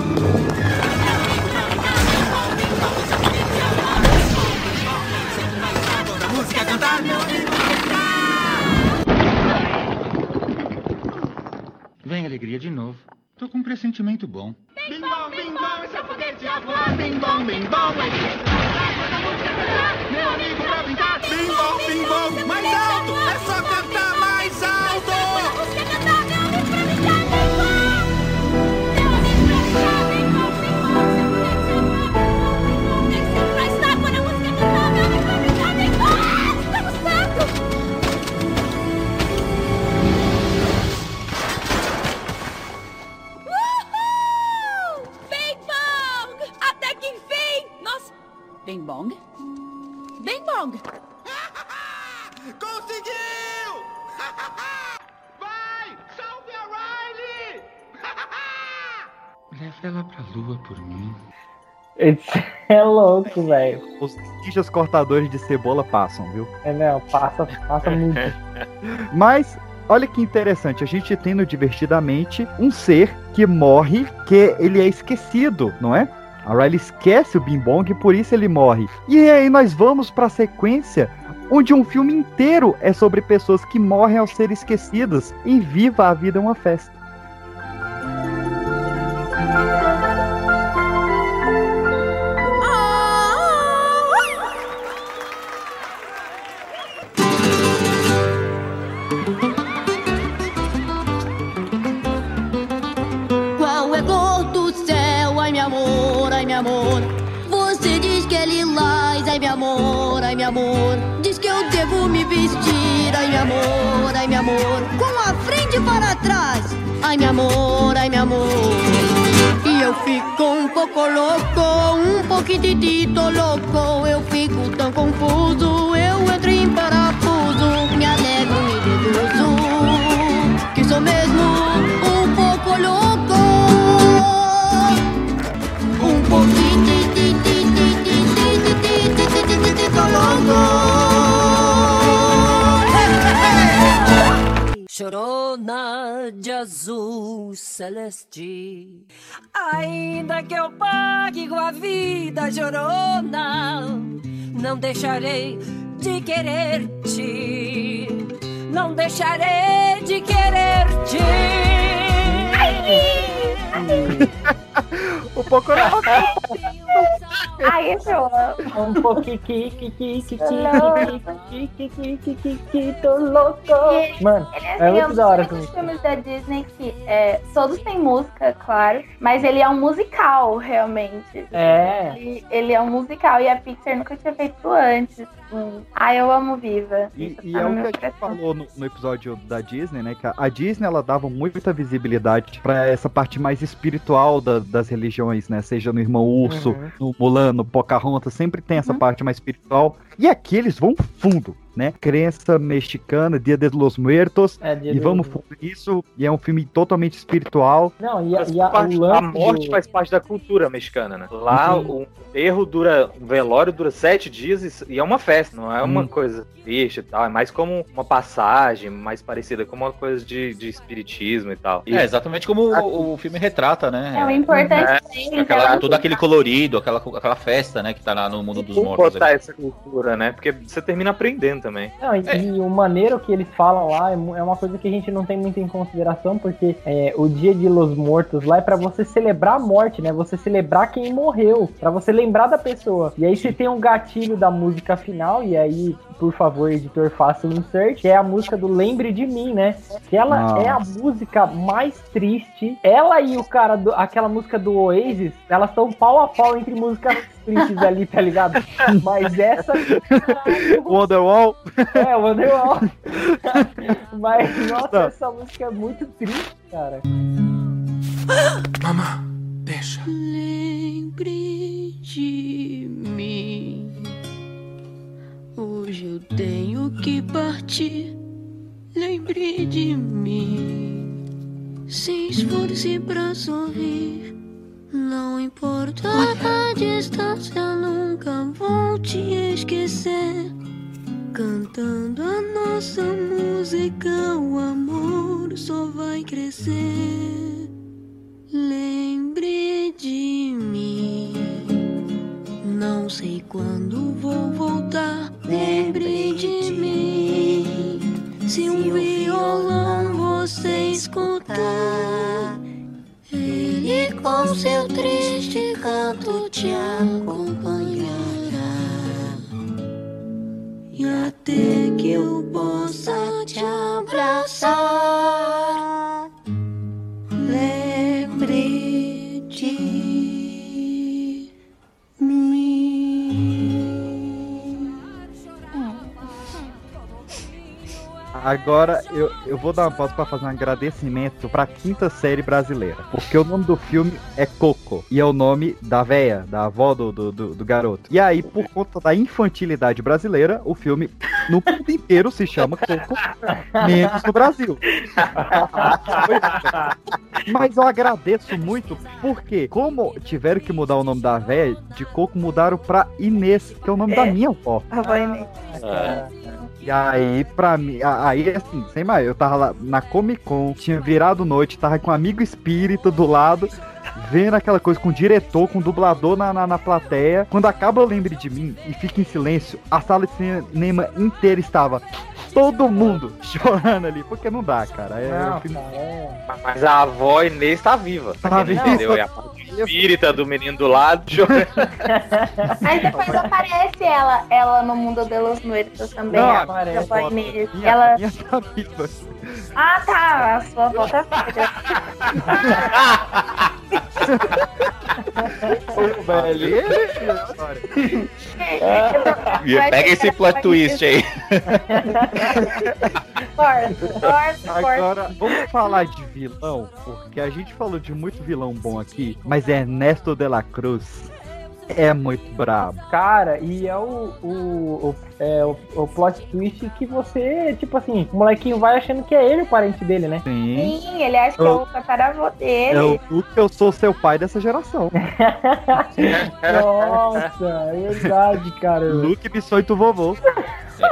Toda música a cantar, meu amigo Vem alegria de novo. Tô com um pressentimento bom. Bim bom, bim bom, esse é o foguete a voar. Bim bom, bim bom. Meu amigo pra brincar. Bim bom, bim bom, mais alto. É só cantar Bem bong? Bem bom! Conseguiu! Vai! Salve a Riley! Leva ela pra lua por mim. Esse é louco, velho. Os ninjas cortadores de cebola passam, viu? É, não, passa, passa muito. Mas, olha que interessante, a gente tem no Divertidamente um ser que morre, que ele é esquecido, não é? A Riley esquece o Bing Bong e por isso ele morre. E aí nós vamos pra sequência onde um filme inteiro é sobre pessoas que morrem ao ser esquecidas em Viva a Vida é uma Festa. Qual meu amor. Você diz que é lilás, ai, meu amor, ai, meu amor. Diz que eu devo me vestir, ai, meu amor, ai, meu amor. Com a frente para trás, ai, meu amor, ai, meu amor. E eu fico um pouco louco, um pouquitito louco. Eu fico tão confuso, eu entro em parafuso. Chorona de azul celeste. Ainda que eu pague a vida, chorona, não deixarei de querer-te. Não deixarei de querer-te. O Ai, esse eu amo. Um pouquinho que que que que que que que que que que que tô louco. Mano, Ele é assim, muito um da hora música. filmes da Disney que é, todos têm música, claro, mas ele é um musical, realmente. É. Ele, ele é um musical e a Pixar nunca tinha feito antes. Ai, eu amo Viva. E, e Tá é o que a gente falou no, no episódio da Disney, né? Que a- a Disney ela dava muita visibilidade pra essa parte mais espiritual da- das religiões, né? Seja no Irmão Urso, Uhum. no Mulan, no Pocahontas, sempre tem essa parte mais espiritual. E aqui eles vão fundo, né? Crença mexicana, Dia de los Muertos. É, Dia e vamos fundo nisso. E é um filme totalmente espiritual. Não, e a, e a, parte- o a morte do- faz parte da cultura mexicana, né? Lá Uhum. o enterro dura, um velório dura sete dias e, e é uma festa, não é uma Hum. coisa triste e tal, é mais como uma passagem, mais parecida com uma coisa de, de espiritismo e tal. E É, exatamente como o, o filme retrata, né? É, o importante É, é, Aquela, todo aquele colorido, aquela, aquela festa, né, que tá lá no mundo dos mortos. botar ali. essa cultura, né? Porque você termina aprendendo também. Não, e, e o maneiro que eles falam lá é, é uma coisa que a gente não tem muito em consideração, porque é, o dia de Los Mortos lá é pra você celebrar a morte, né? Você celebrar quem morreu, pra você lembrar da pessoa. E aí você tem um gatilho da música final, e aí, por favor, editor, faça um insert, que é a música do Lembre de Mim, né? Que ela Nossa. é a música mais triste. Ela e o cara, do, aquela música do Oasis, elas estão pau a pau entre músicas tristes ali, tá ligado? Mas essa Wonderwall. é, o Wonderwall. Mas, nossa, Não. essa música é muito triste, cara. Mamá, deixa. Lembre de mim. Hoje eu tenho que partir. Lembre de mim. Se esforce pra sorrir. Não importa a distância, nunca vou te esquecer. Cantando a nossa música, o amor só vai crescer. Lembre de mim. Não sei quando vou voltar. Lembre de mim. Se um violão você escutar, ele com seu triste canto te acompanhará. E até que eu possa te abraçar, Agora eu, eu vou dar uma pausa pra fazer um agradecimento pra quinta série brasileira. Porque o nome do filme é Coco. E é o nome da véia, da avó do, do, do- do garoto. E aí, por conta da infantilidade brasileira, o filme no mundo inteiro se chama Coco, menos no Brasil. Mas eu agradeço muito porque, como tiveram que mudar o nome da véia, de Coco mudaram pra Inês, que é o nome da minha avó. A avó Inês. E aí, pra mim, aí assim, sem mais, eu tava lá na Comic Con, tinha virado noite, tava com um amigo espírita do lado, vendo aquela coisa com o diretor, com o dublador na, na, na plateia. Quando acaba Lembre de Mim e fica em silêncio, a sala de cinema inteira estava todo mundo chorando ali, porque não dá, cara. É, Não, filme- cara. Mas a avó Inês tá viva. Tá viva. Entendeu? É a parte espírita do menino do lado chorando. Aí depois aparece ela, ela no mundo de los muertos também. Não, a aparece. avó Inês. Minha, Ela... minha tá viva. Ah, tá. A sua avó tá viva. velho. E Pega esse plot twist aí. Agora, vamos falar de vilão, porque a gente falou de muito vilão bom aqui, mas Ernesto de la Cruz é muito brabo. Cara, e é o, o, o, é, o, o plot twist que você, tipo assim, o molequinho vai achando que é ele o parente dele, né? Sim. Sim, ele acha que é o tataravô dele. É Luke, eu sou seu pai dessa geração. Nossa, é verdade, cara. Luke, biscoito vovô.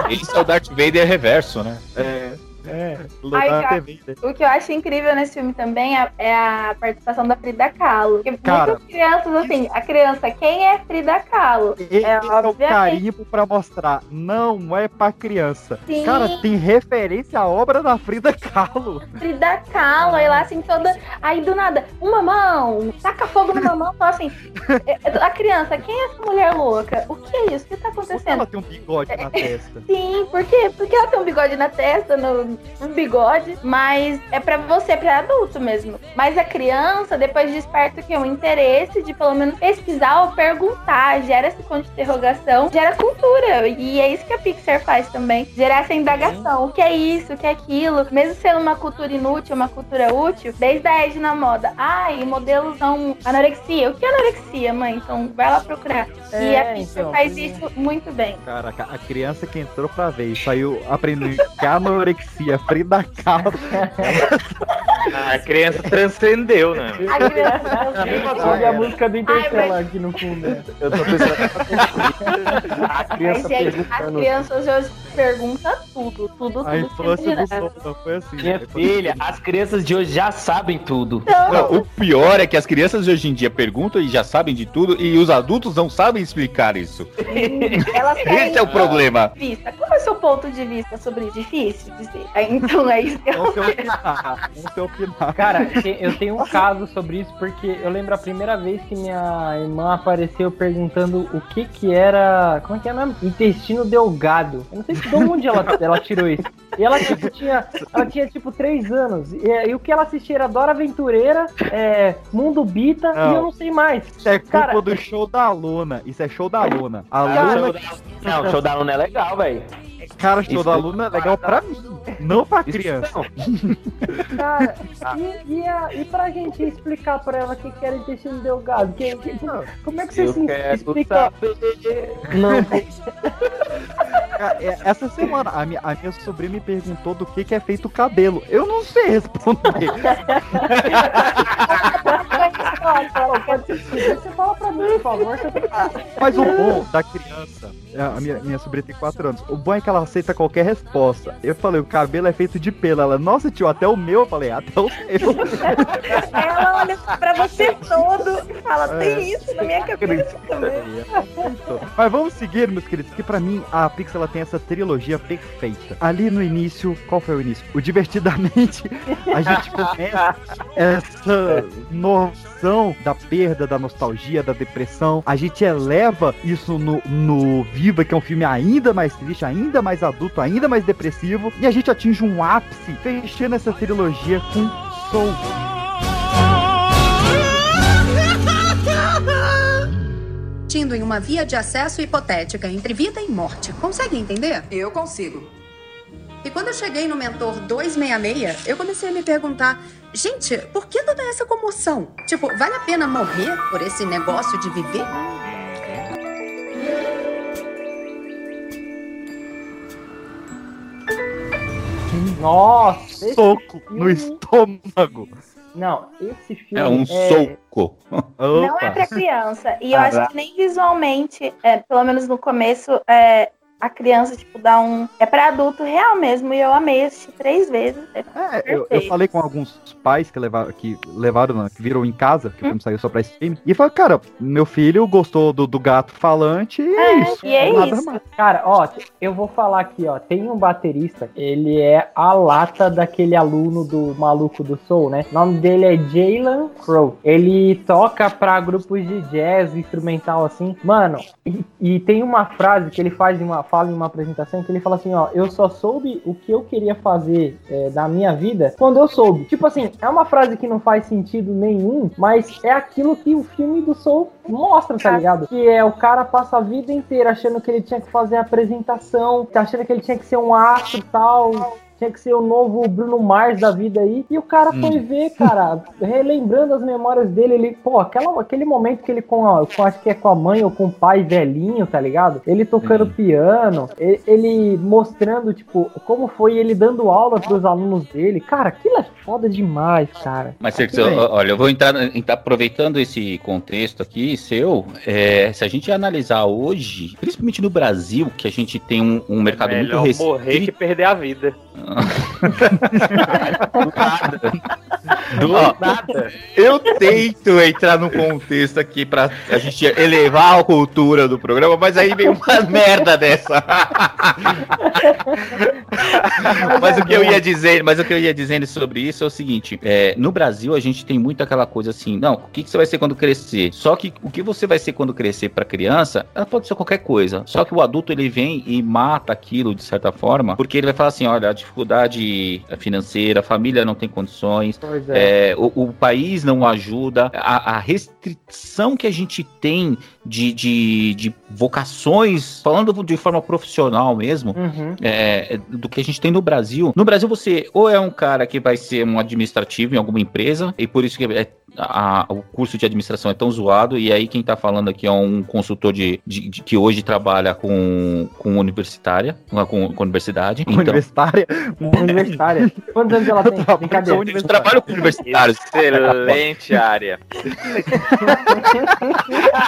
Esse é o Darth Vader reverso, né? É. É. TV, né? O que eu acho incrível nesse filme também é, é a participação da Frida Kahlo. Porque Cara, muitas crianças, assim, a criança, quem é Frida Kahlo? Esse é, o obviamente- carimbo pra mostrar. Não é pra criança. Sim. Cara, tem referência à obra da Frida Kahlo. Frida Kahlo, aí lá assim, toda. Aí do nada, uma mão, taca fogo numa mão, fala assim. é, A criança, quem é essa mulher louca? O que é isso? O que tá acontecendo? Ela tem um bigode na testa. Sim, por quê? Porque ela tem um bigode na testa, no, um bigode, mas é pra você, pra adulto mesmo. Mas a criança, depois desperta o quê? Um interesse de pelo menos pesquisar ou perguntar, gera esse ponto de interrogação, gera cultura. E é isso que a Pixar faz também. Gerar essa indagação. O que é isso? O que é aquilo? Mesmo sendo uma cultura inútil, uma cultura útil, desde a Ed na moda. Ai, modelos são anorexia. O que é anorexia, mãe? Então vai lá procurar. e É, a Pixar então, faz isso muito bem. Caraca, a criança que entrou pra ver e saiu aprendendo que a anorexia, Frida Kahlo. A criança transcendeu, né? A criança Olha a música do Interstellar aqui no fundo. né? Eu tô pensando. A Mas, gente, as crianças hoje perguntam tudo, tudo, A tudo. infância do né? Sol foi assim. Minha filha, as crianças de hoje já sabem tudo. Não, o pior é que as crianças de hoje em dia perguntam e já sabem de tudo e os adultos não sabem explicar isso. Elas Esse é o problema. Vista. Qual é o seu ponto de vista sobre isso? Difícil dizer. Então é isso que eu Vamos opinar. Vamos opinar. Cara, eu tenho um caso sobre isso porque eu lembro a primeira vez que minha irmã apareceu perguntando o que que era, como é que é mesmo? Intestino delgado. Eu não sei de onde ela, ela tirou isso. E ela tipo tinha, ela tinha tipo três anos. E, e o que ela assistia era Dora Aventureira, é, Mundo Bita e Não. eu não sei mais. Isso é culpa Cara, do show da Luna. Isso é show da Luna. A Não, Luna. show da- Não, o show da Luna é legal, velho. Cara, show Isso da é- Luna é legal pra mim, não pra criança. Cara, e, e, a, e pra gente explicar pra ela o que, que era intestino delgado? Que, que- como é que você se explica? Não, Cara, é- Essa semana, a minha, a minha sobrinha me perguntou do que, que é feito o cabelo. Eu não sei responder. pode ser. Você fala pra mim, por favor. que eu tô- Mas o bom da criança, a minha, minha sobrinha tem 4 anos, o bom é que ela aceita qualquer resposta. Eu falei, o cabelo é feito de pelo. Ela, nossa, tio, até o meu. Eu falei, até o seu. Ela olha pra você todo e fala, É. tem isso na minha cabeça também. Mas vamos seguir, meus queridos, que pra mim a Pixar ela tem essa trilogia perfeita. Ali no início, qual foi o início? O Divertidamente, a gente começa essa noção da perda, da nostalgia, da depressão. A gente eleva isso no, no Viva, que é um filme ainda mais triste, ainda mais adulto, ainda mais depressivo. E a gente atinge um ápice, fechando essa trilogia com Soul. Tindo em uma via de acesso hipotética entre vida e morte. Consegue entender? Eu consigo. E quando eu cheguei no Mentor 266, eu comecei a me perguntar: gente, por que toda essa comoção? Tipo, vale a pena morrer por esse negócio de viver? Nossa, Soco no filme- estômago. Não, esse filme É um soco. Não é pra criança. E eu acho que nem visualmente, é, pelo menos no começo, é, a criança, tipo, dá um. É pra adulto real mesmo. E eu amei assistir três vezes. É, É, eu, eu falei com alguns pais que levaram, que levaram, não, que viram em casa, que o filme saiu só pra stream, e falei, cara, meu filho gostou do, do gato falante e é, isso. e é nada isso. mais. Cara, ó, eu vou falar aqui, ó. Tem um baterista, ele é a lata daquele aluno do maluco do Soul, né? O nome dele é Jalen Crow. Ele toca pra grupos de jazz, instrumental, assim. Mano, e, e tem uma frase que ele faz em uma fala em uma apresentação que ele fala assim, ó, eu só soube o que eu queria fazer é, da minha vida quando eu soube. Tipo assim, é uma frase que não faz sentido nenhum, mas é aquilo que o filme do Soul mostra, tá ligado? Que é o cara passa a vida inteira achando que ele tinha que fazer a apresentação, achando que ele tinha que ser um astro e tal. Tinha que ser o novo Bruno Mars da vida aí. E o cara Hum. foi ver, cara, relembrando as memórias dele. Ele, pô, aquela, aquele momento que ele com, a, com, acho que é com a mãe ou com o pai velhinho, tá ligado? Ele tocando piano, ele, ele mostrando, tipo, como foi ele dando aula pros alunos dele. Cara, aquilo é foda demais, cara. Mas, Sergio, é- olha, eu vou entrar, entrar aproveitando esse contexto aqui seu. é, se a gente analisar hoje, principalmente no Brasil, que a gente tem um, um mercado Melhor muito morrer que restrito. perder a vida. Do nada. Eu tento entrar num contexto aqui pra a gente elevar a cultura do programa, mas aí vem uma merda dessa. mas o que eu ia dizer, mas o que eu ia dizendo sobre isso é o seguinte: é, no Brasil a gente tem muito aquela coisa assim, não, o que, que você vai ser quando crescer? Só que o que você vai ser quando crescer pra criança, ela pode ser qualquer coisa. Só que o adulto ele vem e mata aquilo de certa forma, porque ele vai falar assim: olha, a dificuldade financeira, a família não tem condições, é. é, o, o país não ajuda, a, a restrição que a gente tem de, de, de vocações, falando de forma profissional mesmo, Uhum. é, do que a gente tem no Brasil. No Brasil, você ou é um cara que vai ser um administrativo em alguma empresa, e por isso que é- a- o curso de administração é tão zoado, e aí quem tá falando aqui é um consultor de, de- de- que hoje trabalha com, com universitária, com, com universidade. Então, Universitária? Universitária. Quantos anos ela tem? Brincadeira. eu trabalho com universitários. Excelente área.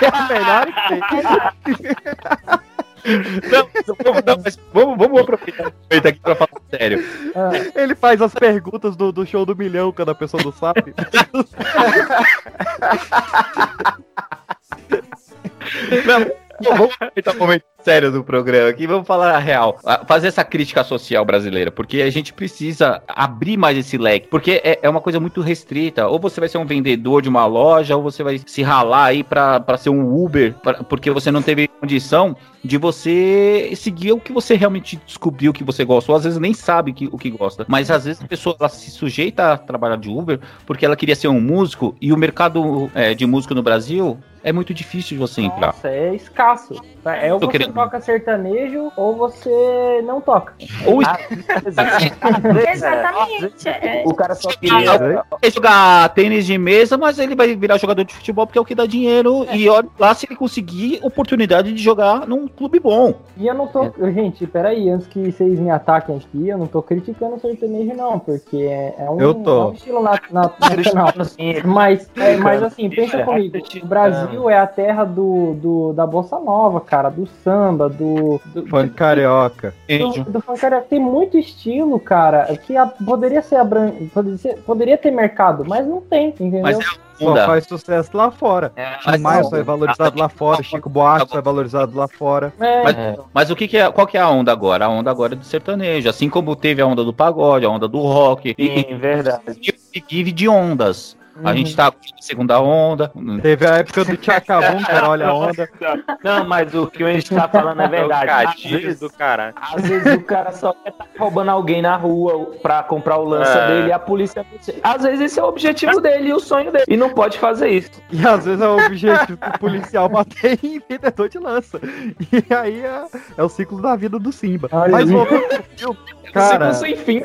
É a melhor que tem. Não, vamos, não, mas vamos, vamos aproveitar aqui pra falar sério. Ele faz as perguntas do, do show do milhão quando a pessoa não sabe. Não, vamos aproveitar o momento sério do programa aqui, vamos falar a real. Fazer essa crítica social brasileira, porque a gente precisa abrir mais esse leque, porque é, é uma coisa muito restrita. Ou você vai ser um vendedor de uma loja, ou você vai se ralar aí pra, pra ser um Uber, pra- porque você não teve condição de você seguir o que você realmente descobriu que você gosta, ou às vezes nem sabe que, o que gosta. Mas às vezes a pessoa ela se sujeita a trabalhar de Uber porque ela queria ser um músico e o mercado é, de músico no Brasil é muito difícil de você entrar. Nossa, é escasso. É ou Tô você querendo- toca sertanejo ou você não toca. Ou Exatamente. é. O cara só queria quer jogar tênis de mesa, mas ele vai virar jogador de futebol porque é o que dá dinheiro. E olha lá se ele conseguir oportunidade de jogar num clube bom. E eu não tô. Gente, peraí, antes que vocês me ataquem aqui, eu não tô criticando o sertanejo, não, porque é, é um, Eu tô. é um estilo na, na, nacional. Mas, é, mas assim, pensa comigo, o Brasil é a terra do, do, da Bossa Nova, cara, do samba, do. do Funk carioca. do, do funk carioca. tem muito estilo, cara, que a- poderia ser abran... poderia, ser- poderia ter mercado, mas não tem, entendeu? Mas é Só onda. faz sucesso lá fora. mas Tim Maia não. só é valorizado lá fora, Chico Buarque só é valorizado lá fora. Mas, mas o que, que é, qual que é a onda agora? A onda agora é do sertanejo. Assim como teve a onda do pagode, a onda do rock. E, Sim, verdade. e vive de ondas. A Uhum. gente tá com a segunda onda. Teve a época do Tchacabum, cara, olha a onda. Não, mas o que a gente tá falando é verdade. Às Trocadilhos vezes, do caralho. às vezes o cara só quer tá roubando alguém na rua pra comprar o lança É. dele e a polícia. Às vezes esse é o objetivo dele e o sonho dele. E não pode fazer isso. E às vezes é o objetivo do policial bater em vendedor de lança. E aí é, é o ciclo da vida do Simba. Olha Mas aí. voltando pro filme, cara, Ciclo sem fim.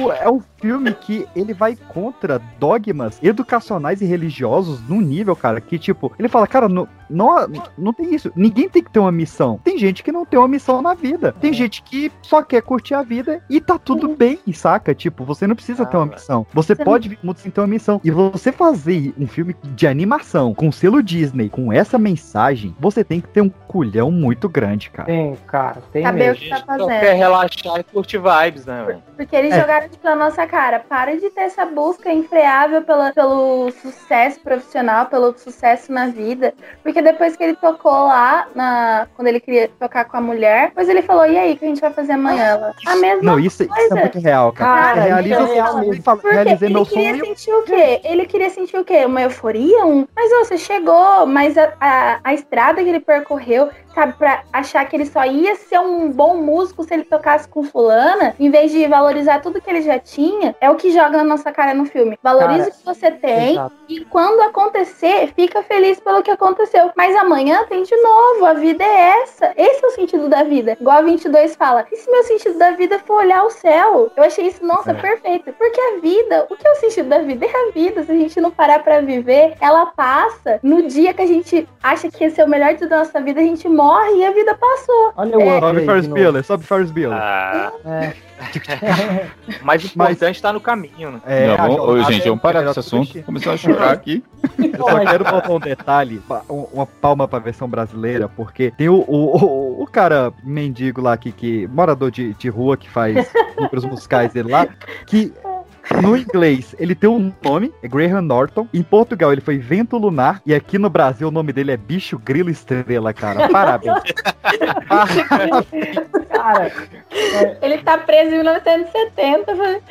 o- é um filme que ele vai contra dogmas educacionais e religiosos num nível, cara, que tipo, ele fala, cara, não, não, não tem isso. Ninguém tem que ter uma missão. Tem gente que não tem uma missão na vida. Tem gente que só quer curtir a vida e tá tudo bem, saca? Tipo, você não precisa ter uma missão. Você pode vir muito sem ter uma missão. E você fazer um filme de animação com selo Disney, com essa mensagem, você tem que ter um culhão muito grande, cara. Tem, cara, tem Saber o mesmo. que tá Só fazendo. quer relaxar e curtir vibes, né, velho? Porque eles É. jogaram tipo, na nossa cara. Para de ter essa busca infreável pela, pelo sucesso profissional, pelo sucesso na vida. Porque depois que ele tocou lá, na, quando ele queria tocar com a mulher, depois ele falou: e aí, o que a gente vai fazer amanhã? Ela, a mesma Não, isso, isso coisa. é muito real, cara. Cara, Você realiza isso é o real mesmo. Porque realizei ele meu queria sonho. sentir o quê? Ele queria sentir o quê? Uma euforia? Um... Mas ó, você chegou, mas a, a, a estrada que ele percorreu, sabe, pra achar que ele só ia ser um bom músico se ele tocasse com fulana, em vez de valorizar tudo que ele já tinha, é o que joga na nossa cara no filme. Valorize Cara, o que você tem exato. e quando acontecer, fica feliz pelo que aconteceu. Mas amanhã tem de novo, a vida é essa. Esse é o sentido da vida. Igual a 22 fala, e se meu sentido da vida for olhar o céu? Eu achei isso, nossa, perfeito. Porque a vida, o que é o sentido da vida? É a vida. Se a gente não parar pra viver, ela passa. No dia que a gente acha que esse é o melhor dia da nossa vida, a gente morre e a vida passou. Olha o É. Sobe Ferris. Bueller, sobe Ferris Bueller. Ah, É. Mas- importante importante tá no caminho, né? É, ô, gente, é vamos parar com melhor esse assunto. Começou a chorar aqui. Eu só quero botar um detalhe, um- uma palma pra versão brasileira, porque tem o, o, o, o cara mendigo lá que, que morador de, de rua que faz números musicais dele lá, que no inglês ele tem um nome, é Graham Norton. Em Portugal ele foi Vento Lunar e aqui no Brasil o nome dele é Bicho Grilo Estrela, cara. Parabéns. Cara, Ele tá preso em 1970. velho.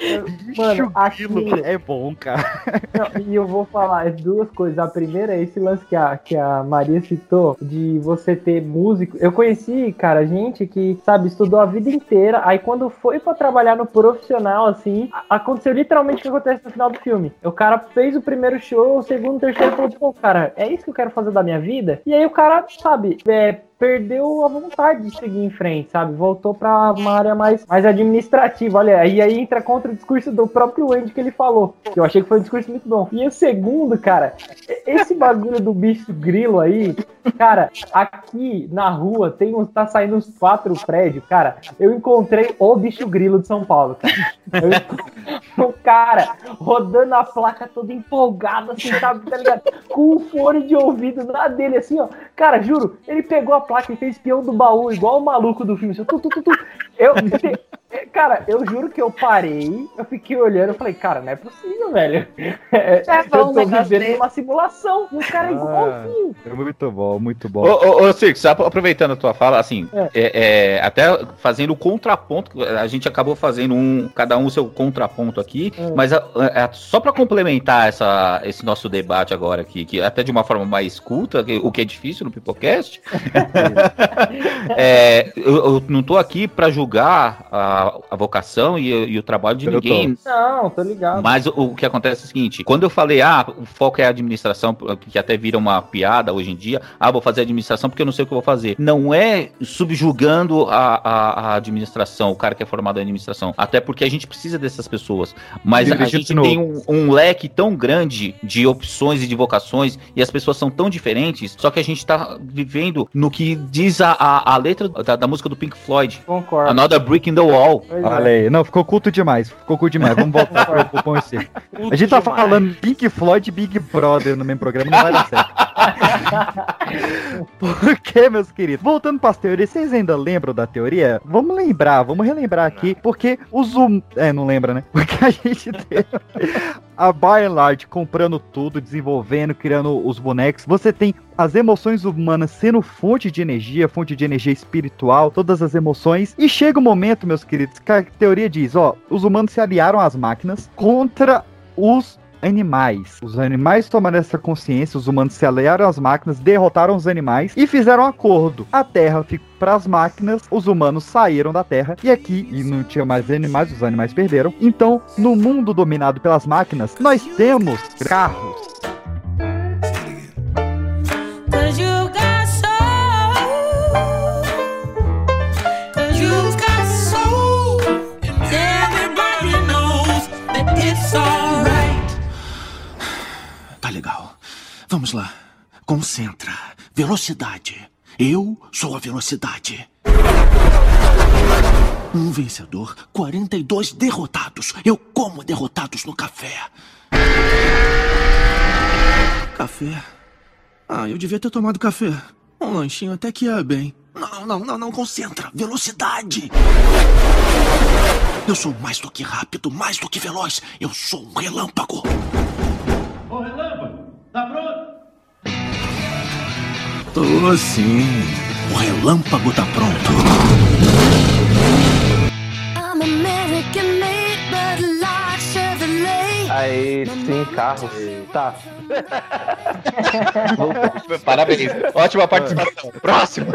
mano, aqui, é bom, cara. Não, e eu vou falar as duas coisas. A primeira é esse lance que a, que a Maria citou, de você ter músico. Eu conheci, cara, gente que, sabe, estudou a vida inteira, aí quando foi pra trabalhar no profissional, assim, aconteceu literalmente o que acontece no final do filme. O cara fez o primeiro show, o segundo, o terceiro, falou, pô, cara, é isso que eu quero fazer da minha vida? E aí o cara, sabe, é, perdeu a vontade de seguir em frente, sabe? Voltou pra uma área mais, mais administrativa. Olha, aí entra contra o discurso do próprio Andy que ele falou. Que eu achei que foi um discurso muito bom. E o segundo, cara, esse bagulho do bicho grilo aí, cara, aqui na rua tem uns, tá saindo uns quatro prédios, cara. Eu encontrei o bicho grilo de São Paulo, cara. Eu o cara rodando a placa toda empolgado, assim, sabe, tá ligado? Com o fone de ouvido na dele, assim, ó. Cara, juro, ele pegou a placa e fez peão do baú, igual o maluco do filme. Assim, tu, tu, tu, tu. Eu, cara, eu juro que eu parei, eu fiquei olhando, eu falei, cara, não é possível, velho. É, bom eu um tô vivendo uma simulação. O cara é igualzinho. É muito bom, muito bom. Ô, ô, ô Circo, só aproveitando a tua fala, assim, É. é, é, até fazendo o contraponto, a gente acabou fazendo um, cada um o seu contraponto aqui, É. mas a- a- só para complementar essa, esse nosso debate agora aqui, que até de uma forma mais culta, que- o que é difícil no Pipocast, é, eu, eu não tô aqui para julgar a, a vocação e, e o trabalho de Eu tô. ninguém, Não, tô ligado. mas o, o que acontece é o seguinte: quando eu falei, ah, o foco é a administração, que até vira uma piada hoje em dia, ah, vou fazer administração porque eu não sei o que eu vou fazer. Não é subjugando a, a, a administração, o cara que é formado em administração. Até porque a gente precisa dessas pessoas. Mas a gente novo. tem um, um leque tão grande de opções e de vocações, e as pessoas são tão diferentes, só que a gente tá vivendo no que diz a, a, a letra da, da música do Pink Floyd. Concordo. Another Brick in the Wall. É. Olha aí. Não, ficou culto demais. Ficou culto demais. Vamos voltar pro, pro pão e. A gente tá demais. falando Pink Floyd e Big Brother no mesmo programa, não vai dar certo. Por que, meus queridos? Voltando para as teorias, vocês ainda lembram da teoria? Vamos lembrar, vamos relembrar aqui, porque os hum... É, não lembra, né? Porque a gente tem a by and large comprando tudo, desenvolvendo, criando os bonecos. Você tem as emoções humanas sendo fonte de energia, fonte de energia espiritual, todas as emoções. E chega o momento, meus queridos, que a teoria diz, ó, os humanos se aliaram às máquinas contra os animais. Os animais tomaram essa consciência, os humanos se aliaram às máquinas, derrotaram os animais e fizeram um acordo. A Terra ficou para as máquinas, os humanos saíram da Terra e aqui e não tinha mais animais, os animais perderam. Então, no mundo dominado pelas máquinas, nós temos carros. Tá legal. Vamos lá. Concentra. Velocidade. Eu sou a velocidade. Um vencedor, 42 derrotados. Eu como derrotados no café. Café? Ah, eu devia ter tomado café. Um lanchinho até que ia bem. Não, não, não, não, concentra. Velocidade. Eu sou mais do que rápido, mais do que veloz. Eu sou um relâmpago. Tá pronto? Tô sim. O relâmpago tá pronto. Aí, sim, carro. Tá. Parabéns. Ótima participação. Próximo.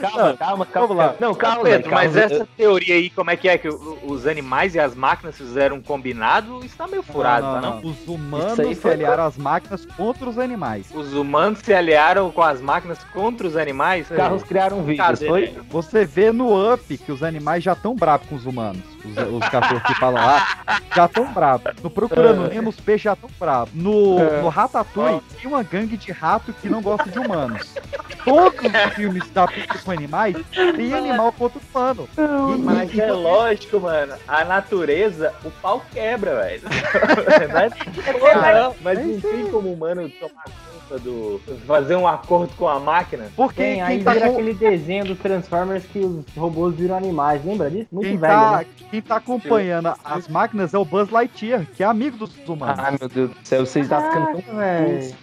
Calma, calma, calma. Vamos lá. Não, calma, Pedro, mas calma. essa teoria aí, como é que é? Que os animais e as máquinas fizeram um combinado? Isso tá meio furado, tá não? Os humanos se foi- aliaram às máquinas contra os animais. Os humanos se aliaram com as máquinas contra os animais? Os carros criaram vídeos, foi? Você vê no Up que os animais já estão bravos com os humanos. Os, os cachorros que falam lá já estão bravos. No Procurando Nemo, os peixes já estão bravos. No, É. no Ratatouille, tem uma gangue de rato que não gosta de humanos. todos os filmes da Pixar com animais tem animal contra humano. E- Mas e- é lógico, mano. A natureza, o pau quebra, velho. Não, mas não tem como humano tomar conta do. fazer um acordo com a máquina. Porque Tem, aí tá, vira com- aquele desenho dos Transformers que os robôs viram animais, lembra disso? Muito quem velho, tá- né? quem tá acompanhando as máquinas é o Buzz Lightyear, que é amigo dos humanos. Ai, meu Deus do céu, vocês tá ficando tão velho.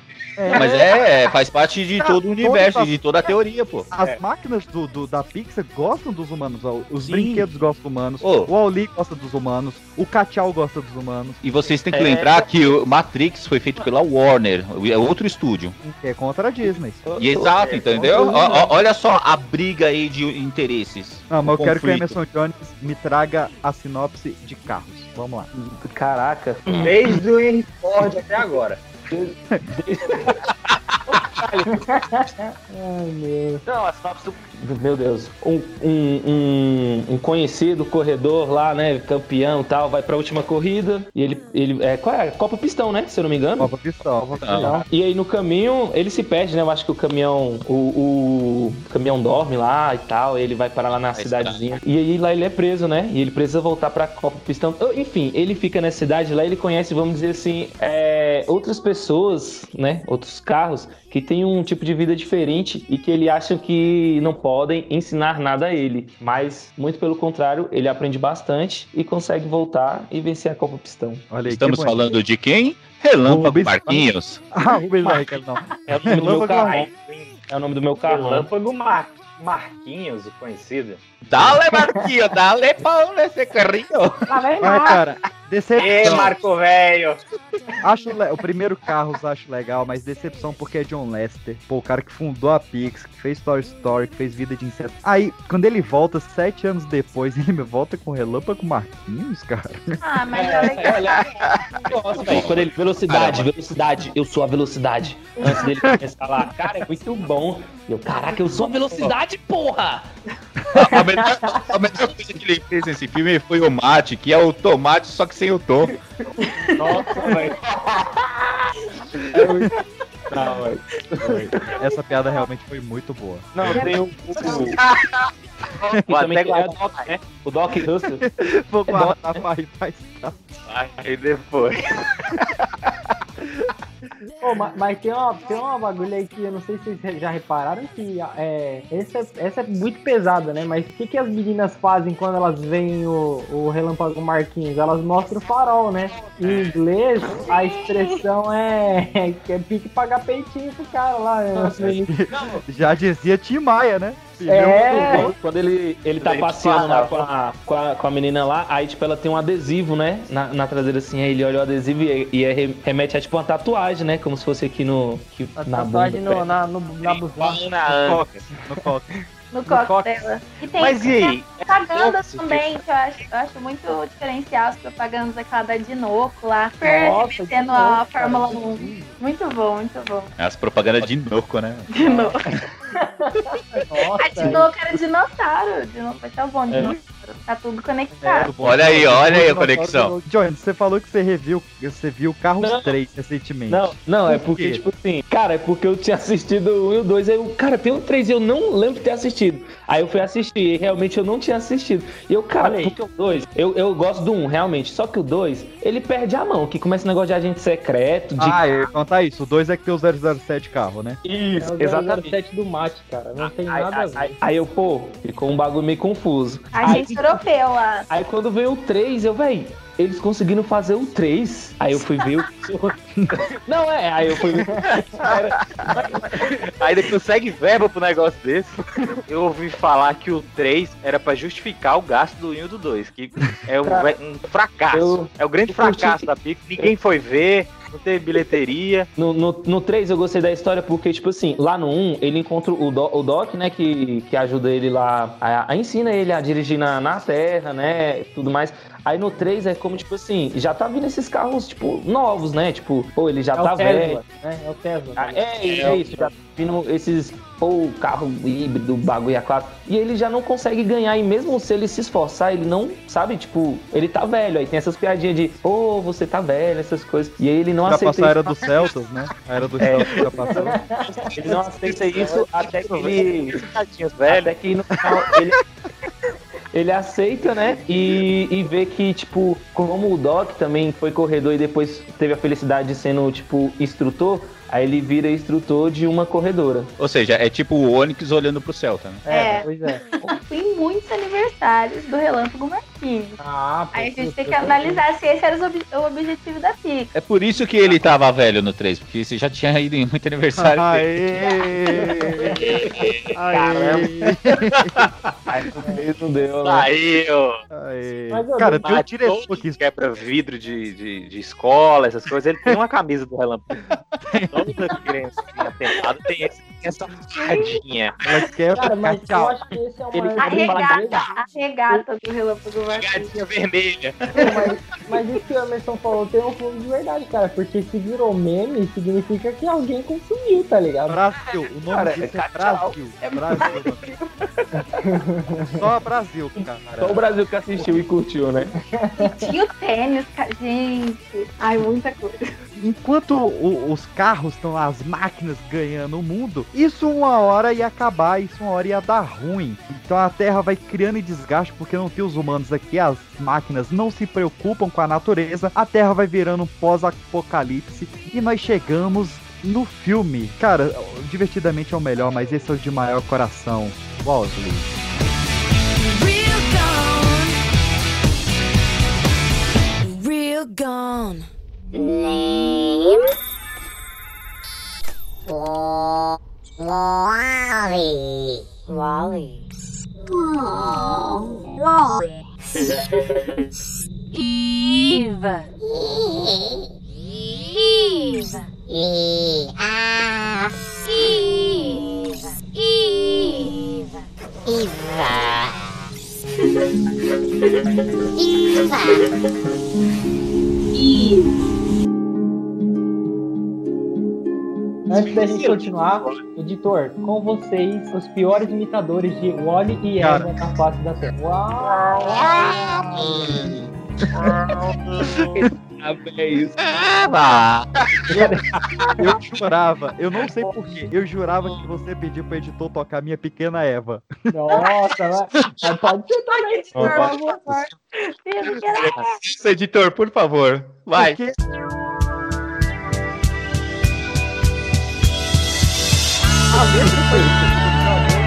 Mas é, faz parte de Cara, todo o universo, todas- de toda a teoria, pô. As É. máquinas do, do- da Pixar gostam dos humanos. ó. Os Sim. brinquedos gostam dos humanos. Ô. O Auli gosta dos humanos. O Cachau gosta dos humanos. E vocês têm que É. lembrar que o Matrix foi feito pela Warner, é outro estúdio. É contra a Disney. E exato, entendeu? Ó, ó, olha só a briga aí de interesses. Não, mas o eu quero que o conflito. Emerson Jones me traga a sinopse de carros. Vamos lá. Caraca. Desde o Henry Ford até agora. Ai, meu. Não, a sinopse do Meu Deus. Um, um, um, um conhecido corredor lá, né? Campeão e tal, vai pra última corrida. E ele. ele é, qual é? Copa Pistão, né? Se eu não me engano. Copa Pistão. Copa Pistão. E aí no caminho ele se perde, né? Eu acho que o caminhão. O, o caminhão dorme lá e tal. Ele vai parar lá na cidadezinha. E aí lá ele é preso, né? E ele precisa voltar pra Copa Pistão. Enfim, ele fica nessa cidade lá, ele conhece, vamos dizer assim, é, outras pessoas, né? Outros carros que têm um tipo de vida diferente e que ele acha que não podem ensinar nada a ele. Mas, muito pelo contrário, ele aprende bastante e consegue voltar e vencer a Copa Pistão. Olha Estamos falando de quem? Relâmpago Marquinhos. Ah, Rubens não. É o nome do meu Relâmpago carro. É o nome do meu carro. Relâmpago Mar... Marquinhos, o conhecido. Dale, Marquinhos, dale pau nesse carrinho. Mas, cara, decepção. Ê, Marco Velho. Acho le- o primeiro Carros acho legal, mas decepção porque é John Lester. Pô, o cara que fundou a Pix, que fez Toy Story, que fez Vida de Inseto. Aí, quando ele volta, sete anos depois, ele me volta com Relâmpago Marquinhos, cara. Ah, mas é legal. Nossa, velho, quando ele. Velocidade, velocidade, eu sou a velocidade. Antes dele começar lá, cara, é muito bom. E Eu, caraca, eu sou a velocidade, porra! A melhor, a melhor coisa que ele fez nesse filme foi o mate, que é o tomate, só que sem o tom. Nossa, velho. Não, velho. Essa piada realmente foi muito boa. Não, tem o. o, até guardar. Doc, né? O Doc Russell. Vou É guardar pra ir mais tarde. Aí depois. Pô, ma- mas, tem uma, tem uma bagulho aí que eu não sei se vocês já repararam que é, essa, essa é muito pesada, né? Mas o que, que as meninas fazem quando elas veem o, o Relâmpago Marquinhos? Elas mostram o farol, né? Em inglês, a expressão é que é pique pagar peitinho pro cara lá. né? Já dizia Tim Maia, né? É. Quando- Quando ele, ele tá passeando lá com a, com, a, com a menina lá, aí tipo, ela tem um adesivo, né? Na, na traseira assim, aí ele olha o adesivo e, e é re- remete a tipo uma tatuagem, né? Como se fosse aqui no. Aqui, na Tatuagem bunda. no, na, no, na buzina. Na. No. No No dela. E tem Mas e aí? propagandas também, que eu acho, eu acho muito diferencial as propagandas daquela da Dinoco lá. Dinoco, a Fórmula 1. Muito bom, muito bom. As propagandas de Noco, né? Dinoco. Nossa, A Dinoco era dinossauro. Dinoco foi tão bom, É. Tá tudo conectado. Olha aí, olha aí a conexão. Johnny, você falou que você reviu, você viu Carros Não. 3 recentemente. Não, não, é Por porque, tipo assim, cara, é porque eu tinha assistido o 1 e o 2, aí eu, cara, tem o 3 e eu não lembro de ter assistido. Aí eu fui assistir e realmente eu não tinha assistido. E eu, cara, Olha aí. porque o 2, eu, eu gosto do 1, realmente, só que o 2, ele perde a mão, que começa esse negócio de agente secreto, de... Ah, eu ia contar isso. O 2 é que tem o 007 carro, né? Isso, É o exatamente. 007 do mate, cara. Não tem Aí, nada a ver. aí- eu, pô, ficou um bagulho meio confuso. Agente europeu lá. Aí quando veio o 3, eu, véi, eles conseguiram fazer o 3. Aí eu fui ver o. Não, é, aí eu fui ver. Ainda consegue verba pro negócio desse. Eu ouvi falar que o 3 era pra justificar o gasto do 1 e do 2, que é um, Cara, um fracasso. eu- é o grande eu curti- fracasso da Pix. Ninguém foi ver, não teve bilheteria. No, no, no 3 eu gostei da história porque, tipo assim, lá no 1 ele encontra o, Do- o Doc, né, que, que ajuda ele lá, a, a ensina ele a dirigir na, na terra, né, tudo mais. Aí no 3 é como, tipo assim, já tá vindo esses carros, tipo, novos, né? Tipo, pô, ele já É o tá Tesla, velho. né? É o Tesla. Ah, É, é, isso, já tá vindo esses, pô, carro híbrido, bagulho a quatro. E ele já não consegue ganhar, e mesmo se ele se esforçar, ele não, sabe, tipo, ele tá velho. Aí tem essas piadinhas de, ô, você tá velho, essas coisas. E aí ele não Já aceita passou a era dos Celtas, né? A era dos É. Celtas já passou. Ele não aceita isso até que ele. velho. Até que no final ele. Ele aceita, né? E, e vê que, tipo, como o Doc também foi corredor e depois teve a felicidade de sendo, tipo, instrutor, aí ele vira instrutor de uma corredora. Ou seja, é tipo o Onix olhando pro Celta, né? É. Pois é. Fui em muitos aniversários do Relâmpago Marquinhos. Ah, Aí a gente tem que analisar se esse era ob- o objetivo da Pix. É por isso que ele tava velho no 3, porque você já tinha ido em muito aniversário dele. Aí não deu, né? Mas, ô, Cara, tem um diretor que que quebra vidro de, de, de escola, essas coisas, ele tem uma camisa do relâmpago. Toda criancinha tentada tem, esse, tem essa fadinha. ela quer Cara, mas eu acho que esse é maior A regata, a regata do Relâmpago Fadinha vermelha. mas, mas isso que o Emerson falou tem um fundo de verdade, cara. Porque se virou meme, significa que alguém consumiu, tá ligado? Brasil, o nome Cara, disso é é Brasil. É Brasil. Só Brasil, cara. Só o Brasil que assistiu e curtiu, né? E tinha o tênis, cara. Gente. Ai, muita coisa. Enquanto o- os carros estão lá, as máquinas ganhando o mundo, isso uma hora ia acabar, isso uma hora ia dar ruim. Então a Terra vai criando desgaste porque não tem os humanos aqui, as máquinas não se preocupam com a natureza, a Terra vai virando um pós-apocalipse e nós chegamos no filme. Cara, divertidamente é o melhor, mas esse é o de maior coração. Bosley. Real gone. Name? Wally. Wally. Wally. Eva. Eve. E a Eva. Eva. Eva. Eva. Antes da gente continuar, editor, com vocês, os piores imitadores de Wally e Cara. Eva na face da Terra. Uau! É. Eu jurava, eu não sei porquê, eu jurava que você pediu pro editor tocar minha pequena Eva. Nossa, vai. Mas pode ser também, editor, por favor. Vai. Porque a letra foi isso.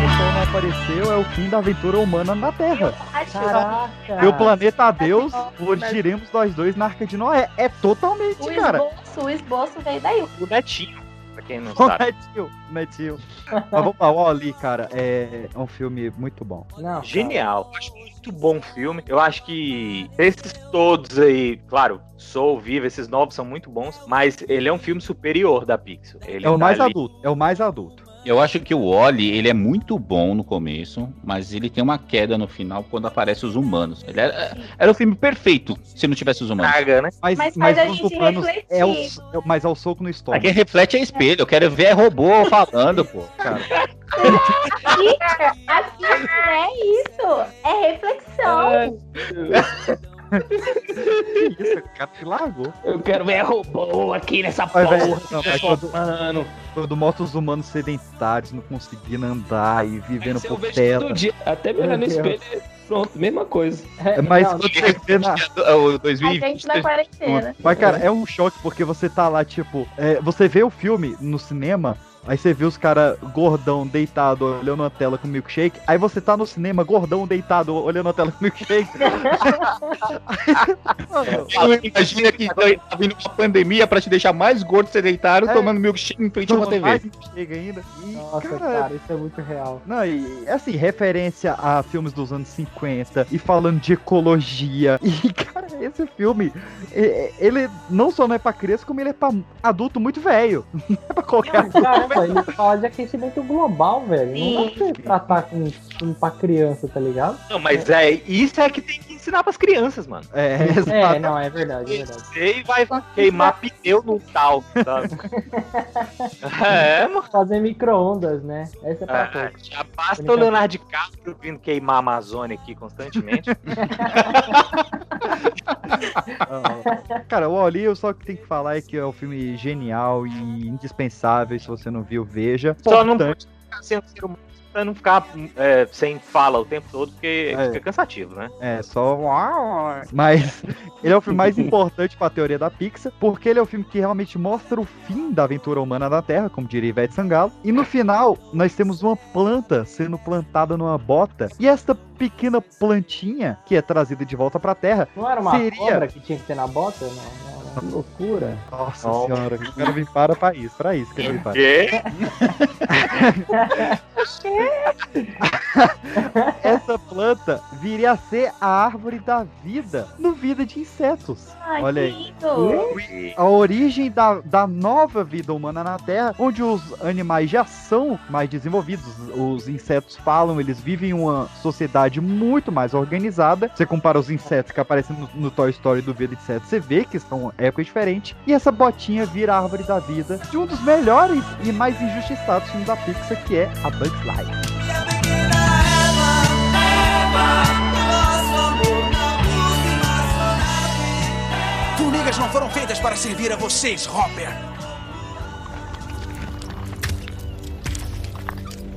O sol não apareceu, é o fim da aventura humana na Terra. Caraca. Meu planeta adeus, hoje iremos nós dois na Arca de Noé. É totalmente, O cara. esboço, o esboço veio daí. O netinho, pra quem não sabe. Netinho, Netinho. Mas vamos lá, o Ali, cara, é um filme muito bom. Não, Genial. Acho muito bom filme. Eu acho que esses todos aí, claro, Soul, Viva, esses novos são muito bons, mas ele é um filme superior da Pixar. Ele É o tá mais ali- adulto, é o mais adulto. Eu acho que o Wally, ele é muito bom no começo, mas ele tem uma queda no final quando aparecem os humanos. Ele era, era o filme perfeito se não tivesse os humanos. Caga, né? Mas, Mas mas, faz a os gente humanos refletir. é o, é mas é o soco no estômago. Aqui reflete é espelho, eu quero ver é robô falando, pô. Cara. A Pixar é isso. É reflexão. Que isso, o cara se largou. Eu quero ver robô aqui nessa Mas, porra. não, mas quando, Mano, quando mostra os humanos sedentários, não conseguindo andar e vivendo por tela. todo dia. Até me olhar no espelho, pronto, mesma coisa. É, Mas Não, quando você vê na. O A 2020. gente na quarentena. Mas, cara, é um choque porque você tá lá, tipo, é, você vê o filme no cinema, aí você vê os caras gordão deitado olhando a tela com milkshake, aí você tá no cinema gordão deitado olhando a tela com milkshake. Imagina que tá vindo uma pandemia pra te deixar mais gordo sedentário É. tomando milkshake em frente a uma toma mais TV. milkshake ainda. E, Nossa, cara, cara, isso é muito real. Não, e assim, referência a filmes dos anos 50 e falando de ecologia. E, cara, esse filme, ele não só não é pra criança, como ele é pra adulto muito velho. Não é pra qualquer adulto. Caramba, ele fala de aquecimento global, velho. Não dá pra tratar com filme pra criança, tá ligado? Não, mas é isso é que tem que ensinar pras crianças, mano. É, É, não, é verdade, é verdade. Você vai queimar pneu num tal, sabe? é, mano. Fazer micro-ondas, né? Essa é pra Ah, pouco. já basta o Leonardo DiCaprio vindo queimar a Amazônia aqui constantemente. Cara, o Oli, eu só tenho que falar é que é um filme genial e indispensável. Se você não viu, veja. Só não pode ficar sendo ser humano pra não ficar é, sem fala o tempo todo, porque É. fica cansativo, né? É, só. Mas ele é o filme mais importante pra teoria da Pixar, porque ele é o filme que realmente mostra o fim da aventura humana na Terra, como diria Ivete Sangalo. E no final, nós temos uma planta sendo plantada numa bota. E essa pequena plantinha, que é trazida de volta pra Terra, Não era uma seria. cobra que tinha que ter na bota? Não, não, loucura. Nossa senhora, o cara vem para pra isso, pra isso que ele vem para. Quê? Essa planta viria a ser a árvore da vida no Vida de Insetos. Ai, Olha aí. lindo. A origem da, da nova vida humana na Terra, onde os animais já são mais desenvolvidos, os insetos falam, eles vivem em uma sociedade muito mais organizada. Você compara os insetos que aparecem no, no Toy Story do Vida de Insetos, você vê que são épocas diferentes. E essa botinha vira a árvore da vida de um dos melhores e mais injustiçados filmes da Pixar, que é a Bug's Life. Formigas não foram feitas para servir a vocês, Hopper.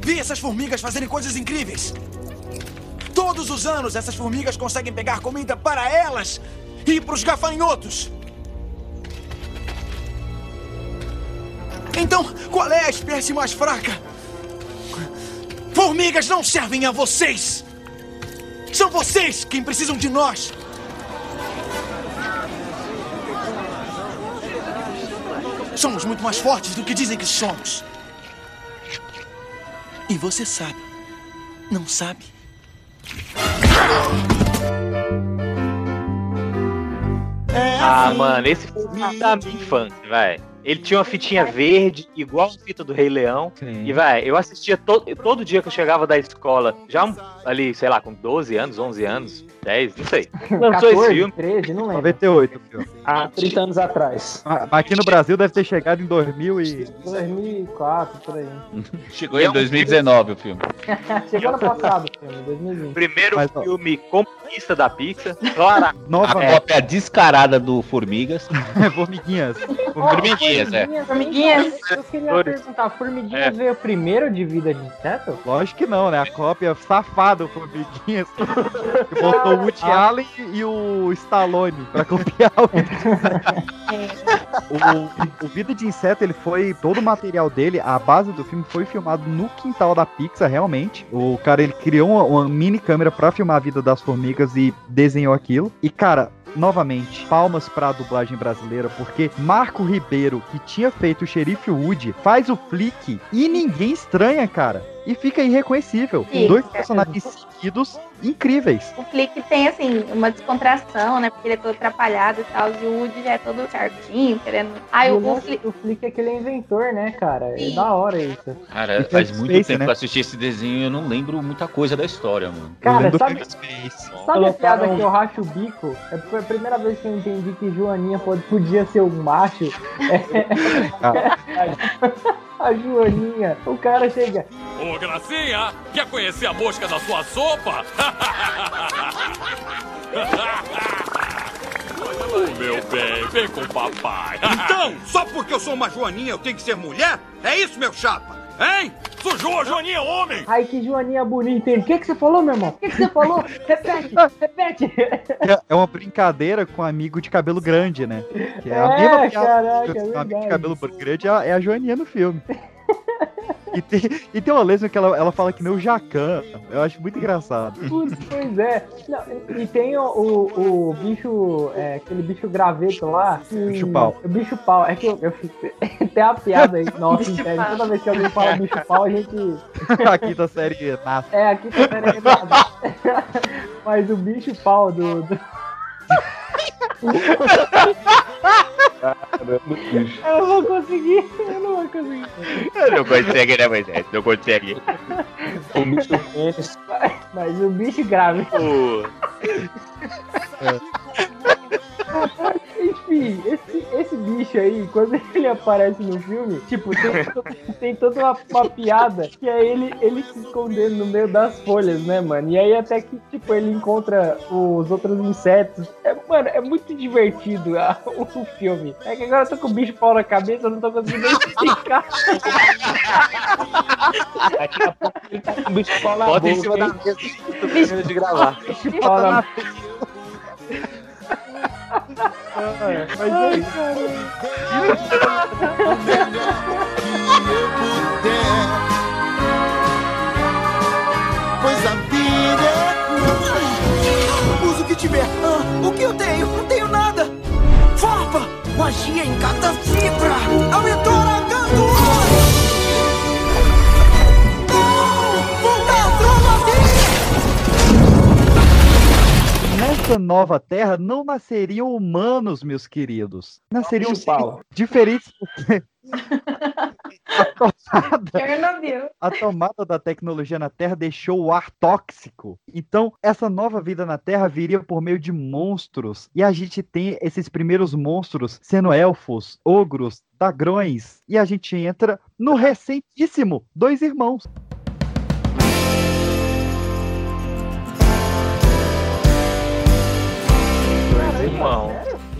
Vi essas formigas fazerem coisas incríveis. Todos os anos, essas formigas conseguem pegar comida para elas e para os gafanhotos. Então, qual é a espécie mais fraca? Formigas não servem a vocês! São vocês quem precisam de nós! Somos muito mais fortes do que dizem que somos. E você sabe. Não sabe? Ah, mano, esse foi da minha infância, vai. Ele tinha uma fitinha verde, igual a fita do Rei Leão. E, vai, eu assistia to todo dia que eu chegava da escola, já um- ali, sei lá, com 12 anos, 11 anos, 10, não sei. Lançou esse 14, filme. 13, não lembro. 98 o filme. Há 30 anos atrás. Ah, Aqui no Brasil deve ter chegado em 2000 e... 2004, por aí. Chegou em 2019 o filme. Chegou ano passado o filme, 2020. Primeiro Mas, filme comunista da Pixar. Claro. Nova A cópia descarada do Formigas. Formiguinhas. Formiguinhas, é. Formiguinhas. Eu queria perguntar, Formiguinhas É. veio primeiro de vida de inseto? Lógico que não, né? A cópia safada do Formiguinhas. que botou o Woody Allen e o Stallone pra copiar o Vida de Inseto. o, o Vida de Inseto, ele foi. Todo o material dele, a base do filme foi filmado no quintal da Pixar, realmente. O cara, ele criou uma, uma mini câmera pra filmar a vida das formigas e desenhou aquilo. E, cara. Novamente, palmas pra dublagem brasileira, porque Marco Ribeiro, que tinha feito o Xerife Woody, faz o flick e ninguém estranha, cara. E fica irreconhecível. Fica. Dois personagens seguidos incríveis. O Flick tem, assim, uma descontração, né? Porque ele é todo atrapalhado e tal. E o Woody já é todo certinho, querendo. Ai, o, o, o Flick. do Flick é que ele é inventor, né, cara? É Sim. da hora isso. Cara, faz muito Spacey, tempo né? que eu assisti esse desenho e eu não lembro muita coisa da história, mano. Cara, sabe, sabe a piada que eu racho o bico? É foi a primeira vez que eu entendi que Joaninha pode, podia ser um macho. A Joaninha, o cara chega. Ô, Gracinha, quer conhecer a mosca da sua sopa? Ô, meu bem, vem com o papai. Então, só porque eu sou uma joaninha eu tenho que ser mulher? É isso, meu chapa? Hein? Sujou a Joaninha, homem! Ai, que Joaninha bonita, hein? O que, que você falou, meu irmão? O que, que você falou? Repete, repete. É- É uma brincadeira com um amigo de cabelo grande, né? Que é, a É, mesma piada caraca, que é o amigo de cabelo grande é a, é a Joaninha no filme. E tem, e tem uma lesma que ela, ela fala que nem o Jacan. Eu acho muito engraçado. Putz, pois é. Não, e tem o, o, o bicho, é, aquele bicho graveto lá. que- Bicho pau. O bicho pau. É que eu, eu fico- tem a piada aí. Nossa, sério, toda vez que alguém fala bicho pau, a gente. a quinta série nasce. É, aqui tá sério nada. Mas o bicho pau do. do... Eu não vou conseguir, eu não vou conseguir. Não consegue, né, Moisés? Não consegue. O bicho pênis. Mas o bicho grave. Enfim, esse, esse bicho aí, quando ele aparece no filme, tipo, tem, to- tem toda uma, uma piada que é ele, ele se escondendo no meio das folhas, né, mano? E aí até que, tipo, ele encontra os outros insetos. É, mano, é muito divertido a- o, filme. É que agora eu tô com o bicho pau na cabeça, eu não tô conseguindo explicar. Daqui a pouco ele tá com o bicho pau na Bota em boca, cima da mesa. Tô terminando de gravar. Bicho pau na Mas é isso. Pois a vida é. Usa o que tiver. Ah, o que eu tenho? Não tenho nada. Farpa! Magia em cada fibra! Nessa nova terra não nasceriam humanos, meus queridos. Nasceriam diferentes porque a tomada, a tomada da tecnologia na Terra deixou o ar tóxico. Então, essa nova vida na Terra viria por meio de monstros. E a gente tem esses primeiros monstros sendo elfos, ogros, dragões. E a gente entra no recentíssimo Dois Irmãos.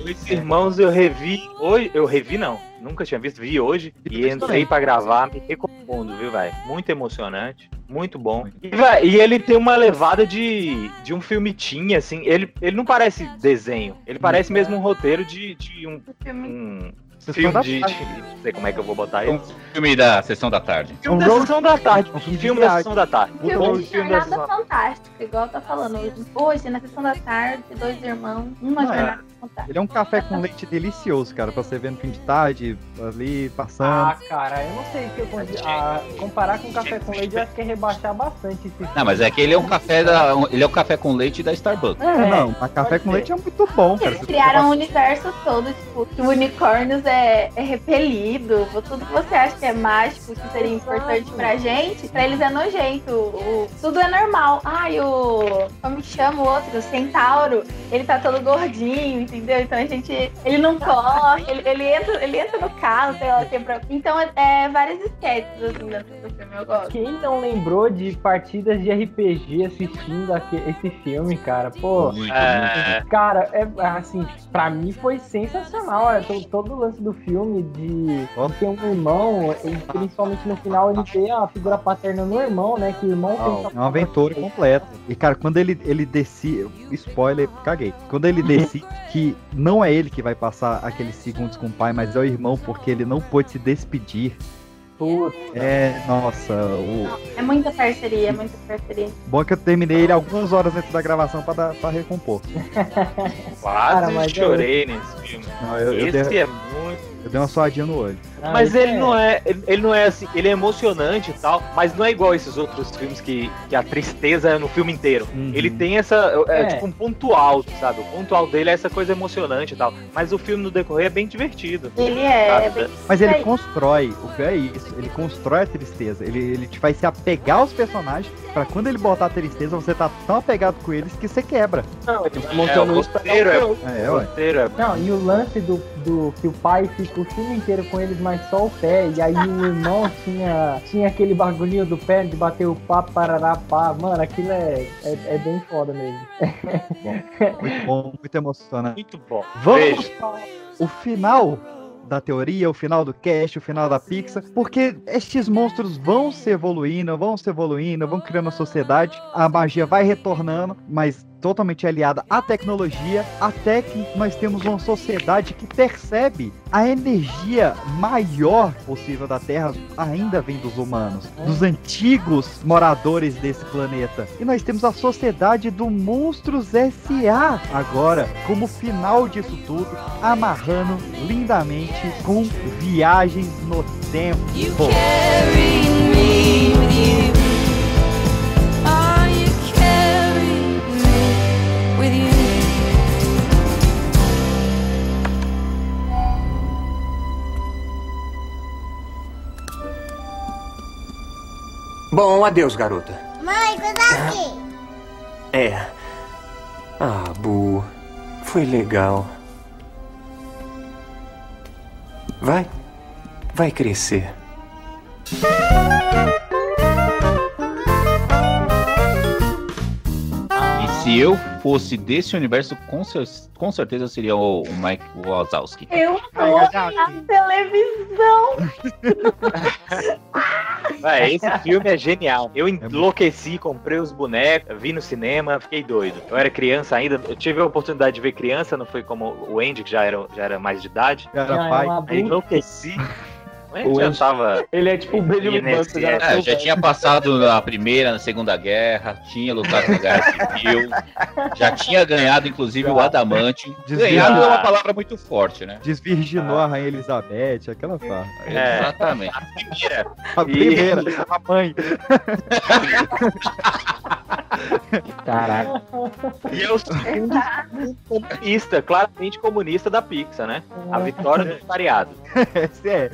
Dois irmãos eu revi hoje. Eu revi não. Nunca tinha visto, vi hoje. E entrei pra gravar, me recomendo, viu, vai? Muito emocionante, muito bom. E, e ele tem uma levada de, de um filme teen, assim. Ele, ele não parece desenho, ele parece mesmo um roteiro de, de um, um filme da de, de. tarde. Não sei como é que eu vou botar ele. Um filme da Sessão da Tarde. Filme da sessão da tarde. Filme da sessão da tarde. Filme Bom de filme da jornada sessão fantástica, igual tá falando hoje. Hoje, na sessão da tarde, dois irmãos, uma é. jornada fantástica. Ele é um café com leite delicioso, cara, pra você ver no fim de tarde, ali, passando. Ah, cara, eu não sei se eu consigo. Ah, comparar com café com leite, eu acho que é rebaixar bastante esse Não, mas é que ele é um café da, ele é um café com leite da Starbucks. É, não, mas café com leite é muito bom, cara. Eles criaram um universo todo, tipo, que o unicórnios é, é repelido, tudo que você acha que é mágico, que seria importante pra gente, pra eles é nojento. O- tudo é normal. Ai, o. Como chama o outro? O centauro, ele tá todo gordinho, entendeu? Então a gente. Ele não corre, ele, ele entra, ele entra no carro, sei lá, tem pra... Então é, é várias esquetes, assim, dentro do filme, eu gosto. Quem não lembrou de partidas de RPG assistindo aque- esse filme, cara? Pô, Muito, É. cara, é assim, pra mim foi sensacional. é, to- todo o lance do filme de ter um irmão, e principalmente no final ele ter a figura paterna no irmão, né? Que o irmão tem é uma aventura completa. E, cara, quando ele, ele decide. Spoiler, caguei. Quando ele decide que não é ele que vai passar aqueles segundos com o pai, mas é o irmão, porque ele não pôde se despedir. Puta. É, nossa, o. É muita parceria, é muita parceria. Bom é que eu terminei ele algumas horas antes da gravação pra, dar, pra recompor. Quase Cara, mas chorei nesse filme. Não, eu, eu Esse dei, é muito. Eu dei uma suadinha no olho. Mas ele não é, ele, ele não é assim, ele é emocionante e tal, mas não é igual esses outros filmes que, que a tristeza é no filme inteiro. Ele tem essa, é, É. tipo um ponto alto, sabe? O ponto alto dele é essa coisa emocionante e tal, mas o filme no decorrer é bem divertido. Ele é, é bem- Mas ele constrói, o pior é isso, ele constrói a tristeza. Ele, ele te faz se apegar aos personagens, pra quando ele botar a tristeza, você tá tão apegado com eles que você quebra. Não, ele É, isso pra roteiro é, um o É, ué. roteiro é Não, e o lance do, do que o pai fica o filme inteiro com eles, mas só o pé, e aí o irmão tinha, tinha aquele bagulhinho do pé de bater o pá, parará, pá. Mano, aquilo é, é, é bem foda mesmo. Muito bom, muito emocionante. muito bom. Vamos Beijo. para o final da teoria, o final do cast, o final da Pixar, porque estes monstros vão se evoluindo, vão se evoluindo, vão criando a sociedade, a magia vai retornando, mas totalmente aliada à tecnologia, até que nós temos uma sociedade que percebe a energia maior possível da Terra ainda vem dos humanos, dos antigos moradores desse planeta. E nós temos a sociedade do Monstros S.A. agora, como final disso tudo, amarrando lindamente com viagens no tempo. Bom, adeus, garota. Mãe, Kozaki! É. Ah, Bu. Foi legal. Vai. Vai crescer. Se eu fosse desse universo, com, cer- com certeza eu seria o, o Mike Wazowski. Eu tô na televisão. Esse filme é genial. Eu enlouqueci, comprei os bonecos, vi no cinema, fiquei doido. Eu era criança ainda, eu tive a oportunidade de ver criança, não foi como o Andy, que já era, já era mais de idade. Já era pai. Aí enlouqueci. O já tava. Ele é tipo o Benjamin Button. É, já tinha passado na Primeira, na Segunda Guerra, tinha lutado na Guerra Civil, já tinha ganhado, inclusive, o Adamante. Ganhado é uma palavra muito forte, né? Desvirginou a Rainha Elizabeth, aquela farra. É. Exatamente. A E- primeira, a mãe. Caraca. E é o segundo filme comunista, claramente comunista da Pixar, né? A vitória do variado. é.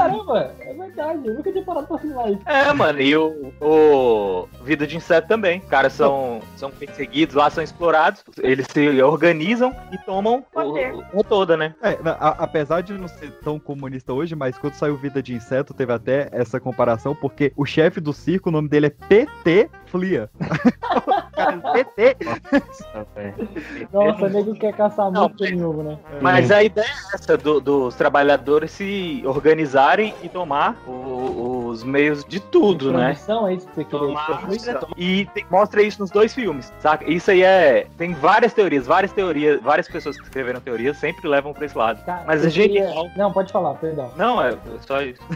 Caramba, é verdade. Eu nunca tinha parado pra assimilar isso. É, mano, e o, o Vida de Inseto também. Os caras são, são perseguidos lá, são explorados. Eles se organizam e tomam o, o toda, né? É, a- apesar de não ser tão comunista hoje, mas quando saiu Vida de Inseto, teve até essa comparação, porque o chefe do circo, o nome dele é PT Flia. Cara, PT. Nossa, o nego quer caçar muito de novo, né? Mas a ideia é essa, do- dos trabalhadores se organizarem e tomar o- os meios de tudo, né? É isso que você queria Tomar- dizer? E tem- mostra isso nos dois filmes, saca? Isso aí é. Tem várias teorias, várias teorias, várias pessoas que escreveram teorias sempre levam pra esse lado. Mas é Eu queria- genial. Não, pode falar, perdão. Não, é só isso.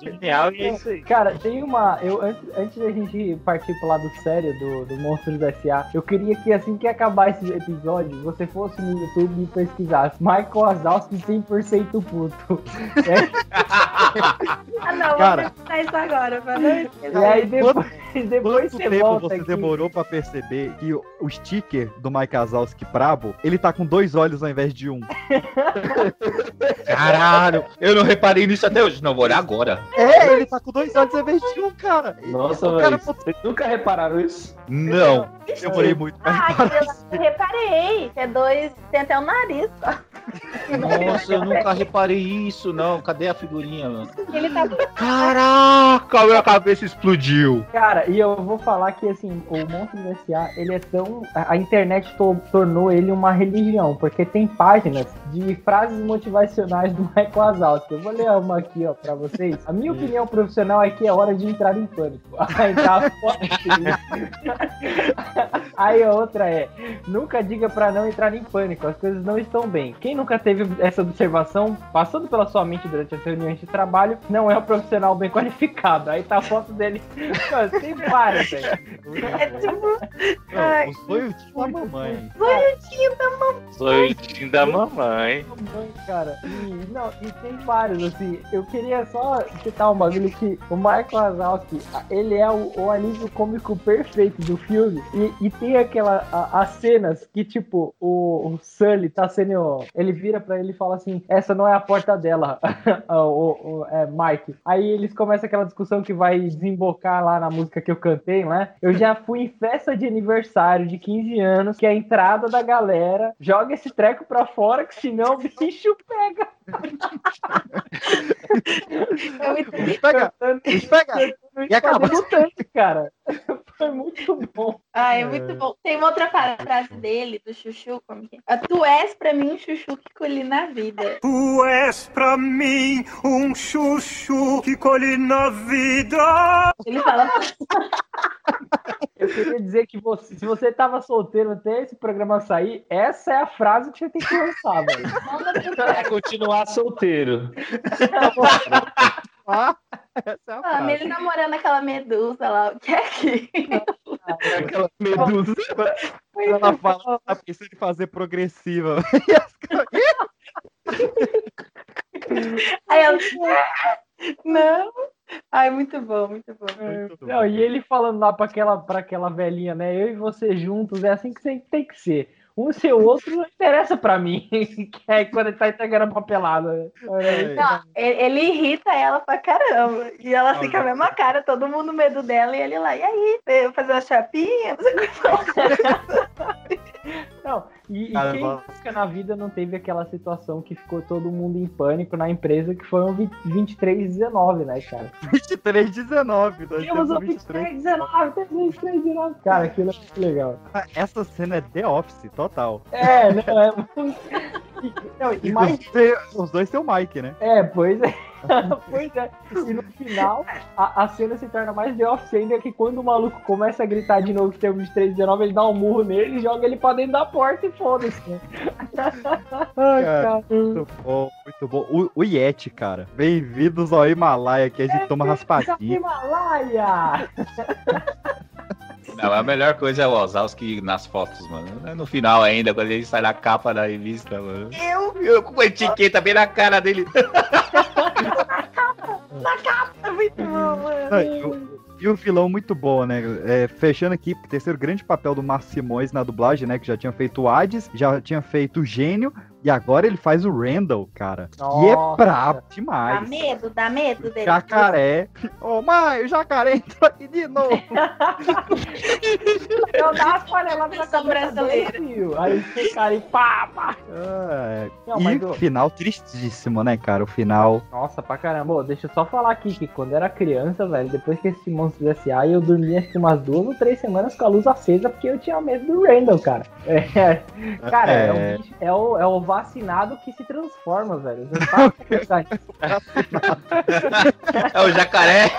Genial e é isso aí. Cara, tem uma. Eu, antes, antes da gente partir pro lado sério do, do Monstros S.A., eu queria que assim que acabar esse episódio, você fosse no YouTube e pesquisasse Michael Wazowski 100% puto. Ah, não, Cara. vou isso agora, pra não esquecer. E aí depois, depois Quanto você tempo você aqui. demorou pra perceber que o, o sticker do Mike Wazowski brabo, ele tá com dois olhos ao invés de um? Caralho, eu não reparei nisso até hoje. Não, vou olhar agora. É, ele tá com dois olhos ao invés de um, cara. Nossa, O cara- Vocês nunca repararam isso? Não. Demorei muito pra Ah, reparar. eu reparei. Que é dois. Tem até o nariz. só. Nossa, eu nunca reparei isso, não. Cadê a figurinha, mano? Ele tá. Caraca, minha cabeça explodiu. Cara, e eu vou falar que assim, o Monstros S.A. ele é tão. A internet to- tornou ele uma religião, porque tem páginas de frases motivacionais do Michael Wazowski. Eu vou ler uma aqui, ó, pra vocês. A minha opinião profissional é que é hora de entrar em pânico. Aí tá Aí a outra é: nunca diga pra não entrar em pânico, as coisas não estão bem. Quem nunca teve essa observação passando pela sua mente durante as reuniões de trabalho não é um profissional bem qualificado. Aí tá a foto dele. Mano, tem várias, velho. É tipo. O sonho da mamãe. Sonhotinho da mamãe. Sonho da mamãe. Mamãe, cara. E, não, e tem vários, assim. Eu queria só citar um bagulho que o Marco Wazowski, ele é o, o alívio cômico perfeito do filme. E, e tem aquela, a- as cenas que, tipo, o, o Sully tá sendo. Ele vira pra ele e fala assim: essa não é a porta dela, o, o- é, Mike. Aí eles começam aquela discussão que vai desembocar lá na música que eu cantei, né? Eu já fui em festa de aniversário de 15 anos, que é a entrada da galera joga esse treco pra fora, que senão o bicho pega. É muito Pega, pega. E acaba tanto, cara. Foi muito bom. Ah, é muito bom. Tem uma outra frase dele, do Chuchu, como que é? Ah, Tu és pra mim um chuchu que colhi na vida. Tu és pra mim um chuchu que colhi na vida. Ele fala. Eu queria dizer que você, se você tava solteiro até esse programa sair, essa é a frase que você tem que lançar, velho. É continuar solteiro. Ah, essa é a Ah, frase. ele namorando aquela medusa lá, o que é que? Aquela medusa. Ela fala que tá pensando em fazer progressiva. Aí ela. Não. Ai, muito bom, muito bom. Não, e ele falando lá pra aquela, pra aquela velhinha, né? Eu e você juntos, é assim que tem que ser. Um ser o outro não interessa pra mim. que é quando ele tá entregando a papelada. É. Não, ele, irrita ela pra caramba. E ela fica a mesma cara, todo mundo medo dela e ele lá. E aí, fazer uma chapinha? Não e, e Cara, quem nunca na vida não teve aquela situação que ficou todo mundo em pânico na empresa que foi um 20 2319, né, cara? 23, 19. Nós Temos um o 23. 2319, temos um 2319. Cara, aquilo é muito legal. Ah, Essa cena é The Office, total. É, não, é muito. Não, e mais Inclusive, os dois têm o Mike, né? É, pois é. pois é. E no final, a, a cena se torna mais The Office ainda que quando o maluco começa a gritar de novo que tem um 2319, ele dá um murro nele e joga ele pra dentro da porta e foda-se. né? Ai, Cara, muito bom, muito bom. O, o Yeti, cara. Bem-vindos ao Himalaia, que a gente toma raspadinha. Himalaia! Não, a melhor coisa é o Wazowski nas fotos, mano. No final ainda, quando ele sai na capa da revista, mano. Eu, eu com a etiqueta bem na cara dele. Na capa, muito bom, E o vilão muito bom, né? É, fechando aqui, terceiro grande papel do Márcio Simões na dublagem, né? Que já tinha feito o Hades, já tinha feito o Gênio, e agora ele faz o Randall, cara. E é Nossa. brabo Dá demais. medo, dá medo dele. Jacaré. Ô, mãe, o jacaré entrou aqui de novo. Eu dava uma panelada na Versão cabeça brasileira. dele. Aí esse cara aí, pá, pá. Ah, Não, e o o- final tristíssimo, né, cara? O final. Nossa, pra caramba. Ô, deixa eu só falar aqui que quando eu era criança, velho, depois que esse Monstros S.A., eu dormia acho que umas duas ou três semanas com a luz acesa porque eu tinha medo do Randall, cara. É, cara, é, É. o bicho- é o, é o vacinado que se transforma, velho. É o jacaré.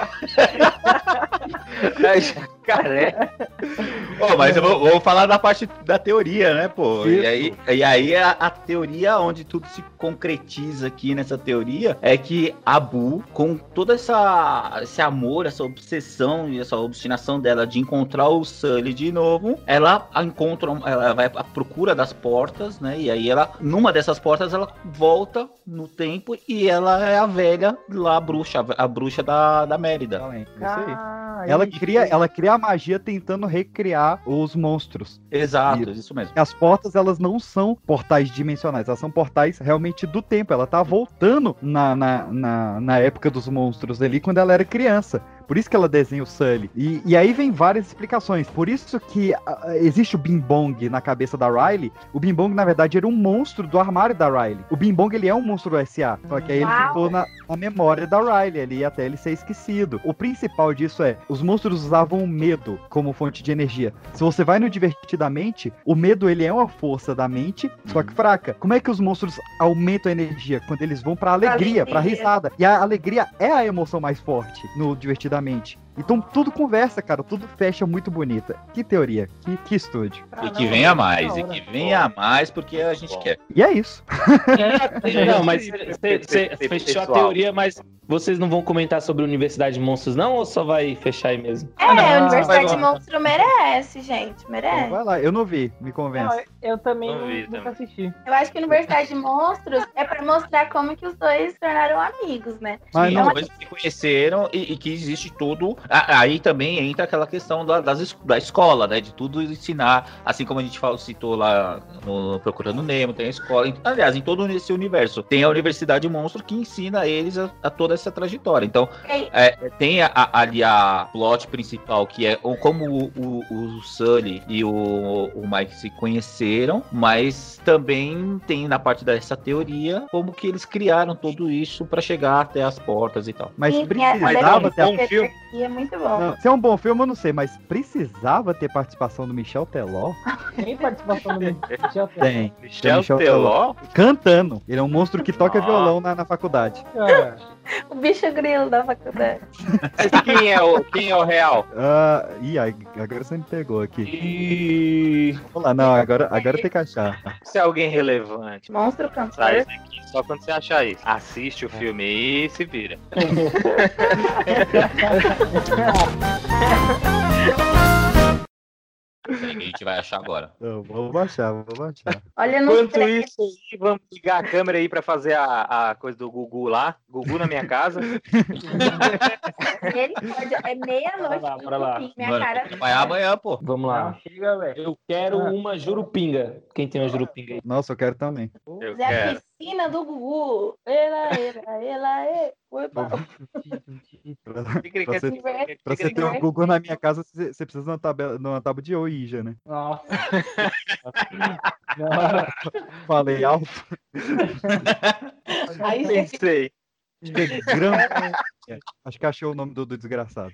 É o jacaré. Pô, mas eu vou, vou falar da parte da teoria, né, pô? E aí, e aí a, a teoria onde tudo se concretiza aqui nessa teoria é que a Bu, com toda essa esse amor, essa obsessão e essa obstinação dela de encontrar o Sully de novo, ela encontra, ela vai à procura das portas, né? E aí ela, numa dessas portas, ela volta no tempo e ela é a velha lá, a bruxa, a bruxa da, da Mérida. Isso aí. Ah, Ela cria, ela cria a magia tentando recriar os monstros. Exato, isso mesmo. As portas, elas não são portais dimensionais, elas são portais realmente do tempo. Ela tá voltando na, na, na, na época dos monstros ali, quando ela era criança. Por isso que ela desenha o Sully. E, e aí vem várias explicações. Por isso que ah, existe o Bing Bong na cabeça da Riley. O Bing Bong, na verdade, era um monstro do armário da Riley. O Bing Bong, ele é um monstro do SA. Só que aí ele Uau. ficou na, na memória da Riley ali, até ele ser esquecido. O principal disso é, os monstros usavam o medo como fonte de energia. Se você vai no Divertidamente, o medo, ele é uma força da mente, só que fraca. Como é que os monstros aumentam a energia? Quando eles vão pra alegria, pra Alegria. risada. E a alegria é a emoção mais forte no Divertidamente. Então tudo conversa, cara, tudo fecha muito bonita. Que teoria, que, que estúdio. E que venha mais, e que venha mais, porque a gente quer. E é isso. Não, mas você você fechou a teoria, mas vocês não vão comentar sobre a Universidade de Monstros, não? Ou só vai fechar aí mesmo? É, a Universidade de lá. Monstro merece, gente, merece. Vai lá, eu não vi, me convence. Não, eu também Não vi nunca também. assisti. Eu acho que a Universidade de Monstros é pra mostrar como que os dois se tornaram amigos, né? Mas Sim, não- depois se conheceram e, e que existe todo. a- Aí também entra aquela questão da, das da escola, né? De tudo ensinar, assim como a gente falou, citou lá no Procurando Nemo, tem a escola. Aliás, em todo esse universo, tem a Universidade Monstro que ensina eles a, a toda essa trajetória. Então, Ei, é, tem a- a- ali a plot principal, que é como o, o, o Sully e o, o Mike se conheceram, mas também tem na parte dessa teoria como que eles criaram tudo isso pra chegar até as portas e tal. Mas sim, precisava ter. Bom filme. é muito bom. Não, se é um bom filme, eu não sei, mas precisava ter participação do Michel Teló? Tem participação do Michel Teló? Tem. Michel Tem Teló? Cantando. Ele é um monstro que toca violão na, na faculdade. É. O bicho grilo da faculdade. Quem é o, quem é o real? Ah, ih, agora você me pegou aqui. E. Vamos lá, não, agora, agora tem que achar. Se é alguém relevante. Monstro cantor. Sai daqui só quando você achar isso. Assiste o filme e se vira. A gente vai achar agora. Eu vou baixar, vou baixar. Olha no Enquanto isso aí, vamos ligar a câmera aí pra fazer a, a coisa do Gugu lá. Gugu na minha casa. Misericórdia, É meia-noite. Bora lá, bora lá. Minha Mano, cara. vai amanhã, pô. Vamos lá. chega, velho. Eu quero Ah. uma jurupinga. Quem tem uma jurupinga aí? Nossa, eu quero também. Eu Zé a quero. piscina do Gugu. Ela, ela, ela, ela. Pra... Você, pra ter um. Google na minha casa, você você precisa de uma, tabela, de uma tábua de Ouija, né? Nossa. Falei alto. Aí Pensei. Acho que é. Acho que achei o nome do, do desgraçado.